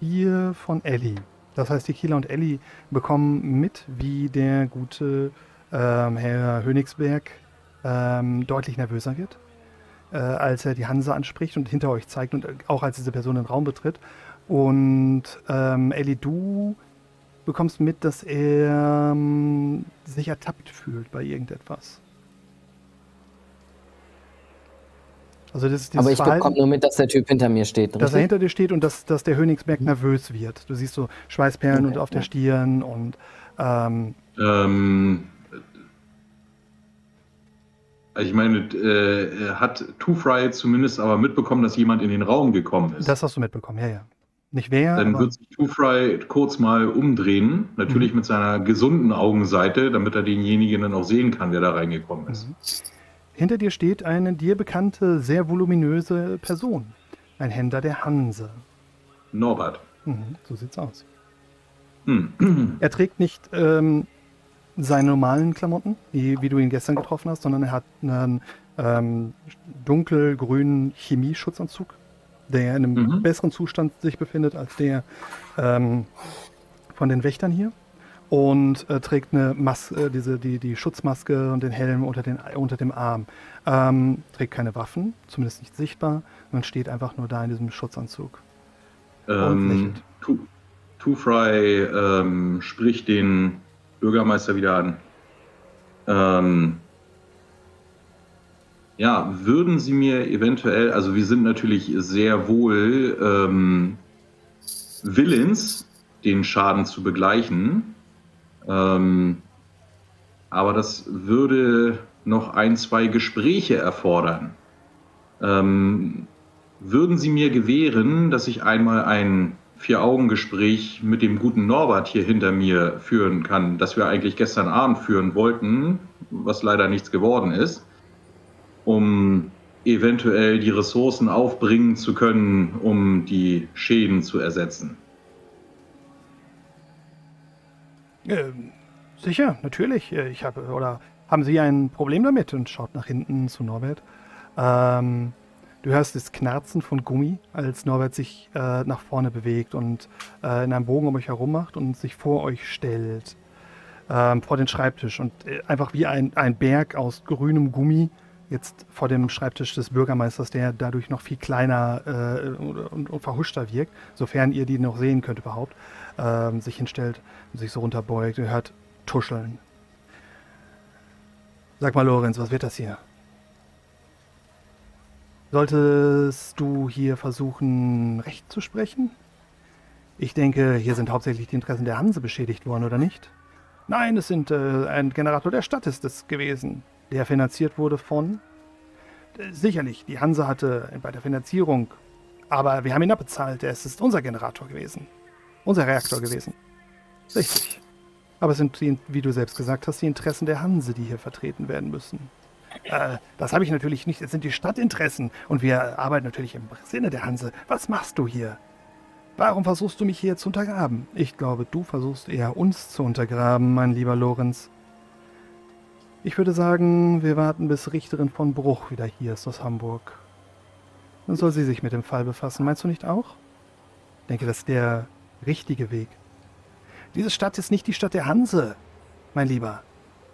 vier von Ellie. Das heißt, Tequila und Ellie bekommen mit, wie der gute ähm, Herr Hönigsberg ähm, deutlich nervöser wird, äh, als er die Hanse anspricht und hinter euch zeigt und auch als diese Person den Raum betritt. Und ähm, Ellie, du bekommst mit, dass er ähm, sich ertappt fühlt bei irgendetwas. Also das ist Aber ich bekomme nur mit, dass der Typ hinter mir steht. Dass richtig? er hinter dir steht und dass, dass der Hönigsberg mhm. nervös wird. Du siehst so Schweißperlen okay. und auf der Stirn und ähm, ähm, ich meine, äh, hat Two Fry zumindest aber mitbekommen, dass jemand in den Raum gekommen ist. Das hast du mitbekommen, ja, ja. Nicht wer. Dann wird sich Two Fry kurz mal umdrehen, natürlich mhm. mit seiner gesunden Augenseite, damit er denjenigen dann auch sehen kann, der da reingekommen ist. Mhm. Hinter dir steht eine dir bekannte, sehr voluminöse Person. Ein Händler der Hanse. Norbert. Mhm, so sieht's aus. Mhm. Er trägt nicht ähm, seine normalen Klamotten, wie, wie, du ihn gestern getroffen hast, sondern er hat einen ähm, dunkelgrünen Chemieschutzanzug, der in einem mhm. besseren Zustand sich befindet als der ähm, von den Wächtern hier und äh, trägt eine Maske, äh, diese, die, die Schutzmaske und den Helm unter, den, unter dem Arm. Ähm, trägt keine Waffen, zumindest nicht sichtbar, und steht einfach nur da in diesem Schutzanzug. Ähm, Two, Two Fry ähm, spricht den Bürgermeister wieder an. Ähm, ja, würden Sie mir eventuell, also wir sind natürlich sehr wohl ähm, willens, den Schaden zu begleichen. Ähm, aber das würde noch ein, zwei Gespräche erfordern. Ähm, würden Sie mir gewähren, dass ich einmal ein Vier-Augen-Gespräch mit dem guten Norbert hier hinter mir führen kann, das wir eigentlich gestern Abend führen wollten, was leider nichts geworden ist, um eventuell die Ressourcen aufbringen zu können, um die Schäden zu ersetzen? Ähm, sicher, natürlich. Äh, ich habe, oder haben Sie ein Problem damit? Und schaut nach hinten zu Norbert. Ähm, du hörst das Knarzen von Gummi, als Norbert sich äh, nach vorne bewegt und äh, in einem Bogen um euch herum macht und sich vor euch stellt. Ähm, vor den Schreibtisch und äh, einfach wie ein, ein Berg aus grünem Gummi jetzt vor dem Schreibtisch des Bürgermeisters, der dadurch noch viel kleiner äh, und, und, verhuschter wirkt, sofern ihr die noch sehen könnt überhaupt, äh, sich hinstellt und sich so runterbeugt. Ihr hört Tuscheln. Sag mal, Lorenz, was wird das hier? Solltest du hier versuchen, Recht zu sprechen? Ich denke, hier sind hauptsächlich die Interessen der Hanse beschädigt worden, oder nicht? Nein, es sind äh, ein Generator der Stadt ist es gewesen der finanziert wurde von. Sicherlich, die Hanse hatte bei der Finanzierung, aber wir haben ihn abbezahlt. Es ist unser Generator gewesen. Unser Reaktor gewesen. Richtig. Aber es sind, wie du selbst gesagt hast, die Interessen der Hanse, die hier vertreten werden müssen. Äh, das habe ich natürlich nicht. Es sind die Stadtinteressen und wir arbeiten natürlich im Sinne der Hanse. Was machst du hier? Warum versuchst du mich hier zu untergraben? Ich glaube, du versuchst eher uns zu untergraben, mein lieber Lorenz. Ich würde sagen, wir warten, bis Richterin von Bruch wieder hier ist aus Hamburg. Dann soll sie sich mit dem Fall befassen. Meinst du nicht auch? Ich denke, das ist der richtige Weg. Diese Stadt ist nicht die Stadt der Hanse, mein Lieber.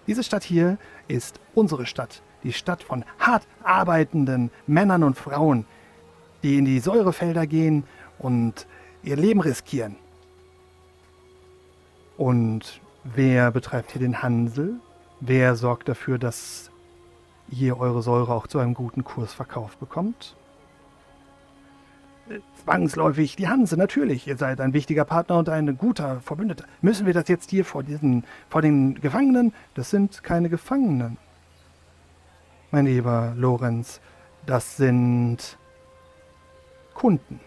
Diese Stadt hier ist unsere Stadt. Die Stadt von hart arbeitenden Männern und Frauen, die in die Säurefelder gehen und ihr Leben riskieren. Und wer betreibt hier den Hansel? Wer sorgt dafür, dass ihr eure Säure auch zu einem guten Kurs verkauft bekommt? Zwangsläufig die Hanse, natürlich. Ihr seid ein wichtiger Partner und ein guter Verbündeter. Müssen wir das jetzt hier vor, diesen, vor den Gefangenen? Das sind keine Gefangenen. Mein lieber Lorenz, das sind Kunden.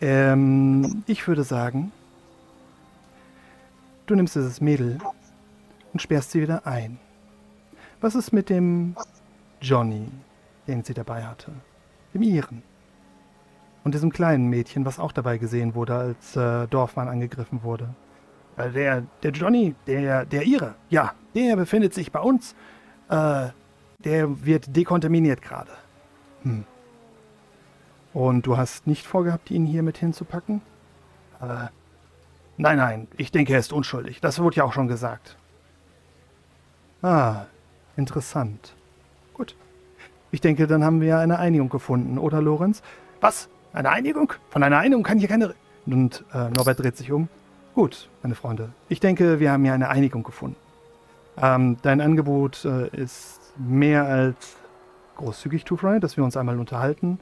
Ähm, ich würde sagen, Du nimmst dieses Mädel und sperrst sie wieder ein. Was ist mit dem Johnny, den sie dabei hatte? Dem Iren? Und diesem kleinen Mädchen, was auch dabei gesehen wurde, als äh, Dorfmann angegriffen wurde? Der, der Johnny, der, der Ire, ja, der befindet sich bei uns. Äh, der wird dekontaminiert gerade. Hm. Und du hast nicht vorgehabt, ihn hier mit hinzupacken? Äh, Nein, nein, ich denke, er ist unschuldig. Das wurde ja auch schon gesagt. Ah, interessant. Ich denke, dann haben wir eine Einigung gefunden, oder Lorenz? Was? Eine Einigung? Von einer Einigung kann hier keine... Und äh, Norbert dreht sich um. Gut, meine Freunde. Ich denke, wir haben hier eine Einigung gefunden. Ähm, dein Angebot äh, ist mehr als großzügig, Two-Fry, dass wir uns einmal unterhalten.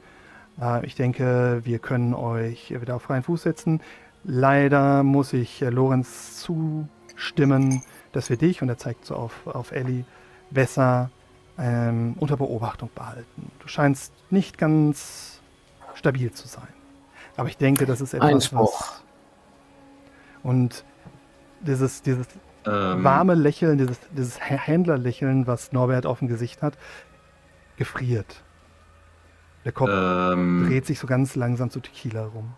Äh, ich denke, wir können euch wieder auf freien Fuß setzen. Leider muss ich äh, Lorenz zustimmen, dass wir dich, und er zeigt so auf, auf Ellie, besser ähm, unter Beobachtung behalten. Du scheinst nicht ganz stabil zu sein. Aber ich denke, das ist etwas, Einspruch. was... Und dieses, dieses ähm. warme Lächeln, dieses, dieses Händlerlächeln, was Norbert auf dem Gesicht hat, gefriert. Der Kopf ähm. dreht sich so ganz langsam zu Tequila rum.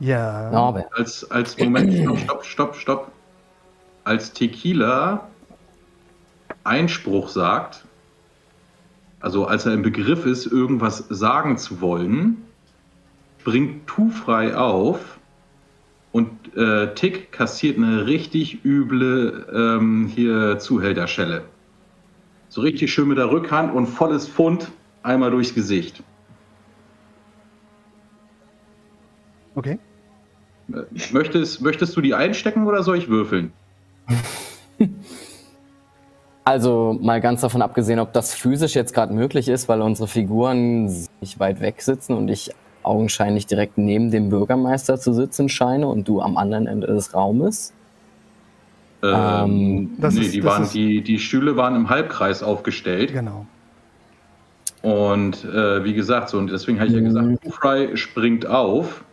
Ja. Norbert. Als, als Moment, stopp, stopp, stopp. Als Tequila Einspruch sagt, also als er im Begriff ist, irgendwas sagen zu wollen, springt Tu frei auf und äh, Tick kassiert eine richtig üble ähm, hier Zuhälterschelle. So richtig schön mit der Rückhand und volles Pfund einmal durchs Gesicht. Okay. Möchtest, möchtest du die einstecken oder soll ich würfeln? Also mal ganz davon abgesehen, ob das physisch jetzt gerade möglich ist, weil unsere Figuren nicht weit weg sitzen und ich augenscheinlich direkt neben dem Bürgermeister zu sitzen scheine und du am anderen Ende des Raumes. Ähm, Ähm, das nee, ist- die, das waren, ist- die, die Stühle waren im Halbkreis aufgestellt. Genau. Und äh, wie gesagt, so, und deswegen habe ich ja Mhm. gesagt, Fry springt auf.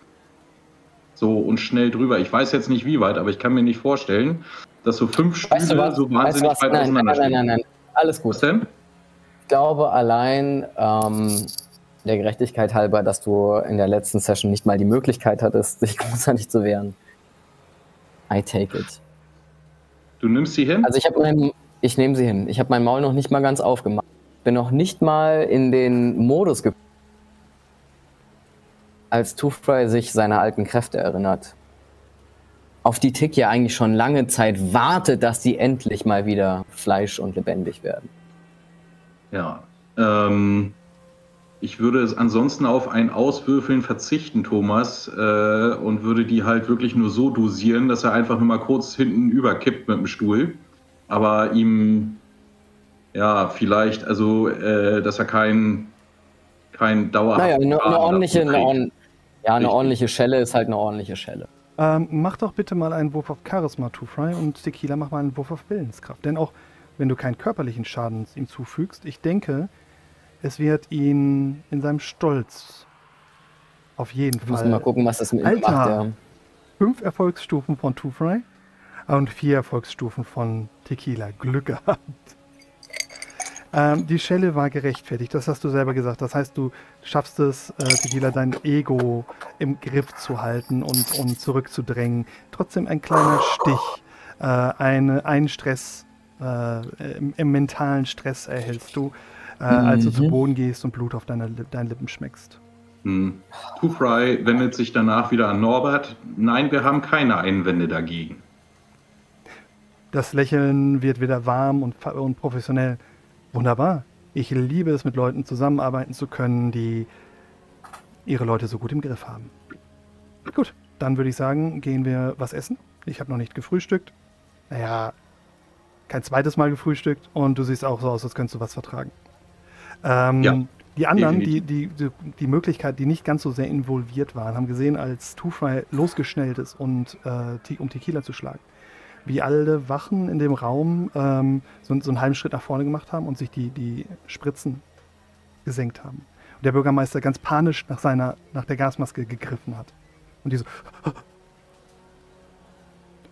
So und schnell drüber. Ich weiß jetzt nicht wie weit, aber ich kann mir nicht vorstellen, dass so fünf Stühle Weißt du was? so weißt wahnsinnig du was? weit Nein, nein, auseinander nein, nein, nein, nein. Alles Was gut. denn? Ich glaube allein ähm, der Gerechtigkeit halber, dass du in der letzten Session nicht mal die Möglichkeit hattest, dich großartig zu wehren. I take it. Du nimmst sie hin? Also ich habe mein, ich nehme sie hin. Ich habe mein Maul noch nicht mal ganz aufgemacht. Bin noch nicht mal in den Modus gekommen, als Toothfry sich seiner alten Kräfte erinnert. Auf die Tick ja eigentlich schon lange Zeit wartet, dass sie endlich mal wieder Fleisch und lebendig werden. Ja. Ähm, ich würde es ansonsten auf ein Auswürfeln verzichten, Thomas, äh, und würde die halt wirklich nur so dosieren, dass er einfach nur mal kurz hinten überkippt mit dem Stuhl. Aber ihm, ja, vielleicht, also, äh, dass er kein, kein dauerhaft. Naja, eine, eine ordentliche, eine, ja, eine Richtig. ordentliche Schelle ist halt eine ordentliche Schelle. Ähm, mach doch bitte mal einen Wurf auf Charisma, Two Fry, und Tequila mach mal einen Wurf auf Willenskraft. Denn auch wenn du keinen körperlichen Schaden ihm zufügst, ich denke, es wird ihn in seinem Stolz auf jeden Wir müssen Fall mal gucken, was das mit ihm Alter. macht. Ja. fünf Erfolgsstufen von Two Fry und vier Erfolgsstufen von Tequila. Glück gehabt. Ähm, die Schelle war gerechtfertigt, das hast du selber gesagt. Das heißt, du schaffst es, äh, Tequila, dein Ego im Griff zu halten und, und zurückzudrängen. Trotzdem ein kleiner Stich, äh, eine, einen Stress, äh, im, im mentalen Stress erhältst du, äh, als du Mhm. zu Boden gehst und Blut auf deine, deinen Lippen schmeckst. Hm. Two Fry wendet sich danach wieder an Norbert. Nein, wir haben keine Einwände dagegen. Das Lächeln wird wieder warm und, und professionell. Wunderbar. Ich liebe es, mit Leuten zusammenarbeiten zu können, die ihre Leute so gut im Griff haben. Gut, dann würde ich sagen, gehen wir was essen. Ich habe noch nicht gefrühstückt. Naja, kein zweites Mal gefrühstückt und du siehst auch so aus, als könntest du was vertragen. Ähm, Ja, die anderen, die, die, die, die Möglichkeit, die nicht ganz so sehr involviert waren, haben gesehen, als Two-Fry losgeschnellt ist, und, äh, um Tequila zu schlagen wie alle Wachen in dem Raum ähm, so, so einen halben Schritt nach vorne gemacht haben und sich die, die Spritzen gesenkt haben. Und der Bürgermeister ganz panisch nach seiner, nach der Gasmaske gegriffen hat. Und die so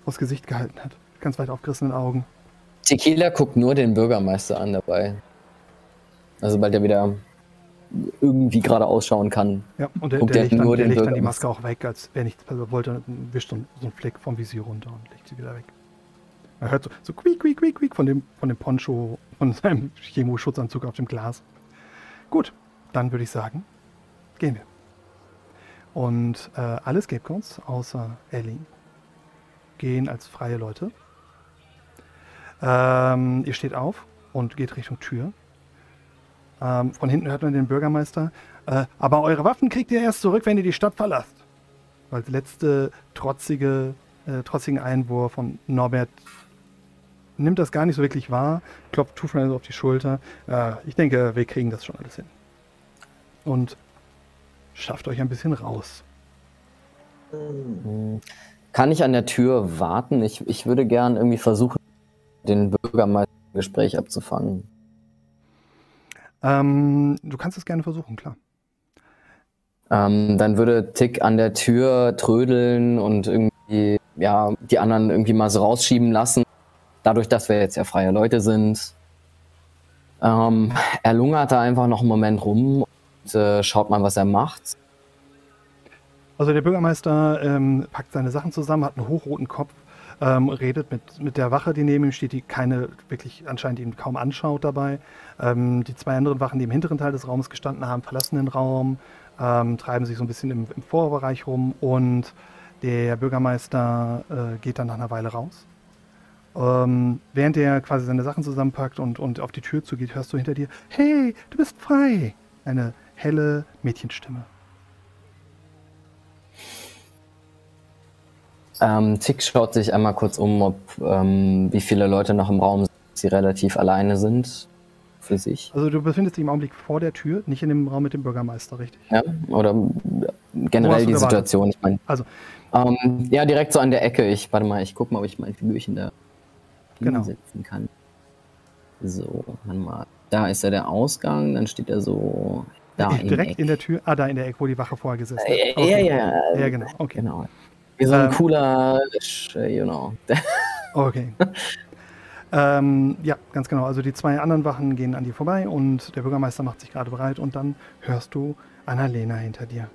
aus Gesicht gehalten hat. Ganz weit aufgerissenen Augen. Tequila guckt nur den Bürgermeister an dabei. Also, weil der wieder irgendwie gerade ausschauen kann. Ja, und der, Guckt der legt, dann, nur der den legt dann die. Maske auch weg, als wer nichts wollte, wischt so einen Fleck vom Visier runter und legt sie wieder weg. Man hört so, so quiek, quiek, quiek, quiek von dem, von dem Poncho, von seinem Chemo-Schutzanzug auf dem Glas. Gut, dann würde ich sagen, gehen wir. Und äh, alle Scapegoats, außer Ellie, gehen als freie Leute. Ähm, ihr steht auf und geht Richtung Tür. Ähm, von hinten hört man den Bürgermeister. Äh, aber eure Waffen kriegt ihr erst zurück, wenn ihr die Stadt verlasst. Als letzte trotzige, äh, trotzigen Einwurf von Norbert nimmt das gar nicht so wirklich wahr, klopft Two Friends auf die Schulter. Äh, ich denke, wir kriegen das schon alles hin. Und schafft euch ein bisschen raus. Hm. Kann ich an der Tür warten? Ich, ich würde gern irgendwie versuchen, den Bürgermeister im Gespräch abzufangen. Ähm, du kannst es gerne versuchen, klar. Ähm, dann würde Tick an der Tür trödeln und irgendwie, ja, die anderen irgendwie mal so rausschieben lassen. Dadurch, dass wir jetzt ja freie Leute sind. Ähm, er lungert da einfach noch einen Moment rum und äh, schaut mal, was er macht. Also der Bürgermeister ähm, packt seine Sachen zusammen, hat einen hochroten Kopf, ähm, redet mit, mit der Wache, die neben ihm steht, die keine wirklich anscheinend ihn kaum anschaut dabei. Ähm, die zwei anderen Wachen, die im hinteren Teil des Raumes gestanden haben, verlassen den Raum, ähm, treiben sich so ein bisschen im, im Vorbereich rum und der Bürgermeister äh, geht dann nach einer Weile raus. Ähm, während er quasi seine Sachen zusammenpackt und, und auf die Tür zugeht, hörst du hinter dir, hey, du bist frei. Eine helle Mädchenstimme. Ähm, Tick schaut sich einmal kurz um, ob ähm, wie viele Leute noch im Raum sind, sie relativ alleine sind. für sich. Also du befindest dich im Augenblick vor der Tür, nicht in dem Raum mit dem Bürgermeister, richtig? Ja, oder generell die? Situation. Ich meine, Also, ähm, ja, direkt so an der Ecke. Ich warte mal, ich gucke mal, ob ich mein Figürchen da Genau. hinsetzen kann. So, warte mal. Da ist ja der Ausgang, dann steht er so da direkt in der Tür, ah, da in der Ecke, wo die Wache vorher gesessen hat. Äh, Okay. Ja, ja, Ja, genau, okay. genau. Wie so ein Ähm, cooler, äh, you know. Okay. ähm, ja, ganz genau. Also die zwei anderen Wachen gehen an dir vorbei und der Bürgermeister macht sich gerade bereit und dann hörst du Annalena hinter dir.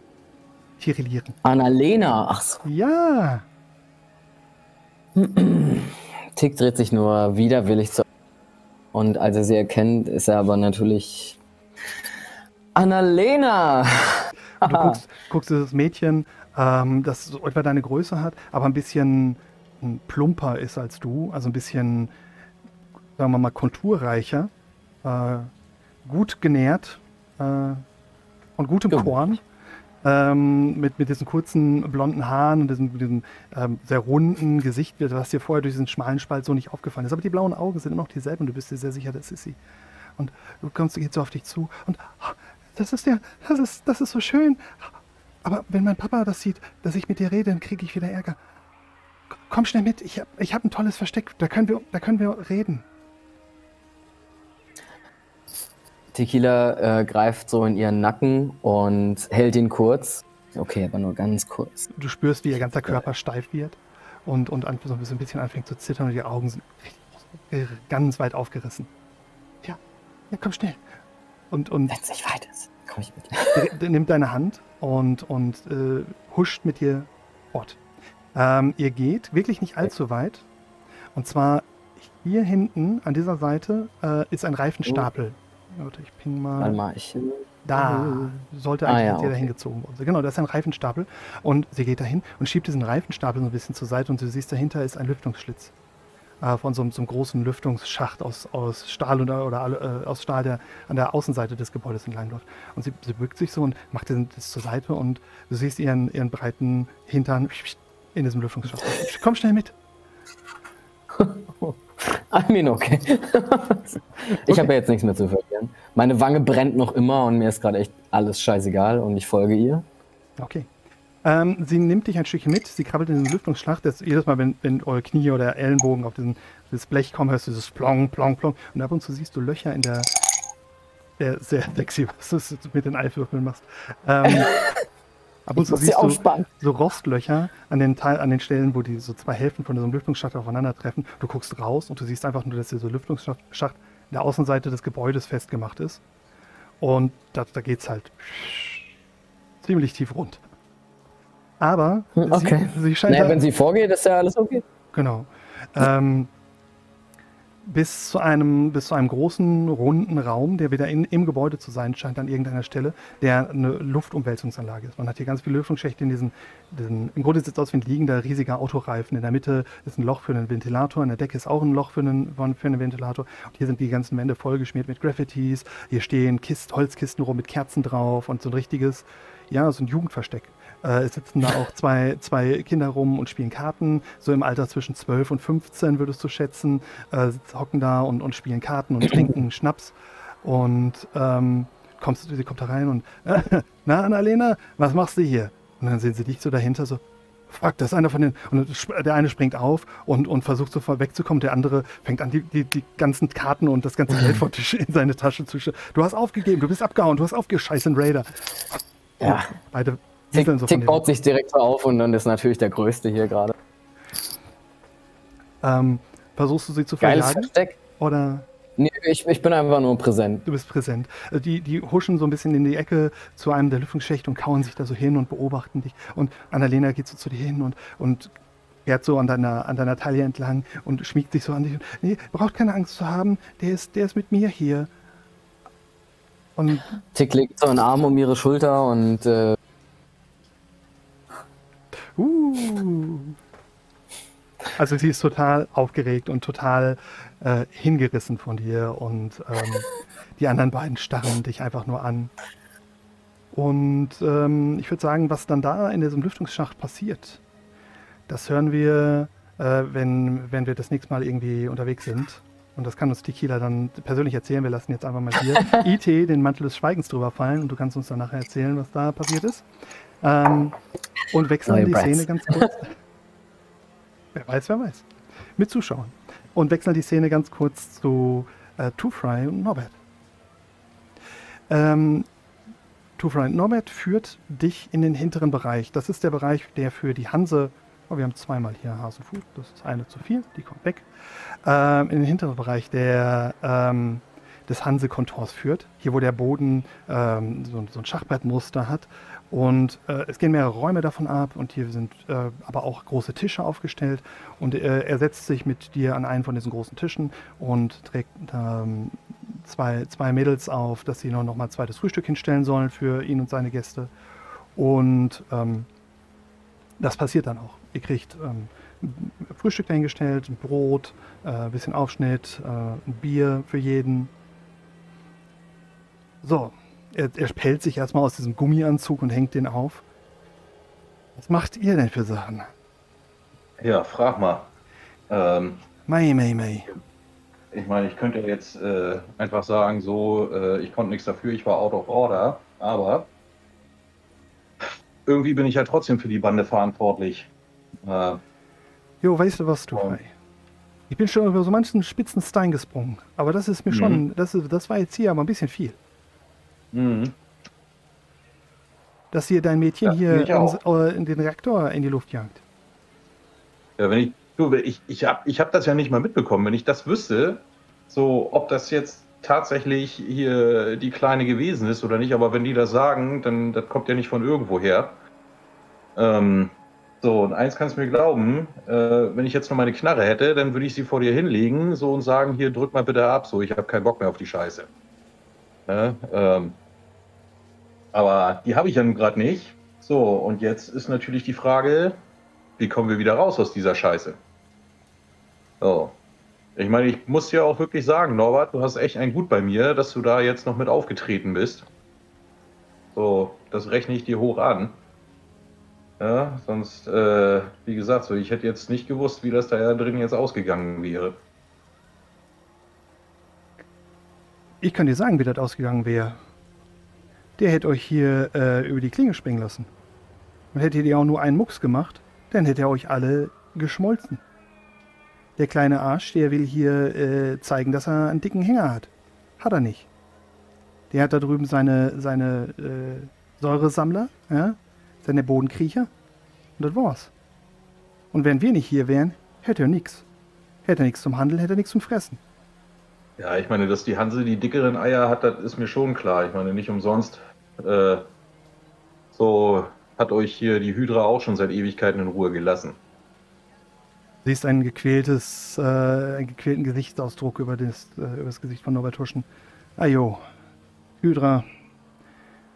Tirillieren. Annalena, ach so. Ja! Tick dreht sich nur widerwillig zu. Und als er sie erkennt, ist er aber natürlich. Annalena! Und du guckst, guckst dieses Mädchen, ähm, das so etwa deine Größe hat, aber ein bisschen hm, plumper ist als du, also ein bisschen, sagen wir mal, konturreicher, äh, gut genährt äh, und gutem. Korn. Ähm, mit, mit diesen kurzen blonden Haaren und diesem, diesem ähm, sehr runden Gesicht, was dir vorher durch diesen schmalen Spalt so nicht aufgefallen ist. Aber die blauen Augen sind immer noch dieselben und du bist dir sehr sicher, das ist sie. Und du kommst, geht so auf dich zu und "Ah, das ist ja, das ist, das ist so schön. Aber wenn mein Papa das sieht, dass ich mit dir rede, dann kriege ich wieder Ärger. Komm schnell mit, ich habe ich hab ein tolles Versteck, da können wir, da können wir reden. Tequila äh, greift so in ihren Nacken und hält ihn kurz. Okay, aber nur ganz kurz. Du spürst, wie ihr ganzer Körper steif wird und, und an, so ein bisschen- anfängt zu zittern und die Augen sind ganz weit aufgerissen. Ja, ja, komm schnell. Und, und Wenn es nicht weit ist, komm ich mit. dr- nimmt deine Hand und, und äh, huscht mit dir fort. Ähm, ihr geht wirklich nicht allzu weit. Und zwar hier hinten an dieser Seite äh, ist ein Reifenstapel. Warte, ich ping Warte mal. mal, ich. Da sollte Ah, eigentlich ja, jetzt jeder okay. hingezogen worden sein. Genau, da ist ein Reifenstapel. Und sie geht dahin und schiebt diesen Reifenstapel so ein bisschen zur Seite und du siehst, dahinter ist ein Lüftungsschlitz. Äh, von so, einem- so einem großen Lüftungsschacht aus, aus Stahl oder, oder äh, aus Stahl, der an der Außenseite des Gebäudes entlangläuft. Und sie, sie bückt sich so und macht den, das zur Seite und du siehst ihren, ihren breiten Hintern in diesem Lüftungsschacht. Komm schnell mit. I mean, okay. ich habe ja jetzt nichts mehr zu verlieren. Meine Wange brennt noch immer und mir ist gerade echt alles scheißegal und ich folge ihr. Okay. Ähm, sie nimmt dich ein Stückchen mit, sie krabbelt in den Lüftungsschlacht. Das, jedes Mal, wenn, wenn eure Knie oder Ellenbogen auf diesen, dieses Blech kommen, hörst du dieses Plong, Plong, Plong. Und ab und zu siehst du Löcher in der. der sehr sexy, was du mit den Eiswürfeln machst. Ähm, ab und zu siehst du so Rostlöcher an den, Teil, an den Stellen, wo die so zwei Hälften von diesem Lüftungsschacht aufeinandertreffen. Du guckst raus und du siehst einfach nur, dass dieser Lüftungsschacht Schacht in der Außenseite des Gebäudes festgemacht ist. Und da, da geht's halt ziemlich tief rund. Aber Hm, Okay. sie, sie scheint Naja, wenn sie vorgeht, ist ja alles okay. Genau. Ähm, bis, zu einem, bis zu einem großen, runden Raum, der wieder in, im Gebäude zu sein scheint, an irgendeiner Stelle, der eine Luftumwälzungsanlage ist. Man hat hier ganz viele Lüftungsschächte in diesen, diesen im Grunde sieht es aus wie ein liegender, riesiger Autoreifen. In der Mitte ist ein Loch für einen Ventilator, in der Decke ist auch ein Loch für einen, für einen Ventilator. Und hier sind die ganzen Wände vollgeschmiert mit Graffitis. Hier stehen Kist, Holzkisten rum mit Kerzen drauf und so ein richtiges, ja, so ein Jugendversteck. Äh, es sitzen da auch zwei, zwei Kinder rum und spielen Karten, so im Alter zwischen 12 und 15 würdest du schätzen, äh, hocken da und, und spielen Karten und trinken Schnaps. Und ähm, kommst, sie kommt da rein und, na Annalena, was machst du hier? Und dann sehen sie dich so dahinter so, fuck, das ist einer von den, und der eine springt auf und, und versucht sofort wegzukommen, der andere fängt an, die, die, die ganzen Karten und das ganze Geld vom Tisch in seine Tasche zu sch Du hast aufgegeben, du bist abgehauen, du hast aufgescheißen, Raider. Ja. Und Beide Tick, so Tick baut sich direkt so auf und dann ist natürlich der Größte hier gerade. Ähm, versuchst du sie zu Geiles verjagen? Versteck. Oder Nee, ich, ich bin einfach nur präsent. du bist präsent? Äh, Die, die huschen so ein bisschen in die Ecke zu einem der Lüftungsschächte und kauen sich da so hin und beobachten dich. Und Annalena geht so zu dir hin und, und fährt so an deiner, an deiner Taille entlang und schmiegt sich so an dich. Nee, braucht keine Angst zu haben, der ist, der ist mit mir hier. Und Tick legt so einen Arm um ihre Schulter und äh, Uh. Also sie ist total aufgeregt und total äh, hingerissen von dir und ähm, die anderen beiden starren dich einfach nur an. Und ähm, ich würde sagen, was dann da in diesem Lüftungsschacht passiert, das hören wir, äh, wenn, wenn wir das nächste Mal irgendwie unterwegs sind. und das kann uns Tequila dann persönlich erzählen, wir lassen jetzt einfach mal hier IT den Mantel des Schweigens drüber fallen und du kannst uns dann nachher erzählen, was da passiert ist. Ähm, und wechseln Neue die Brats. Szene ganz kurz. wer weiß, wer weiß. Mit Zuschauern. Und wechseln die Szene ganz kurz zu äh, Two Fry und Norbert. Ähm, Two Fry und Norbert führt dich in den hinteren Bereich. Das ist der Bereich, der für die Hanse. Oh, wir haben zweimal hier Hasenfuß. Das ist eine zu viel. Die kommt weg. Ähm, in den hinteren Bereich der, ähm, des Hanse-Kontors führt. Hier, wo der Boden ähm, so, so ein Schachbrettmuster hat. Und äh, es gehen mehrere Räume davon ab und hier sind äh, aber auch große Tische aufgestellt. Und äh, er setzt sich mit dir an einen von diesen großen Tischen und trägt ähm, zwei, zwei Mädels auf, dass sie noch, noch mal zweites Frühstück hinstellen sollen für ihn und seine Gäste. Und ähm, das passiert dann auch. Ihr kriegt ähm, Frühstück dahingestellt, ein Brot, äh, ein bisschen Aufschnitt, äh, ein Bier für jeden. So, er, er pellt sich erstmal aus diesem Gummianzug und hängt den auf. Was macht ihr denn für Sachen? Ja, frag mal. Ähm, Mei, mei, mei. ich meine, ich könnte jetzt äh, einfach sagen, so, äh, ich konnte nichts dafür, ich war out of order, aber irgendwie bin ich ja trotzdem für die Bande verantwortlich. Äh, Jo, weißt du was, du. Frei? Ich bin schon über so manchen spitzen Stein gesprungen. Aber das ist mir schon, das, ist, das war jetzt hier aber ein bisschen viel. Mhm. Dass hier dein Mädchen Ja, hier uns, äh, in den Reaktor in die Luft jagt. Ja, wenn ich, du, ich, ich habe ich hab das ja nicht mal mitbekommen. Wenn ich das wüsste, so, ob das jetzt tatsächlich hier die Kleine gewesen ist oder nicht, aber wenn die das sagen, dann das kommt ja nicht von irgendwo her. Ähm, so, und eins kannst du mir glauben, äh, wenn ich jetzt noch meine Knarre hätte, dann würde ich sie vor dir hinlegen, so und sagen, hier, drück mal bitte ab, so, ich habe keinen Bock mehr auf die Scheiße. Ne? Ähm, aber die habe ich ja nun gerade nicht. So, und jetzt ist natürlich die Frage, wie kommen wir wieder raus aus dieser Scheiße? So. Ich meine, ich muss ja auch wirklich sagen, Norbert, du hast echt ein Gut bei mir, dass du da jetzt noch mit aufgetreten bist. So, das rechne ich dir hoch an. Ja, sonst, äh, wie gesagt, so, ich hätte jetzt nicht gewusst, wie das da drin jetzt ausgegangen wäre. Ich kann dir sagen, wie das ausgegangen wäre. Der hätte euch hier äh, über die Klinge springen lassen. Und hättet ihr auch nur einen Mucks gemacht, dann hätte er euch alle geschmolzen. Der kleine Arsch, der will hier äh, zeigen, dass er einen dicken Hänger hat. Hat er nicht. Der hat da drüben seine, seine äh, Säuresammler, ja? seine Bodenkriecher. Und das war's. Und wenn wir nicht hier wären, hätte er nichts. Hätte er nichts zum Handeln, hätte er nichts zum Fressen. Ja, ich meine, dass die Hanse die dickeren Eier hat, das ist mir schon klar. Ich meine, nicht umsonst. Äh, so hat euch hier die Hydra auch schon seit Ewigkeiten in Ruhe gelassen. siehst ein gequältes, äh, einen gequälten Gesichtsausdruck über das, äh, über das Gesicht von Norbert Huschen. Ajo, Hydra.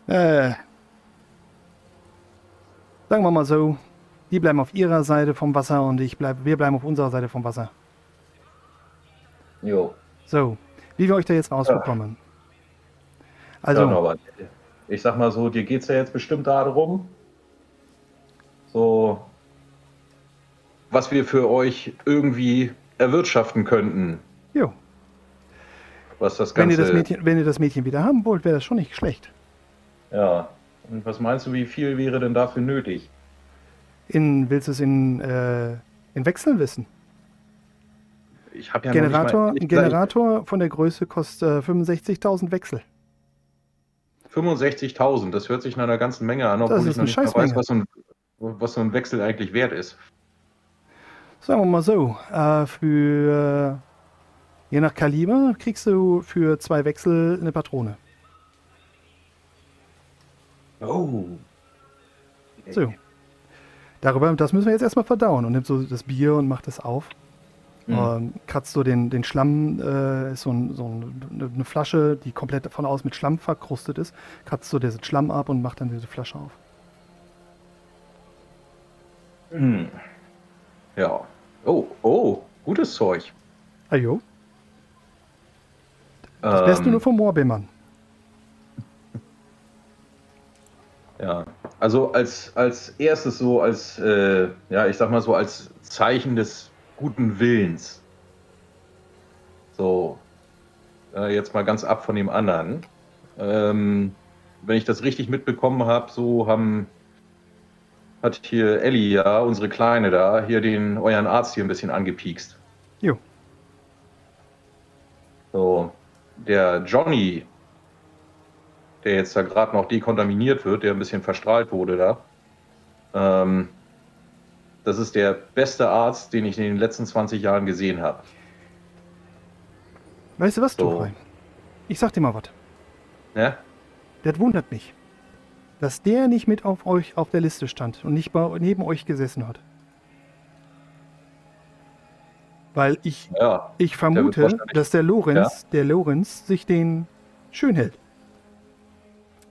Äh, sagen wir mal so, die bleiben auf ihrer Seite vom Wasser und ich bleib, wir bleiben auf unserer Seite vom Wasser. Jo. So, wie wir euch da jetzt rausbekommen. Also, Also, ja, Norbert, ich sag mal so, dir geht's ja jetzt bestimmt darum, so, was wir für euch irgendwie erwirtschaften könnten, jo, was das wenn Ganze... ihr, das Mädchen, wenn ihr das Mädchen wieder haben wollt, wäre das schon nicht schlecht. Ja. Und was meinst du, wie viel wäre denn dafür nötig? In, willst du es in, äh, in Wechseln wissen? Ich habe ja Generator, noch ein nicht mal, Generator von der Größe kostet äh, 65.000 Wechsel. 65.000, das hört sich nach einer ganzen Menge an, obwohl ist ich noch nicht weiß, was so, ein, was so ein Wechsel eigentlich wert ist. Sagen wir mal so, äh, für je nach Kaliber kriegst du für zwei Wechsel eine Patrone. Oh. So. Darüber, das müssen wir jetzt erstmal verdauen und nimmt so das Bier und macht es auf. Mhm. Ähm, kratzt so den, den Schlamm, äh, ist so, ein, so ein, eine Flasche, die komplett von außen mit Schlamm verkrustet ist, kratzt so diesen Schlamm ab und macht dann diese Flasche auf. Hm. Ja. Oh, oh, gutes Zeug. Ajo, das Beste Ähm, nur vom Moorbemann. Ja, also als, als erstes so, als, äh, ja, ich sag mal so, als Zeichen des guten Willens. So, Äh, jetzt mal ganz ab von dem anderen. Ähm, wenn ich das richtig mitbekommen habe, so haben hat hier Ellie ja, unsere Kleine da, hier den euren Arzt hier ein bisschen angepiekst. Jo. So, der Johnny, der jetzt da gerade noch dekontaminiert wird, der ein bisschen verstrahlt wurde da, ähm, das ist der beste Arzt, den ich in den letzten 20 Jahren gesehen habe. Weißt du was, So. Tuchrein? Ich sag dir mal was. Ne? Das wundert mich, dass der nicht mit auf euch auf der Liste stand und nicht bei, neben euch gesessen hat. Weil ich, Ja, ich vermute, wahrscheinlich- dass der Lorenz, der Lorenz sich den schön hält.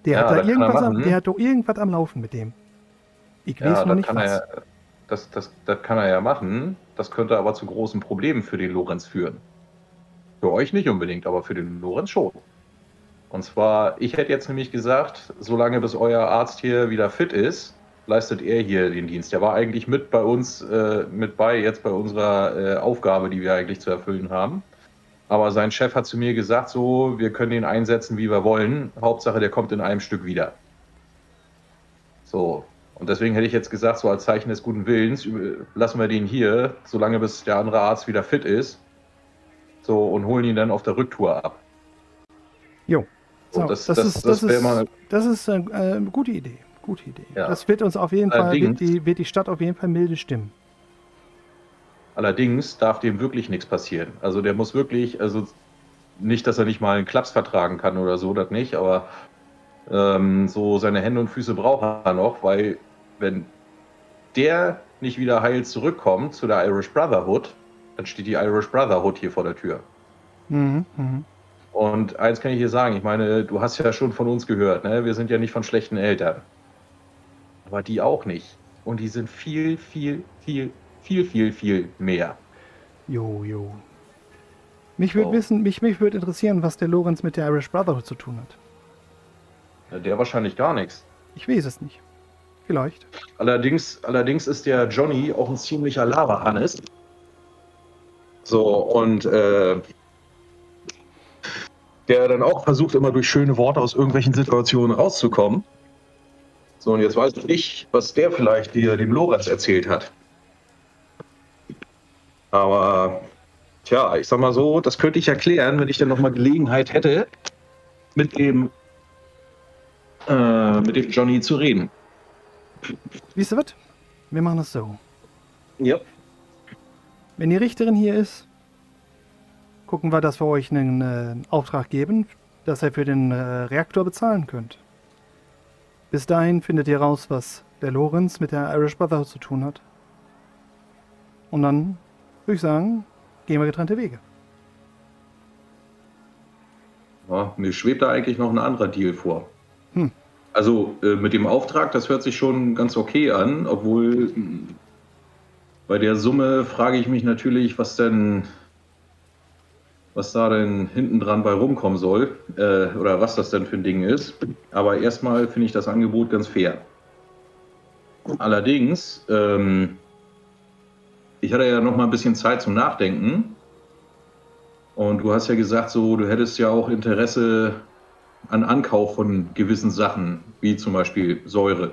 Der Ja, hat da irgendwas am, der hat doch irgendwas am Laufen mit dem. Ich ja weiß noch nicht was. er, ja- das, das, das kann er ja machen. Das könnte aber zu großen Problemen für den Lorenz führen. Für euch nicht unbedingt, aber für den Lorenz schon. Und zwar, ich hätte jetzt nämlich gesagt, solange bis euer Arzt hier wieder fit ist, leistet er hier den Dienst. Der war eigentlich mit bei uns, äh, mit bei jetzt bei unserer äh, Aufgabe, die wir eigentlich zu erfüllen haben. Aber sein Chef hat zu mir gesagt, so, wir können ihn einsetzen, wie wir wollen. Hauptsache, der kommt in einem Stück wieder. So. Und deswegen hätte ich jetzt gesagt, so als Zeichen des guten Willens, lassen wir den hier, solange bis der andere Arzt wieder fit ist. So, und holen ihn dann auf der Rücktour ab. Jo. So, So, das- das, das- ist, das ist, mal- das ist äh, äh, eine gute Idee. Gute Idee. Ja. Das wird uns auf jeden Fall, Allerdings- wird die, wird die Stadt auf jeden Fall milde stimmen. Allerdings darf dem wirklich nichts passieren. Also der muss wirklich, also nicht, dass er nicht mal einen Klaps vertragen kann oder so, das nicht, aber ähm, so seine Hände und Füße braucht er noch, weil wenn der nicht wieder heil zurückkommt zu der Irish Brotherhood, dann steht die Irish Brotherhood hier vor der Tür. Mhm, mhm. Und eins kann ich dir sagen, ich meine, du hast ja schon von uns gehört, ne? wir sind ja nicht von schlechten Eltern. Aber die auch nicht. Und die sind viel, viel, viel, viel, viel, viel mehr. Jo, jo. Mich würde wissen, mich, mich würde interessieren, was der Lorenz mit der Irish Brotherhood zu tun hat. Ja, Der wahrscheinlich gar nichts. Ich weiß es nicht. Vielleicht. Allerdings, allerdings ist der Johnny auch ein ziemlicher Lava-Hannes. So, und äh, der dann auch versucht, immer durch schöne Worte aus irgendwelchen Situationen rauszukommen. So, und jetzt weiß ich nicht, was der vielleicht dir dem Lorenz erzählt hat. Aber, tja, ich sag mal so, das könnte ich erklären, wenn ich dann nochmal Gelegenheit hätte, mit dem, äh, mit dem Johnny zu reden. Wisst ihr was? Wir machen das so. Ja. Wenn die Richterin hier ist, gucken wir, dass wir euch einen äh, Auftrag geben, dass ihr für den äh, Reaktor bezahlen könnt. Bis dahin findet ihr raus, was der Lorenz mit der Irish Brotherhood zu tun hat. Und dann würde ich sagen, gehen wir getrennte Wege. Ja, mir schwebt da eigentlich noch ein anderer Deal vor. Hm. Also äh, mit dem Auftrag, das hört sich schon ganz okay an, obwohl mh, bei der Summe frage ich mich natürlich, was denn, was da denn hinten dran bei rumkommen soll äh, oder was das denn für ein Ding ist. Aber erstmal finde ich das Angebot ganz fair. Allerdings, ähm, ich hatte ja noch mal ein bisschen Zeit zum Nachdenken. Und du hast ja gesagt, so, du hättest ja auch Interesse an Ankauf von gewissen Sachen, wie zum Beispiel Säure.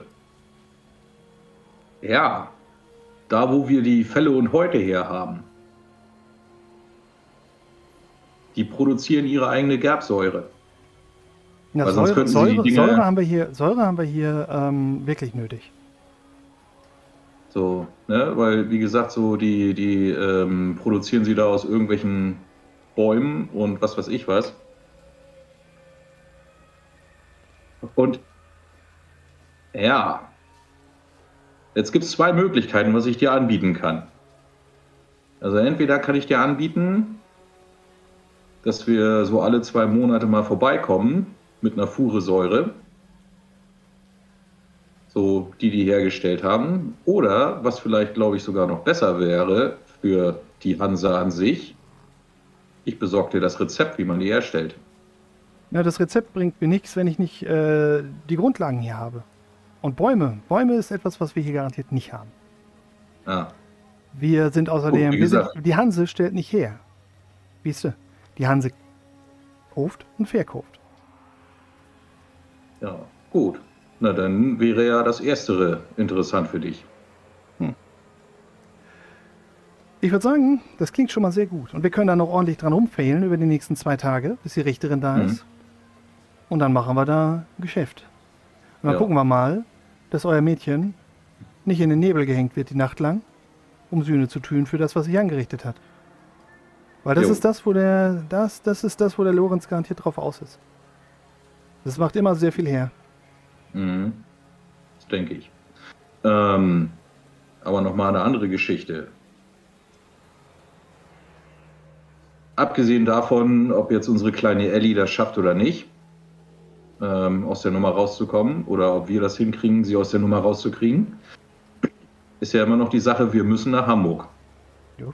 Ja, da wo wir die Fälle und Häute her haben, die produzieren ihre eigene Gerbsäure. Ja, Säure, könnten sie die Säure, Dinger- Säure haben wir hier, Säure haben wir hier ähm, wirklich nötig. So, ne? Weil, wie gesagt, so die, die ähm, produzieren sie da aus irgendwelchen Bäumen und was weiß ich was. Und ja, jetzt gibt es zwei Möglichkeiten, was ich dir anbieten kann. Also entweder kann ich dir anbieten, dass wir so alle zwei Monate mal vorbeikommen mit einer Fuhre Säure so die die hergestellt haben. Oder, was vielleicht, glaube ich, sogar noch besser wäre für die Hansa an sich, ich besorge dir das Rezept, wie man die herstellt. Ja, das Rezept bringt mir nichts, wenn ich nicht äh, die Grundlagen hier habe. Und Bäume. Bäume ist etwas, was wir hier garantiert nicht haben. Ja, Wir sind außerdem, Gut, wir sind, die Hanse stellt nicht her. Siehst du? Die Hanse kauft und verkauft. Ja, gut. Na, dann wäre ja das Erstere interessant für dich. Ich würde sagen, das klingt schon mal sehr gut. Und wir können da noch ordentlich dran rumfehlen über die nächsten zwei Tage, bis die Richterin da Mhm. ist. Und dann machen wir da Geschäft. Und dann Ja. gucken wir mal, dass euer Mädchen nicht in den Nebel gehängt wird die Nacht lang, um Sühne zu tun für das, was sich angerichtet hat. Weil das Jo. ist das, wo der, das, das ist das, wo der Lorenz garantiert drauf aus ist. Das macht immer sehr viel her. Mhm. Das denke ich. Ähm, aber nochmal eine andere Geschichte. Abgesehen davon, ob jetzt unsere kleine Ellie das schafft oder nicht, ähm, aus der Nummer rauszukommen, oder ob wir das hinkriegen, sie aus der Nummer rauszukriegen, ist ja immer noch die Sache, wir müssen nach Hamburg. Jo.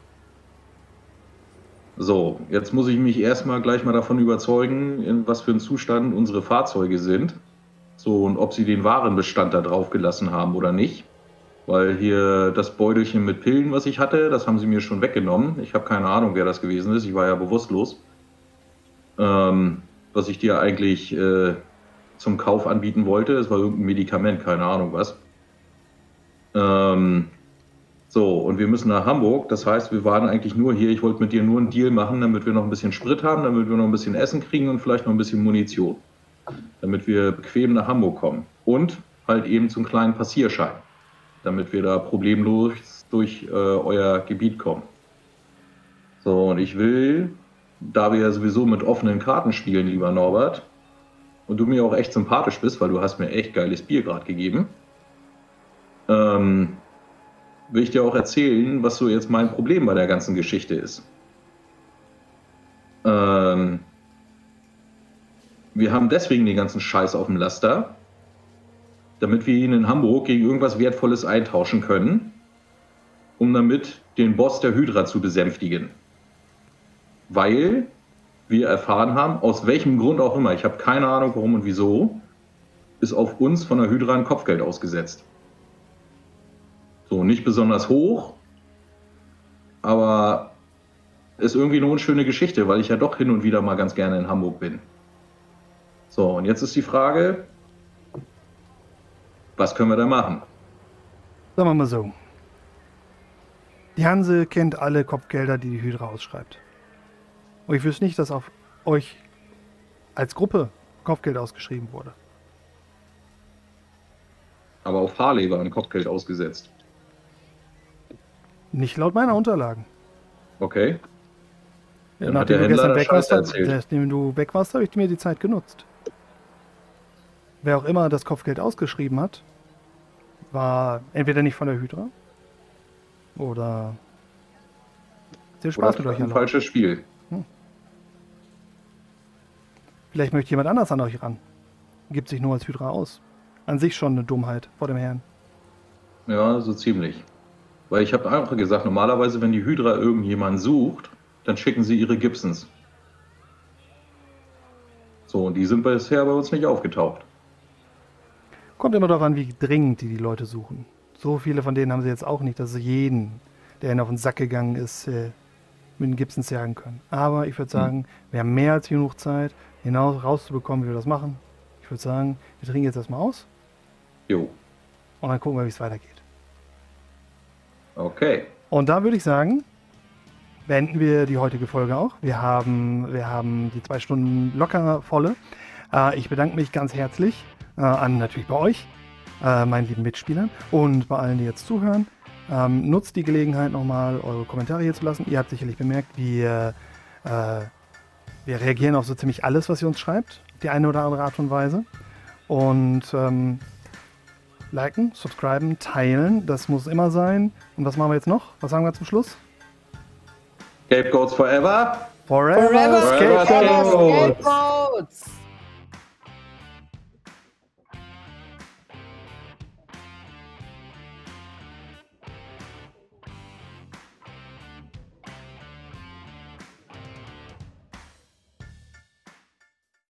So, jetzt muss ich mich erstmal gleich mal davon überzeugen, in was für einem Zustand unsere Fahrzeuge sind. So, und ob sie den Warenbestand da drauf gelassen haben oder nicht. Weil hier das Beutelchen mit Pillen, was ich hatte, das haben sie mir schon weggenommen. Ich habe keine Ahnung, wer das gewesen ist. Ich war ja bewusstlos. Ähm, was ich dir eigentlich äh, zum Kauf anbieten wollte, es war irgendein Medikament, keine Ahnung was. Ähm, so, und wir müssen nach Hamburg. Das heißt, wir waren eigentlich nur hier. Ich wollte mit dir nur einen Deal machen, damit wir noch ein bisschen Sprit haben, damit wir noch ein bisschen Essen kriegen und vielleicht noch ein bisschen Munition. Damit wir bequem nach Hamburg kommen. Und halt eben zum kleinen Passierschein. Damit wir da problemlos durch äh, euer Gebiet kommen. So, und ich will, da wir ja sowieso mit offenen Karten spielen, lieber Norbert, und du mir auch echt sympathisch bist, weil du hast mir echt geiles Bier gerade gegeben, ähm, will ich dir auch erzählen, was so jetzt mein Problem bei der ganzen Geschichte ist. Ähm, wir haben deswegen den ganzen Scheiß auf dem Laster, damit wir ihn in Hamburg gegen irgendwas Wertvolles eintauschen können, um damit den Boss der Hydra zu besänftigen. Weil wir erfahren haben, aus welchem Grund auch immer, ich habe keine Ahnung warum und wieso, ist auf uns von der Hydra ein Kopfgeld ausgesetzt. So, nicht besonders hoch, aber ist irgendwie eine unschöne Geschichte, weil ich ja doch hin und wieder mal ganz gerne in Hamburg bin. So, und jetzt ist die Frage, was können wir da machen? Sagen wir mal so. Die Hanse kennt alle Kopfgelder, die die Hydra ausschreibt. Und ich wüsste nicht, dass auf euch als Gruppe Kopfgeld ausgeschrieben wurde. Aber auf Harley war ein Kopfgeld ausgesetzt. Nicht laut meiner Unterlagen. Okay. Ja, nachdem du gestern weg warst, nachdem du weg warst, habe ich mir die Zeit genutzt. Wer auch immer das Kopfgeld ausgeschrieben hat, war entweder nicht von der Hydra oder sehr Spaß Oder mit euch ein falsches Spiel. Vielleicht möchte jemand anders an euch ran. Gibt sich nur als Hydra aus. An sich schon eine Dummheit vor dem Herrn. Ja, so ziemlich. Weil ich habe einfach gesagt, normalerweise, wenn die Hydra irgendjemanden sucht, dann schicken sie ihre Gibsons. So, und die sind bisher bei uns nicht aufgetaucht. Kommt immer darauf an, wie dringend die die Leute suchen. So viele von denen haben sie jetzt auch nicht, dass sie jeden, der ihnen auf den Sack gegangen ist, äh, mit den Gibsons jagen können. Aber ich würde sagen, wir haben mehr als genug Zeit, hinaus rauszubekommen, wie wir das machen. Ich würde sagen, wir trinken jetzt erstmal aus Jo, und dann gucken wir, wie es weitergeht. okay. Und da würde ich sagen, beenden wir die heutige Folge auch. Wir haben, wir haben die zwei Stunden locker volle. Äh, ich bedanke mich ganz herzlich äh, an natürlich bei euch, äh, meinen lieben Mitspielern und bei allen, die jetzt zuhören. Ähm, nutzt die Gelegenheit nochmal, eure Kommentare hier zu lassen. Ihr habt sicherlich bemerkt, wir, äh, wir reagieren auf so ziemlich alles, was ihr uns schreibt, die eine oder andere Art und Weise. Und ähm, liken, subscriben, teilen, das muss immer sein. Und was machen wir jetzt noch? Was sagen wir zum Schluss? Scapegoats forever. Forever, Forever Scapegoats! Scapegoats! Scapegoats!